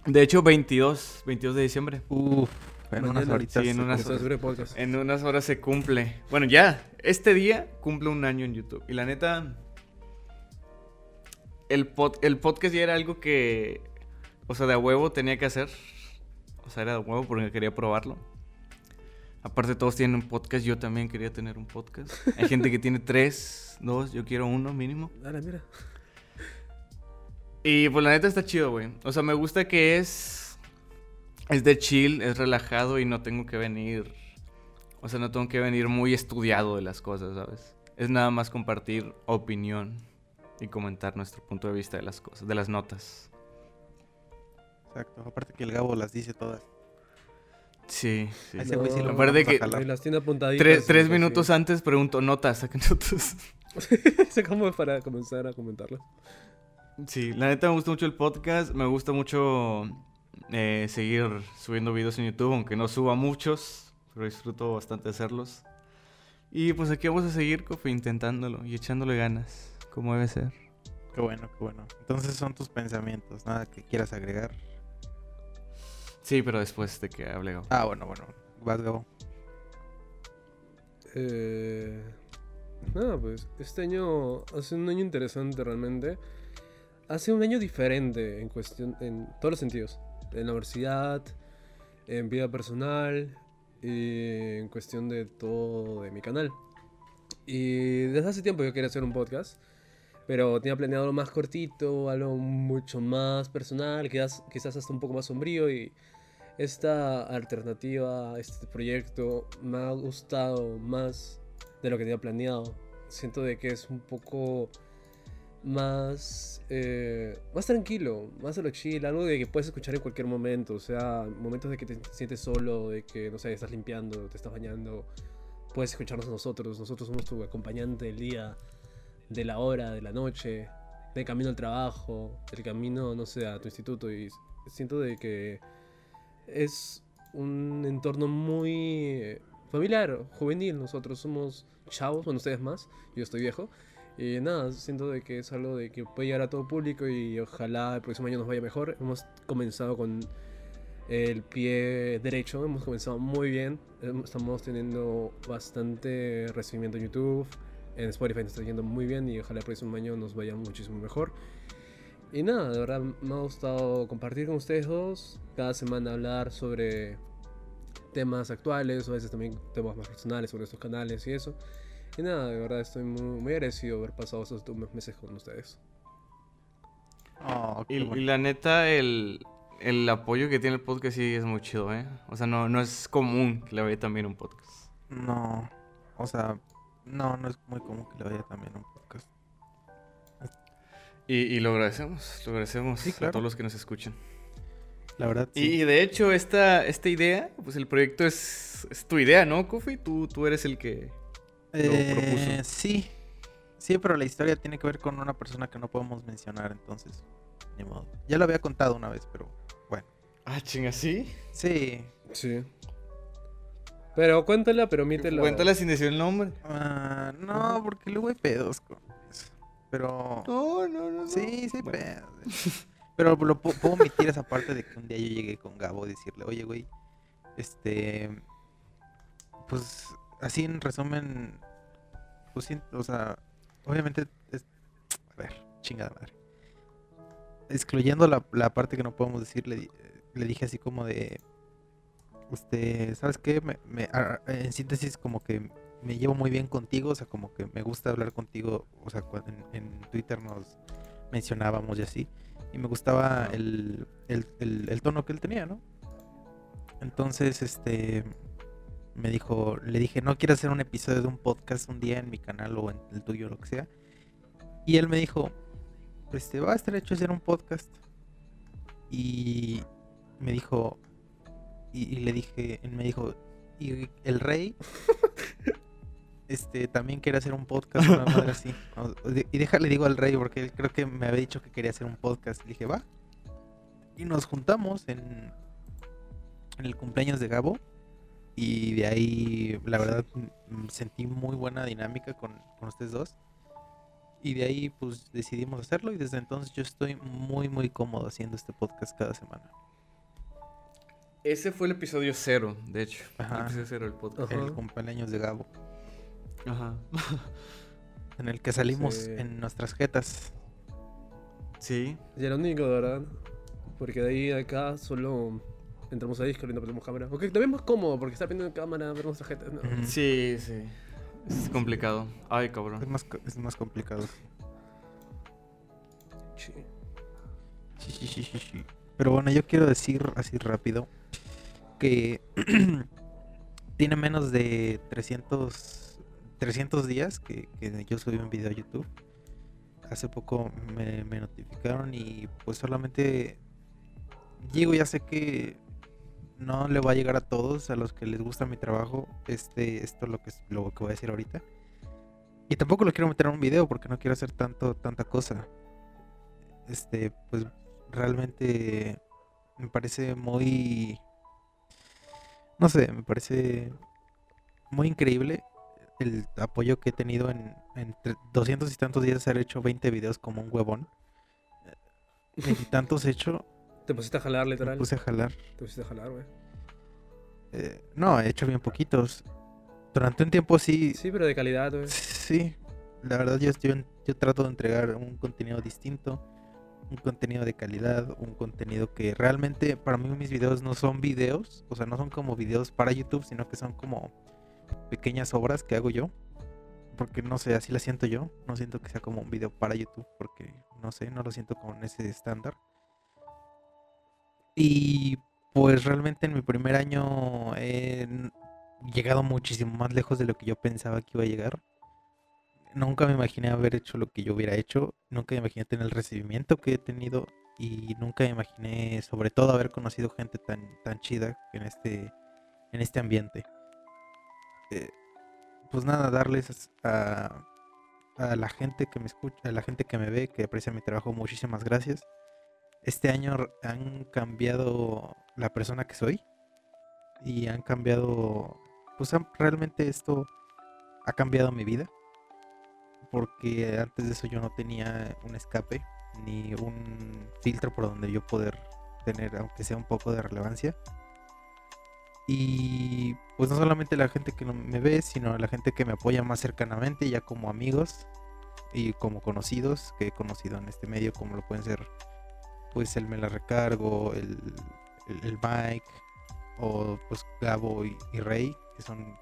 De hecho, 22, 22 de diciembre. Uf, en unas horitas. Sí, en se unas. En horas se cumple. Bueno, ya, este día cumple un año en YouTube. Y la neta, el, pod- el podcast ya era algo que, o sea, de a huevo tenía que hacer. O sea, era de huevo porque quería probarlo. Aparte, todos tienen un podcast. Yo también quería tener un podcast. Hay gente que tiene tres, dos. Yo quiero uno mínimo. Dale, mira. Y pues la neta está chido, güey. O sea, me gusta que es. Es de chill, es relajado y no tengo que venir. O sea, no tengo que venir muy estudiado de las cosas, ¿sabes? Es nada más compartir opinión y comentar nuestro punto de vista de las cosas, de las notas. Exacto. Aparte que el Gabo las dice todas. Sí, sí. A ese güey sí lo. Aparte que las tiene apuntaditas. Tres, tres así. minutos antes pregunto notas, saquen notas. (laughs) Sé cómo es para comenzar a comentarlas. Sí, la neta me gusta mucho el podcast, me gusta mucho eh, seguir subiendo videos en YouTube, aunque no suba muchos, pero disfruto bastante hacerlos. Y pues aquí vamos a seguir, Kofi, intentándolo y echándole ganas, como debe ser. Qué bueno, qué bueno. Entonces son tus pensamientos, nada que quieras agregar. Sí, pero después de que hable. Gabo. Ah, bueno, bueno. Vas, Gabo. Eh, nada, pues este año ha sido un año interesante realmente. Ha sido un año diferente en cuestión, en todos los sentidos. En la universidad, en vida personal y en cuestión de todo de mi canal. Y desde hace tiempo yo quería hacer un podcast, pero tenía planeado algo más cortito, algo mucho más personal, quizás, quizás hasta un poco más sombrío y esta alternativa, este proyecto me ha gustado más de lo que tenía planeado. Siento de que es un poco más eh, más tranquilo, más a lo chill, algo de que puedes escuchar en cualquier momento, o sea, momentos de que te sientes solo, de que no sé, estás limpiando, te estás bañando, puedes escucharnos a nosotros, nosotros somos tu acompañante del día, de la hora, de la noche, del camino al trabajo, del camino, no sé, a tu instituto y siento de que es un entorno muy familiar, juvenil. Nosotros somos chavos, bueno, ustedes más, yo estoy viejo. Y nada, siento de que es algo de que puede llegar a todo público y ojalá el próximo año nos vaya mejor. Hemos comenzado con el pie derecho, hemos comenzado muy bien. Em- Estamos teniendo bastante recibimiento en YouTube, en Spotify nos está yendo muy bien y ojalá el próximo año nos vaya muchísimo mejor. Y nada, de verdad me ha gustado compartir con ustedes dos, cada semana hablar sobre temas actuales, a veces también temas más personales sobre estos canales y eso. Y nada, de verdad estoy muy, muy agradecido de haber pasado estos dos meses con ustedes. Oh, qué Y, la neta, el, el apoyo que tiene el podcast sí es muy chido, ¿eh? O sea, no, no es común que le vaya también un podcast. No, o sea, no, no es muy común que le vaya también un podcast. Y, y lo agradecemos, lo agradecemos Sí, a todos los que nos escuchan. La verdad, Y, sí. y de hecho, esta, esta idea, pues el proyecto es, es tu idea, ¿no, Kofi? Tú, tú eres el que... Eh, propuso. sí, sí, pero la historia tiene que ver con una persona que no podemos mencionar, entonces, ni modo. Ya lo había contado una vez, pero bueno. Ah, chinga, ¿sí? Sí, Sí. Pero cuéntala, pero omítela. Cuéntala sin decir el nombre. ah, no, porque luego hay pedos con eso. Pero... No, no, no. no. Sí, sí, Bueno. pedos. Pero lo pu- puedo omitir esa parte de que un día yo llegué con Gabo a decirle, oye, güey, este, pues, así en resumen, pues, o sea, obviamente, es- a ver, chingada madre. Excluyendo la, la parte que no podemos decir, le, le dije así como de, este, ¿sabes qué? Me, me- en síntesis, como que me llevo muy bien contigo, o sea, como que me gusta hablar contigo, o sea, cuando en, en Twitter nos mencionábamos y así, y me gustaba el, el, el- el tono que él tenía, ¿no? Entonces, este, me dijo, le dije, no quiero hacer un episodio de un podcast un día en mi canal o en el tuyo, lo que sea. Y él me dijo, este, va a estar hecho hacer un podcast. Y me dijo, y, y le dije, él me dijo, y el rey, (laughs) este, también quiere hacer un podcast, una madre así. (laughs) O- de- Y déjale digo al rey, porque él creo que me había dicho que quería hacer un podcast. Le dije, va. Y nos juntamos en, en el cumpleaños de Gabo. Y de ahí, la verdad, sentí muy buena dinámica con, con ustedes dos. Y de ahí, pues decidimos hacerlo. Y desde entonces yo estoy muy, muy cómodo haciendo este podcast cada semana. Ese fue el episodio cero, de hecho. Ajá. El episodio cero del podcast. El cumpleaños de Gabo. Ajá. En el que salimos Sí. en nuestras jetas. Sí. Y el único, ¿verdad? Porque de ahí a acá solo entramos a Discord y no ponemos cámara. Porque también es más cómodo porque estar viendo en cámara, ver nuestra gente. ¿no? Sí, sí. Es complicado. Ay, Es cabrón. más, co- es más complicado. Sí. Sí, sí, sí, sí, sí. Pero bueno, yo quiero decir así rápido que (clears throat) tiene menos de 300, 300 días que, que yo subí un video a YouTube. Hace poco me, me notificaron y pues solamente digo, ya sé que no le va a llegar a todos, a los que les gusta mi trabajo, este, esto lo que, es- lo que voy a decir ahorita. Y tampoco lo quiero meter en un video porque no quiero hacer tanto, tanta cosa. Este, pues realmente me parece muy no sé, me parece muy increíble el apoyo que he tenido en, en tre- 200 y tantos días haber hecho 20 videos como un huevón. Veintitantos hecho, Te pusiste a jalar, me literal. puse a jalar. Te pusiste a jalar, güey. Eh, no, he hecho bien poquitos. Durante un tiempo sí, Sí, pero de calidad, güey. Sí, la verdad yo, estoy, yo trato de entregar un contenido distinto, un contenido de calidad, un contenido que realmente para mí mis videos no son videos, o sea, no son como videos para YouTube, sino que son como pequeñas obras que hago yo, porque no sé, así la siento yo, no siento que sea como un video para YouTube, porque no sé, no lo siento como en ese estándar. Y pues realmente en mi primer año he llegado muchísimo más lejos de lo que yo pensaba que iba a llegar. Nunca me imaginé haber hecho lo que yo hubiera hecho, nunca me imaginé tener el recibimiento que he tenido y nunca me imaginé sobre todo haber conocido gente tan, tan chida en este, en este ambiente. Eh, pues nada, darles a, a la gente que me escucha, a la gente que me ve, que aprecia mi trabajo, muchísimas gracias. Este año han cambiado la persona que soy y han cambiado, pues han- realmente esto ha cambiado mi vida porque antes de eso yo no tenía un escape ni un filtro por donde yo poder tener aunque sea un poco de relevancia. Y pues no solamente la gente que me ve sino la gente que me apoya más cercanamente ya como amigos y como conocidos que he conocido en este medio como lo pueden ser pues el me la recargo el, el, Mike o pues Gabo y, y Rey que son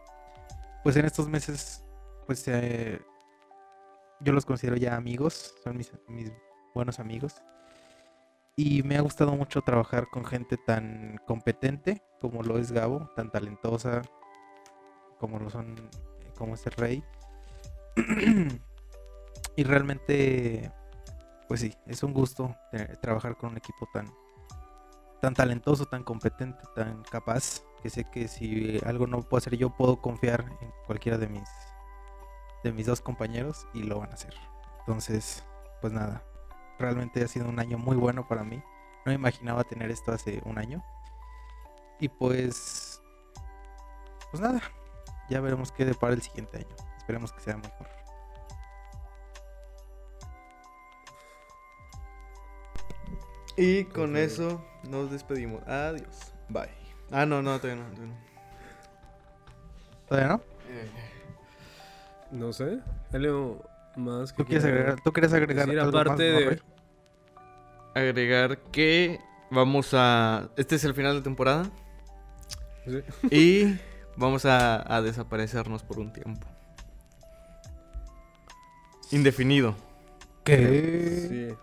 pues en estos meses pues eh, yo los considero ya amigos, son mis, mis buenos amigos. Y me ha gustado mucho trabajar con gente tan competente como lo es Gabo, tan talentosa como lo son, como es el Rey. (clears throat) y realmente, pues sí, es un gusto tener- trabajar con un equipo tan, tan talentoso, tan competente, tan capaz, que sé que si algo no puedo hacer yo, puedo confiar en cualquiera de mis de mis dos compañeros y lo van a hacer. Entonces, pues nada, realmente ha sido un año muy bueno para mí. No imaginaba tener esto hace un año. Y pues, pues nada, ya veremos qué depara el siguiente año. Esperemos que sea mejor. Y con eso nos despedimos. Adiós. Bye. Ah, no, no, todavía no. todavía no. ¿Todavía no? Eh, No sé. Algo más que ¿Tú quieres agregar, ¿tú quieres agregar decir, algo aparte de... Agregar que vamos a. Este es el final de temporada. Sí. Y (laughs) vamos a, a desaparecernos por un tiempo. Indefinido. ¿Qué? Sí.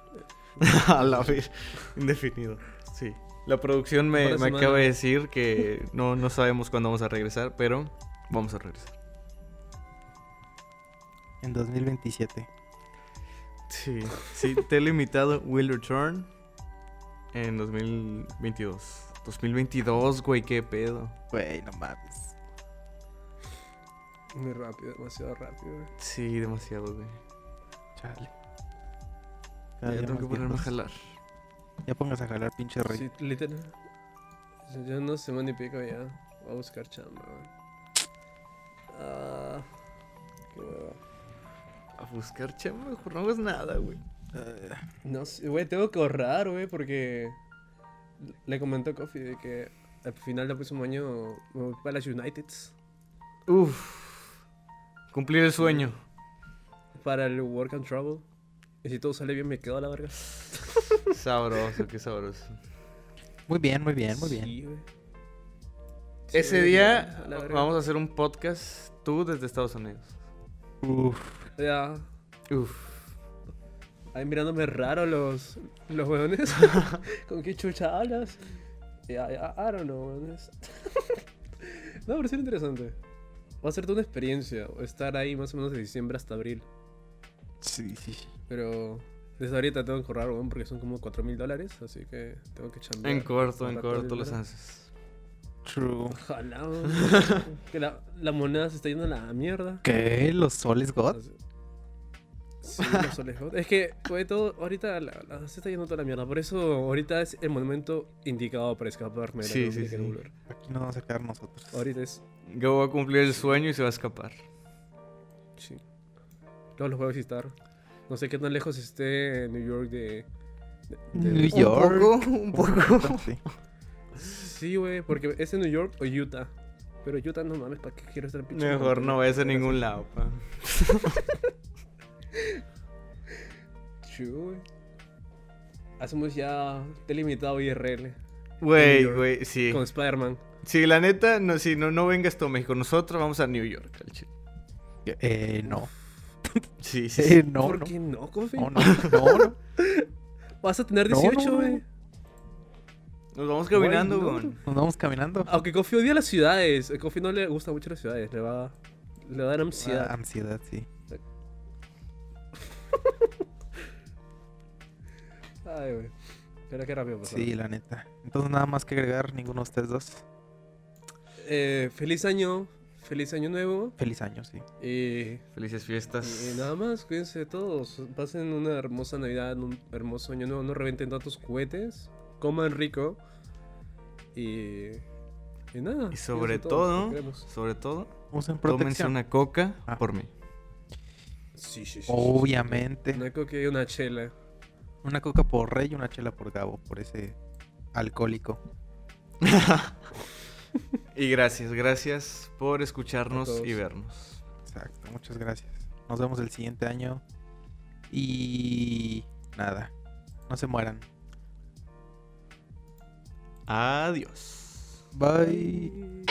(laughs) a la vez. Indefinido. Sí. La producción me, acaba de decir que no, no sabemos cuándo vamos a regresar, pero vamos a regresar. En 2027. Sí, sí, Telimitado will return en 2022. 2022, güey, qué pedo. Güey, no mames. Muy rápido, demasiado rápido. güey. Sí, demasiado, güey. Chale. Ya Cada día tengo que ponerme a jalar. Ya pongas a jalar, pinche rey. Sí, literal. Ya no semana y pico ya. Voy a buscar chamba, güey. Ah. Qué hueva. A buscar chamba, mejor no hagas nada, güey. Eh, No sé, güey, tengo que ahorrar, güey, porque le comentó a Coffee de que al final del próximo año me voy para las Uniteds Uf. Cumplir el sueño. para el Work and Travel. Y si todo sale bien, me quedo a la verga. (laughs) Sabroso, qué sabroso. Muy bien, muy bien, muy bien. Sí, güey. Ese Sí, día a vamos a hacer un podcast tú desde Estados Unidos. Uf, Ya. Uf. Ahí mirándome raro los, los weones. (laughs) (laughs) ¿Con qué chucha hablas? Ya, ya, I don't know, weones. no, pero sí es interesante. Va a ser toda una experiencia. Estar ahí más o menos de diciembre hasta abril. sí, sí. Pero desde ahorita tengo que weón, porque son como 4 mil dólares. Así que tengo que chambear. En corto, en corto los haces. True. Ojalá, (laughs) que la, la moneda se está yendo a la mierda. ¿Qué? ¿Los soles God? Sí, los soles God. Es que, güey, todo, ahorita la, la- se está yendo toda la mierda. Por eso ahorita es el momento indicado para escaparme de Sí, sí, sí. Aquí nos vamos a quedar nosotros. Ahorita es. Yo voy a cumplir el sueño y se va a escapar. Sí. Luego los voy a visitar. No sé qué tan lejos esté New York de. de- de- New York. Un poco, un poco. (laughs) Sí. Sí, güey, porque es en New York o Utah. Pero Utah no mames, ¿para qué quiero estar en pinche Mejor no vayas a ningún lado, pa. (laughs) Güey. Hacemos ya delimitado IRL Güey, güey, sí. con Spider-Man. Sí, la neta, no, si no, no vengas tú a México. Nosotros vamos a New York, al chile. Eh, no. Sí, sí, Eh, sí. no, ¿Por no. qué no, Kofi? No, no, no, no. (laughs) Vas a tener No, no, 18, no. güey. Nos vamos caminando, Güey, no. güey. Nos vamos caminando. Aunque Kofi odia las ciudades. A Kofi no le gustan mucho las ciudades. Le va, le va a dar Ah, ansiedad. ansiedad, sí. (laughs) Ay, güey. Pero qué rápido pasó. Sí, la neta. Entonces nada más que agregar, ninguno de ustedes dos. Eh, feliz año. Feliz año nuevo. Feliz año, sí. Y, Felices fiestas. y nada más, cuídense todos. Pasen una hermosa Navidad, un hermoso año nuevo. No reventen tantos cohetes. Coman rico. Y. Y nada. Y sobre todo, queremos. sobre todo, Usen tómense protección. una coca Ah. por mí. Sí, sí, sí, sí, sí. Obviamente. Una coca y una chela. Una coca por Rey y una chela por Gabo, por ese alcohólico. (laughs) Y gracias, gracias por escucharnos y vernos. Exacto, muchas gracias. Nos vemos el siguiente año. Y nada, no se mueran. Adiós. Bye.